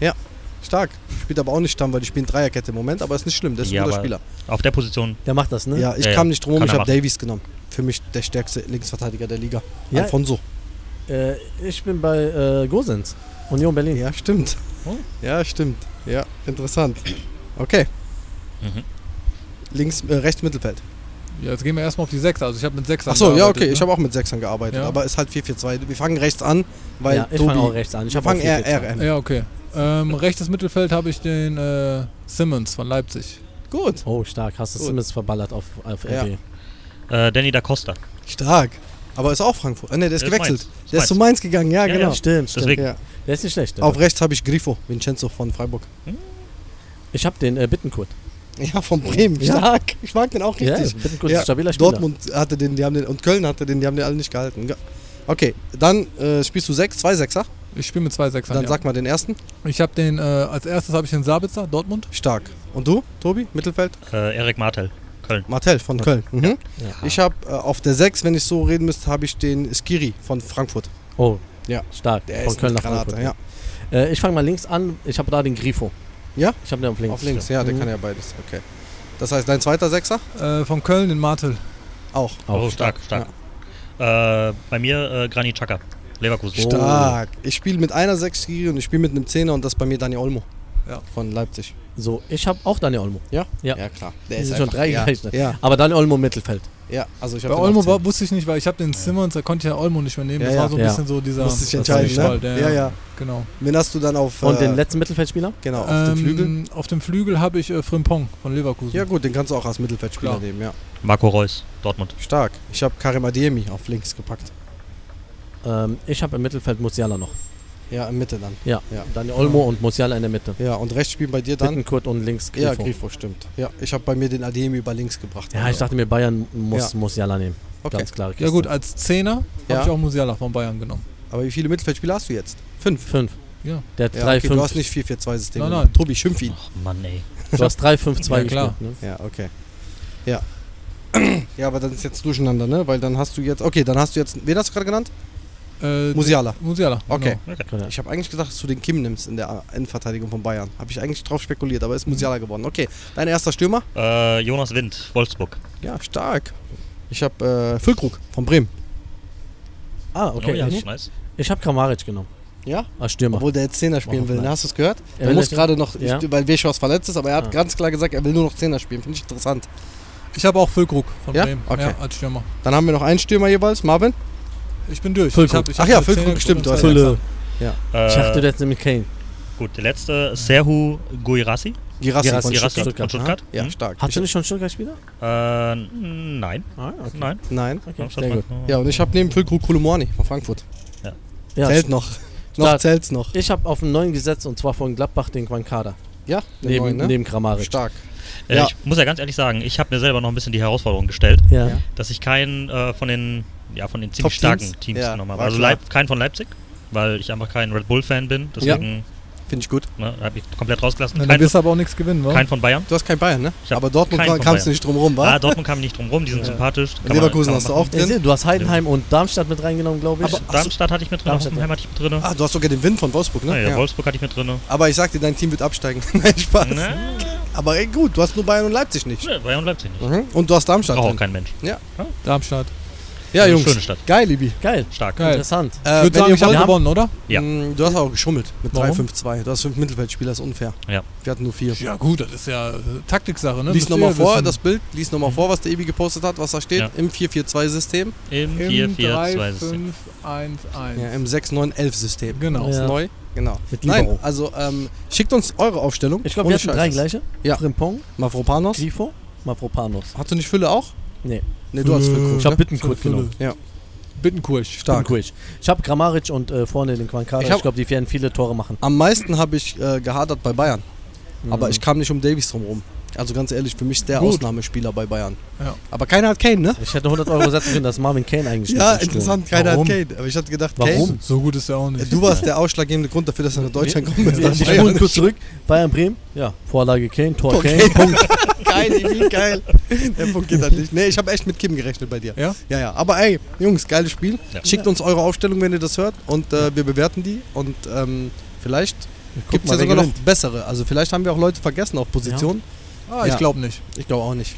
Stark. Spielt aber auch nicht Stamm, weil die spielen Dreierkette im Moment, aber ist nicht schlimm. Das ist ein Ja, guter Spieler. Auf der Position. Der macht das, ne? Ja, ich Ja, kam ja. nicht drum, Kann ich habe. Davies genommen. Für mich der stärkste Linksverteidiger der Liga. Ja. Alfonso. Äh, ich bin bei äh, Gosens. Union Berlin. Ja, stimmt. Oh. Ja, stimmt. Ja, interessant. Okay. Mhm. Links, äh, rechts Mittelfeld. Ja, jetzt gehen wir erstmal auf die Sechser. Also ich habe mit Sechser Achso, ja, gearbeitet, okay. ne? Ich habe auch mit Sechsern gearbeitet, Ja. aber ist halt 4-4-2. Wir fangen rechts an, weil ja, ich fange auch rechts an. Ich fangen eher RM. Ja, okay. Ähm, rechtes Mittelfeld habe ich den äh, Simmons von Leipzig. Gut. Oh, stark. Hast du Gut. Simmons verballert auf, auf Ja. RB. Äh, Danny da Costa. Stark. Aber ist auch Frankfurt. Ah, ne, der ist Der ist gewechselt. Mainz. Der ist zu Mainz gegangen, ja, Ja, genau. ja. Stimmt, stimmt. Deswegen. Ja. Der ist nicht schlecht. Auf rechts habe ich Grifo, Vincenzo von Freiburg. Ich habe den äh, Bittenkurt. Ja, von Bremen. Ja. Stark. Ich mag den auch Ja, richtig. Bittenkurt Ja, ist ein stabiler Spieler. Dortmund hatte den, die haben den, und Köln hatte den, die haben den alle nicht gehalten. Ja. Okay, dann äh, spielst du sechs, zwei Sechser. Ich spiele mit zwei Sechsern. Dann ja. sag mal den ersten. Ich habe den, äh, als erstes habe ich den Sabitzer, Dortmund. Stark. Und du, Tobi, Mittelfeld? Äh, Erik Martel. Köln. Martell von Köln. Mhm. Ja. Ich habe äh, auf der 6, wenn ich so reden müsste, habe ich den Skiri von Frankfurt. Oh, Ja. stark. Der Von ist Köln nach Granate, Frankfurt. ja. Äh, ich fange mal links an. Ich habe da den Grifo. Ja? Ich habe den auf links. Auf links, ja, der Mhm. kann ja beides. Okay. Das heißt, dein zweiter Sechser? Äh, von Köln den Martel. Auch. Oh, stark, stark. Äh, bei mir äh, Granit Xhaka. Leverkusen. Oh. Stark. Ich spiele mit einer 6 Skiri und ich spiele mit einem Zehner und das ist bei mir Dani Olmo. Ja. Von Leipzig. So, ich habe auch Daniel Olmo. Ja? Ja. Ja, klar. Der ist sind schon drei ja. gerechnet. Ja, Aber Daniel Olmo im Mittelfeld. ja. Also ich Bei den Olmo war, wusste ich nicht, weil ich habe den Simmons, da konnte ich ja Olmo nicht mehr nehmen. Ja, das ja. war so ein Ja. bisschen so dieser. Musste ich entscheiden, ne? der- Ja, ja. Genau. Wen hast du dann auf, Und äh, den letzten Mittelfeldspieler? genau, auf ähm, dem Flügel? Auf dem Flügel habe ich äh, Frimpong von Leverkusen. Ja gut, den kannst du auch als Mittelfeldspieler Klar. nehmen, ja. Marco Reus. Dortmund. Stark. Ich habe Karim Adeyemi auf links gepackt. Ähm, ich habe im Mittelfeld Musiala noch. Ja, in Mitte dann. Ja. Ja. Daniel Olmo und Musiala in der Mitte. Ja, und rechts spielen bei dir dann? Bittenkurt und links Ja, Grifo. Grifo, stimmt. Ja, ich habe bei mir den Adeyemi über links gebracht. Ja, ich Also, dachte mir, Bayern muss Ja. Musiala nehmen. Okay. Ganz klare Kiste. Ja gut, als Zehner Ja. habe ich auch Musiala von Bayern genommen. Aber wie viele Mittelfeldspieler hast du jetzt? Fünf. Fünf. Ja. Der hat Ja, 3, okay, 5. du hast nicht 4-4-2-System. Nein, nein. Tobi, schimpf ihn. Ach Mann, ey. Du hast 3, 5, 2 Ja, klar. gespielt. Ne? Ja, okay. Ja. Ja, aber dann ist jetzt durcheinander, ne? Weil dann hast du jetzt. Okay, dann hast du jetzt. Wen hast du gerade genannt? Äh, Musiala. Musiala. Okay. Genau. Ich habe eigentlich gedacht, dass du den Kim nimmst in der Endverteidigung von Bayern. Habe ich eigentlich drauf spekuliert, aber ist Musiala geworden. Okay, dein erster Stürmer? Äh, Jonas Wind, Wolfsburg. Ja, stark. Ich habe äh, Füllkrug von Bremen. Ah, Oh, okay. ja, ich ist nice. ich habe Kramaric genommen. Ja? Als Stürmer. Obwohl der jetzt Zehner spielen Oh, will. nein. Ne? Hast du es gehört? Er Er muss gerade noch, Ja. ich, weil Weschhaus verletzt ist, aber er hat Ah. ganz klar gesagt, er will nur noch Zehner spielen. Finde ich interessant. Ich habe auch Füllkrug von Ja? Bremen Okay. ja, als Stürmer. Dann haben wir noch einen Stürmer jeweils, Marvin. Ich bin durch. Füllkrug. Ich hab, ich Ach ja, Füllkrug, stimmt, Fülle. Sechser. Äh, Ich dachte, du hättest nämlich Kane. gut, der letzte, Serhu Guirassi. Girassi Girassi, von Girassi Stuttgart. von Stuttgart. Ja, Hm. stark. Hast du Ich- nicht schon Stuttgart-Spieler? Äh, nein. Ah, okay. Nein. Nein. Okay, sehr gut. Ja, und ich habe neben Füllkrug Koulibaly von Frankfurt. Ja, Zählt noch. Noch zählt's noch. Ich habe auf einen neuen gesetzt und zwar von Gladbach den Quankada. Ja, den Neben, neuen, ne? neben Kramaric. Stark. Äh, Ja. Ich muss ja ganz ehrlich sagen, ich habe mir selber noch ein bisschen die Herausforderung gestellt, Ja. Ja. dass ich keinen äh, von den ja von den ziemlich Top-Teams? starken Teams Ja, genommen habe. war Also. Leip, keinen von Leipzig, weil ich einfach kein Red Bull-Fan bin. Deswegen Finde ich gut. ne, habe ich komplett rausgelassen. Na, Kein, dann wirst du aber auch nichts gewinnen, wa? kein von Bayern. Du hast kein Bayern, ne? Aber Dortmund kamst du nicht drum rum, wa? Ah, Dortmund kam nicht drum rum, die sind sympathisch. Kann man- Leverkusen kann man hast du auch Ja, drin. du hast Heidenheim und Darmstadt mit reingenommen, glaube ich. Aber- Darmstadt hatte ich mit drin, Hoffenheim hatte ich mit drin. Ah, du hast sogar den Wind von Wolfsburg, ne? ja, Wolfsburg hatte ich mit drin. Aber ich sagte, dein Team wird absteigen. Nein, Spaß. Aber ey, gut, du hast nur Bayern und Leipzig nicht. Ne, Bayern und Leipzig nicht. Mhm. Und du hast Darmstadt Braucht auch drin. kein Mensch. Darmstadt. Ja, Eine Jungs. schöne Stadt. Geil, Libi. Geil, Stark. Geil. interessant. Äh, Ich würde sagen, ich habe gewonnen, oder? Ja. Mm, Du hast auch geschummelt mit Warum? 3-5-2. Du hast fünf Mittelfeldspieler, ist unfair. Ja. Wir hatten nur vier. Ja gut, das ist ja äh, Taktiksache, ne? Lies nochmal vor, wissen. das Bild. Lies nochmal vor, was der Ebi gepostet hat, was da steht. Ja. Im 4-4-2-System. Im Im 4-4-2-System. 3-5-1-1. Ja, im 6-9-11-System. Genau. Ist Ja. neu. Genau. Mit Nein, Libero. also ähm, schickt uns eure Aufstellung. Ich glaube, wir hatten drei Scheiß. gleiche. Ja. Frimpong, Mavropanos. Grifo, Mavropanos. Hast du nicht Fülle auch? Nee. Ne, du hast Füllkrug. Ich habe ne? Bittenkurt Fülle. genommen. Ja. Bittenkurt. Stark. Bittenkurt. Ich habe Kramaric und äh, vorne den Quankada. Ich Ich, glaube, die werden viele Tore machen. Am meisten habe ich äh, gehadert bei Bayern. Aber Mhm. ich kam nicht um Davies drum rum. Also ganz ehrlich, für mich ist der Gut. Ausnahmespieler bei Bayern. Ja. Aber keiner hat Kane, ne? Ich hätte 100 Euro setzen können, dass Marvin Kane eigentlich Ja, interessant, keiner Warum? hat Kane. Aber ich hatte gedacht, Warum? Kane. So gut ist er auch nicht. Du warst der ausschlaggebende Grund dafür, dass er nach Deutschland kommt. Ja, ich Bayern. spule kurz zurück. Bayern Bremen. Ja, Vorlage Kane, Tor Tor Kane. Kane. Punkt. geil, Evi, geil. Der Punkt geht halt nicht. Nee, ich habe echt mit Kim gerechnet bei dir. Ja? Ja, ja. Aber ey, Jungs, geiles Spiel. Ja. Schickt uns eure Aufstellung, wenn ihr das hört. Und äh, wir bewerten die. Und ähm, vielleicht gibt es ja sogar noch gewinnt. bessere. Also vielleicht haben wir auch Leute vergessen auf Position. Ah, ich Ja. glaube nicht. Ich glaube auch nicht.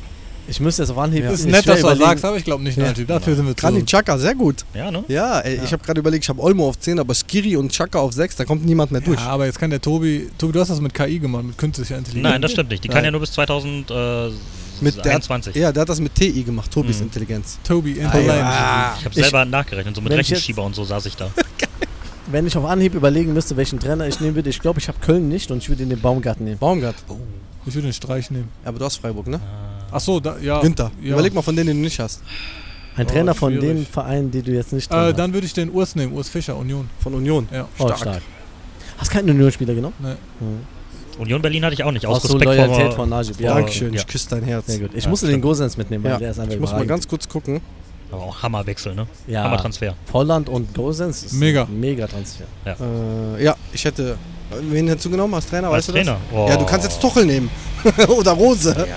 Ich müsste jetzt auf Anhieb. Ja. Ist nett, dass du das überlegen. sagst, aber ich glaube nicht, Ja. Najib. Dafür sind wir zu. Granit Xhaka, sehr gut. Ja, ne? Ja, ey, ich habe gerade überlegt, ich habe Olmo auf 10, aber Skiri und Chaka auf 6, da kommt niemand mehr durch. Ja, aber jetzt kann der Tobi. Tobi, du hast das mit KI gemacht, mit künstlicher Intelligenz. Nein, das stimmt nicht. Die kann Nein. ja nur bis 2021. Mit der, ja, der hat das mit TI gemacht, Tobis Mhm. Intelligenz. Tobi, Ah, Intelligenz. ja. Ich habe Ich- selber nachgerechnet, so mit ich Rechenschieber und so saß ich da. Wenn ich auf Anhieb überlegen müsste, welchen Trainer ich nehmen würde, ich glaube, ich habe Köln nicht und ich würde den Baumgarten nehmen. Baumgart. Ich würde den Streich nehmen. Aber du hast Freiburg, ne? Ach so, da, ja. Günther. Ja. Überleg mal von denen, den du nicht hast. Ein Oh, Trainer von schwierig. den Vereinen, die du jetzt nicht Äh, hast. dann würde ich den Urs nehmen, Urs Fischer, Union. Von Union. Ja. Oh, stark. stark. Hast keinen Unionsspieler genommen? Nee. Mhm. Union Berlin hatte ich auch nicht. Aus Aus so Respekt Loyalität von Najib. Ja, Dankeschön, ja. ich küsse dein Herz. Sehr gut. Ich Ja, musste den stimmt. Gosens mitnehmen, weil Ja. der ist einfach Ich muss mal ganz kurz gucken. Aber auch Hammerwechsel, ne? ja, Hammertransfer. Volland und Gosens ist Mega. ein mega Transfer. Äh, ja, ich hätte. Wen du genommen als Trainer? Als weißt du Trainer? das? Oh. Ja, du kannst jetzt Tuchel nehmen. Oder Rose.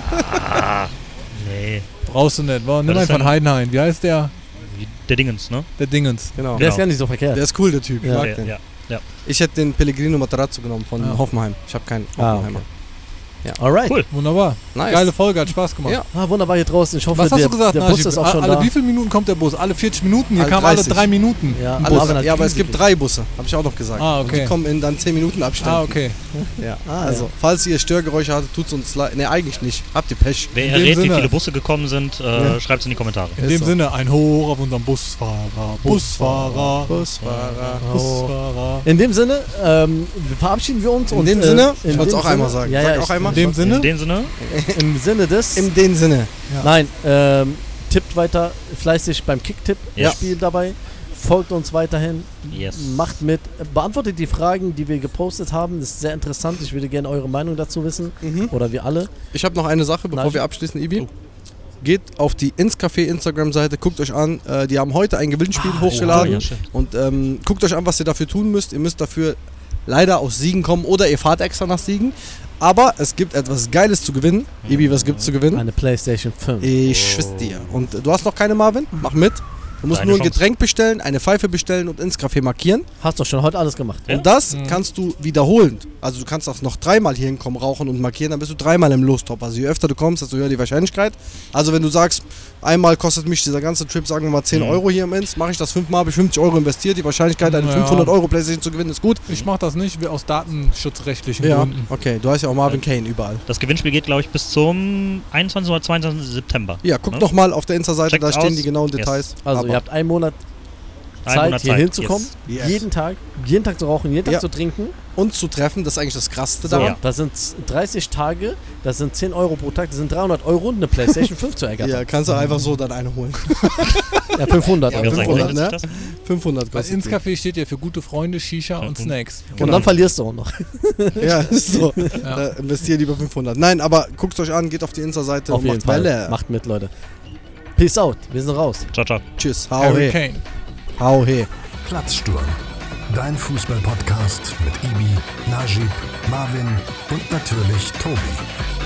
Nee. Brauchst du nicht. War, nimm von Heidenheim. Wie heißt der? Der Dingens, ne? Der Dingens. Genau. Der Genau. ist gar nicht so verkehrt. Der ist cool, der Typ. Ich Ja. mag Der, den. ja. ja. Ich hätte den Pellegrino Matarazzo genommen von Ja. Hoffenheim. Ich habe keinen Ah, Hoffenheimer. Alright. Cool. Wunderbar. Nice. Geile Folge, hat Spaß gemacht. Ja. Ah, wunderbar hier draußen. Ich hoffe, Was hast der, du gesagt, der Bus Najib? ist auch schon alle, da. Wie viele Minuten kommt der Bus? Alle 40 Minuten? Hier Alle kamen alle 30. drei Minuten. Ja, Ein alle ja, aber es gibt drei Busse, habe ich auch noch gesagt. Ah, Und okay. die kommen in dann 10 Minuten Abständen. Ah, okay. Ja. Ah, also, ja. falls ihr Störgeräusche hattet, tut's uns leid. Ne, eigentlich nicht. Habt ihr Pech. Wer errät, wie viele Busse gekommen sind, äh, Ja. schreibt es in die Kommentare. In dem so. Sinne, ein Hoch auf unseren Busfahrer. Busfahrer. Busfahrer. Busfahrer. In dem Sinne ähm, verabschieden wir uns. In und, dem äh, Sinne, ich in wollt's dem auch einmal sagen. Ja, Sag ja, auch ich- einmal. In dem In Sinne, dem Sinne, Im Sinne des. In dem Sinne. Nein, ähm, tippt weiter fleißig beim Kicktipp-Spiel Ja. dabei. Folgt uns weiterhin. yes. Macht mit. Beantwortet die Fragen, die wir gepostet haben. Das ist sehr interessant. Ich würde gerne eure Meinung dazu wissen. Mhm. Oder wir alle. Ich habe noch eine Sache, bevor Na, wir abschließen, Ibi. Oh. geht auf die Inscafé Instagram-Seite, guckt euch an. Äh, die haben heute ein Gewinnspiel Ah, hochgeladen. ja, stimmt. und ähm, guckt euch an, was ihr dafür tun müsst. Ihr müsst dafür leider aus Siegen kommen oder ihr fahrt extra nach Siegen. Aber es gibt etwas Geiles zu gewinnen. Ibi, was gibt's zu gewinnen? Eine Playstation 5. Ich schwitze dir. Und du hast noch keine Marvin? Mach mit. Du musst Deine nur ein Chance. Getränk bestellen, eine Pfeife bestellen und ins Café markieren. Hast doch schon heute alles gemacht. Ja? Und das Mhm. kannst du wiederholen. Also du kannst auch noch dreimal hier hinkommen, rauchen und markieren, dann bist du dreimal im Lostop. Also je öfter du kommst, desto höher die Wahrscheinlichkeit. Also wenn du sagst, einmal kostet mich dieser ganze Trip, sagen wir mal 10 Mhm. Euro hier im Ins, mache ich das fünfmal, habe ich 50 Euro investiert. Die Wahrscheinlichkeit, eine Ja. 500 Euro Playstation zu gewinnen, ist gut. Ich mache das nicht, aus datenschutzrechtlichen Ja, Gründen. okay. Du hast ja auch Marvin Kane überall. Das Gewinnspiel geht, glaube ich, bis zum 21. oder 22. September. Ja, guck Ne? noch mal auf der Insta-Seite, da stehen aus. die genauen Yes. Details. Also Aber ihr habt einen Monat Zeit, Monat hier Zeit, hinzukommen. yes. Yes. Jeden Tag. Jeden Tag zu rauchen, jeden Tag Ja. zu trinken. uns zu treffen, das ist eigentlich das Krasseste So, daran. das sind 30 Tage, das sind 10 Euro pro Tag, das sind 300 Euro und eine Playstation 5 zu Ja, ergattern. kannst du einfach so dann eine holen. Ja, 500 Ja, Ich Euro. würd sagen, 500, rechnet ne? sich das? 500 Weil kostet ins. Café steht ja für gute Freunde, Shisha und Mhm. Snacks. Und dann verlierst du auch noch. Ja, ist so. Ja. Da investiert lieber 500. Nein, aber guckt euch an, geht auf die Insta-Seite Auf und jeden macht Fall. Welle. Macht mit, Leute. Peace out. Wir sind raus. Ciao, ciao. Tschüss. Hau Harry he. Kane. Hau he. Platzsturm. Dein Fußball-Podcast mit Ibi, Najib, Marvin und natürlich Tobi.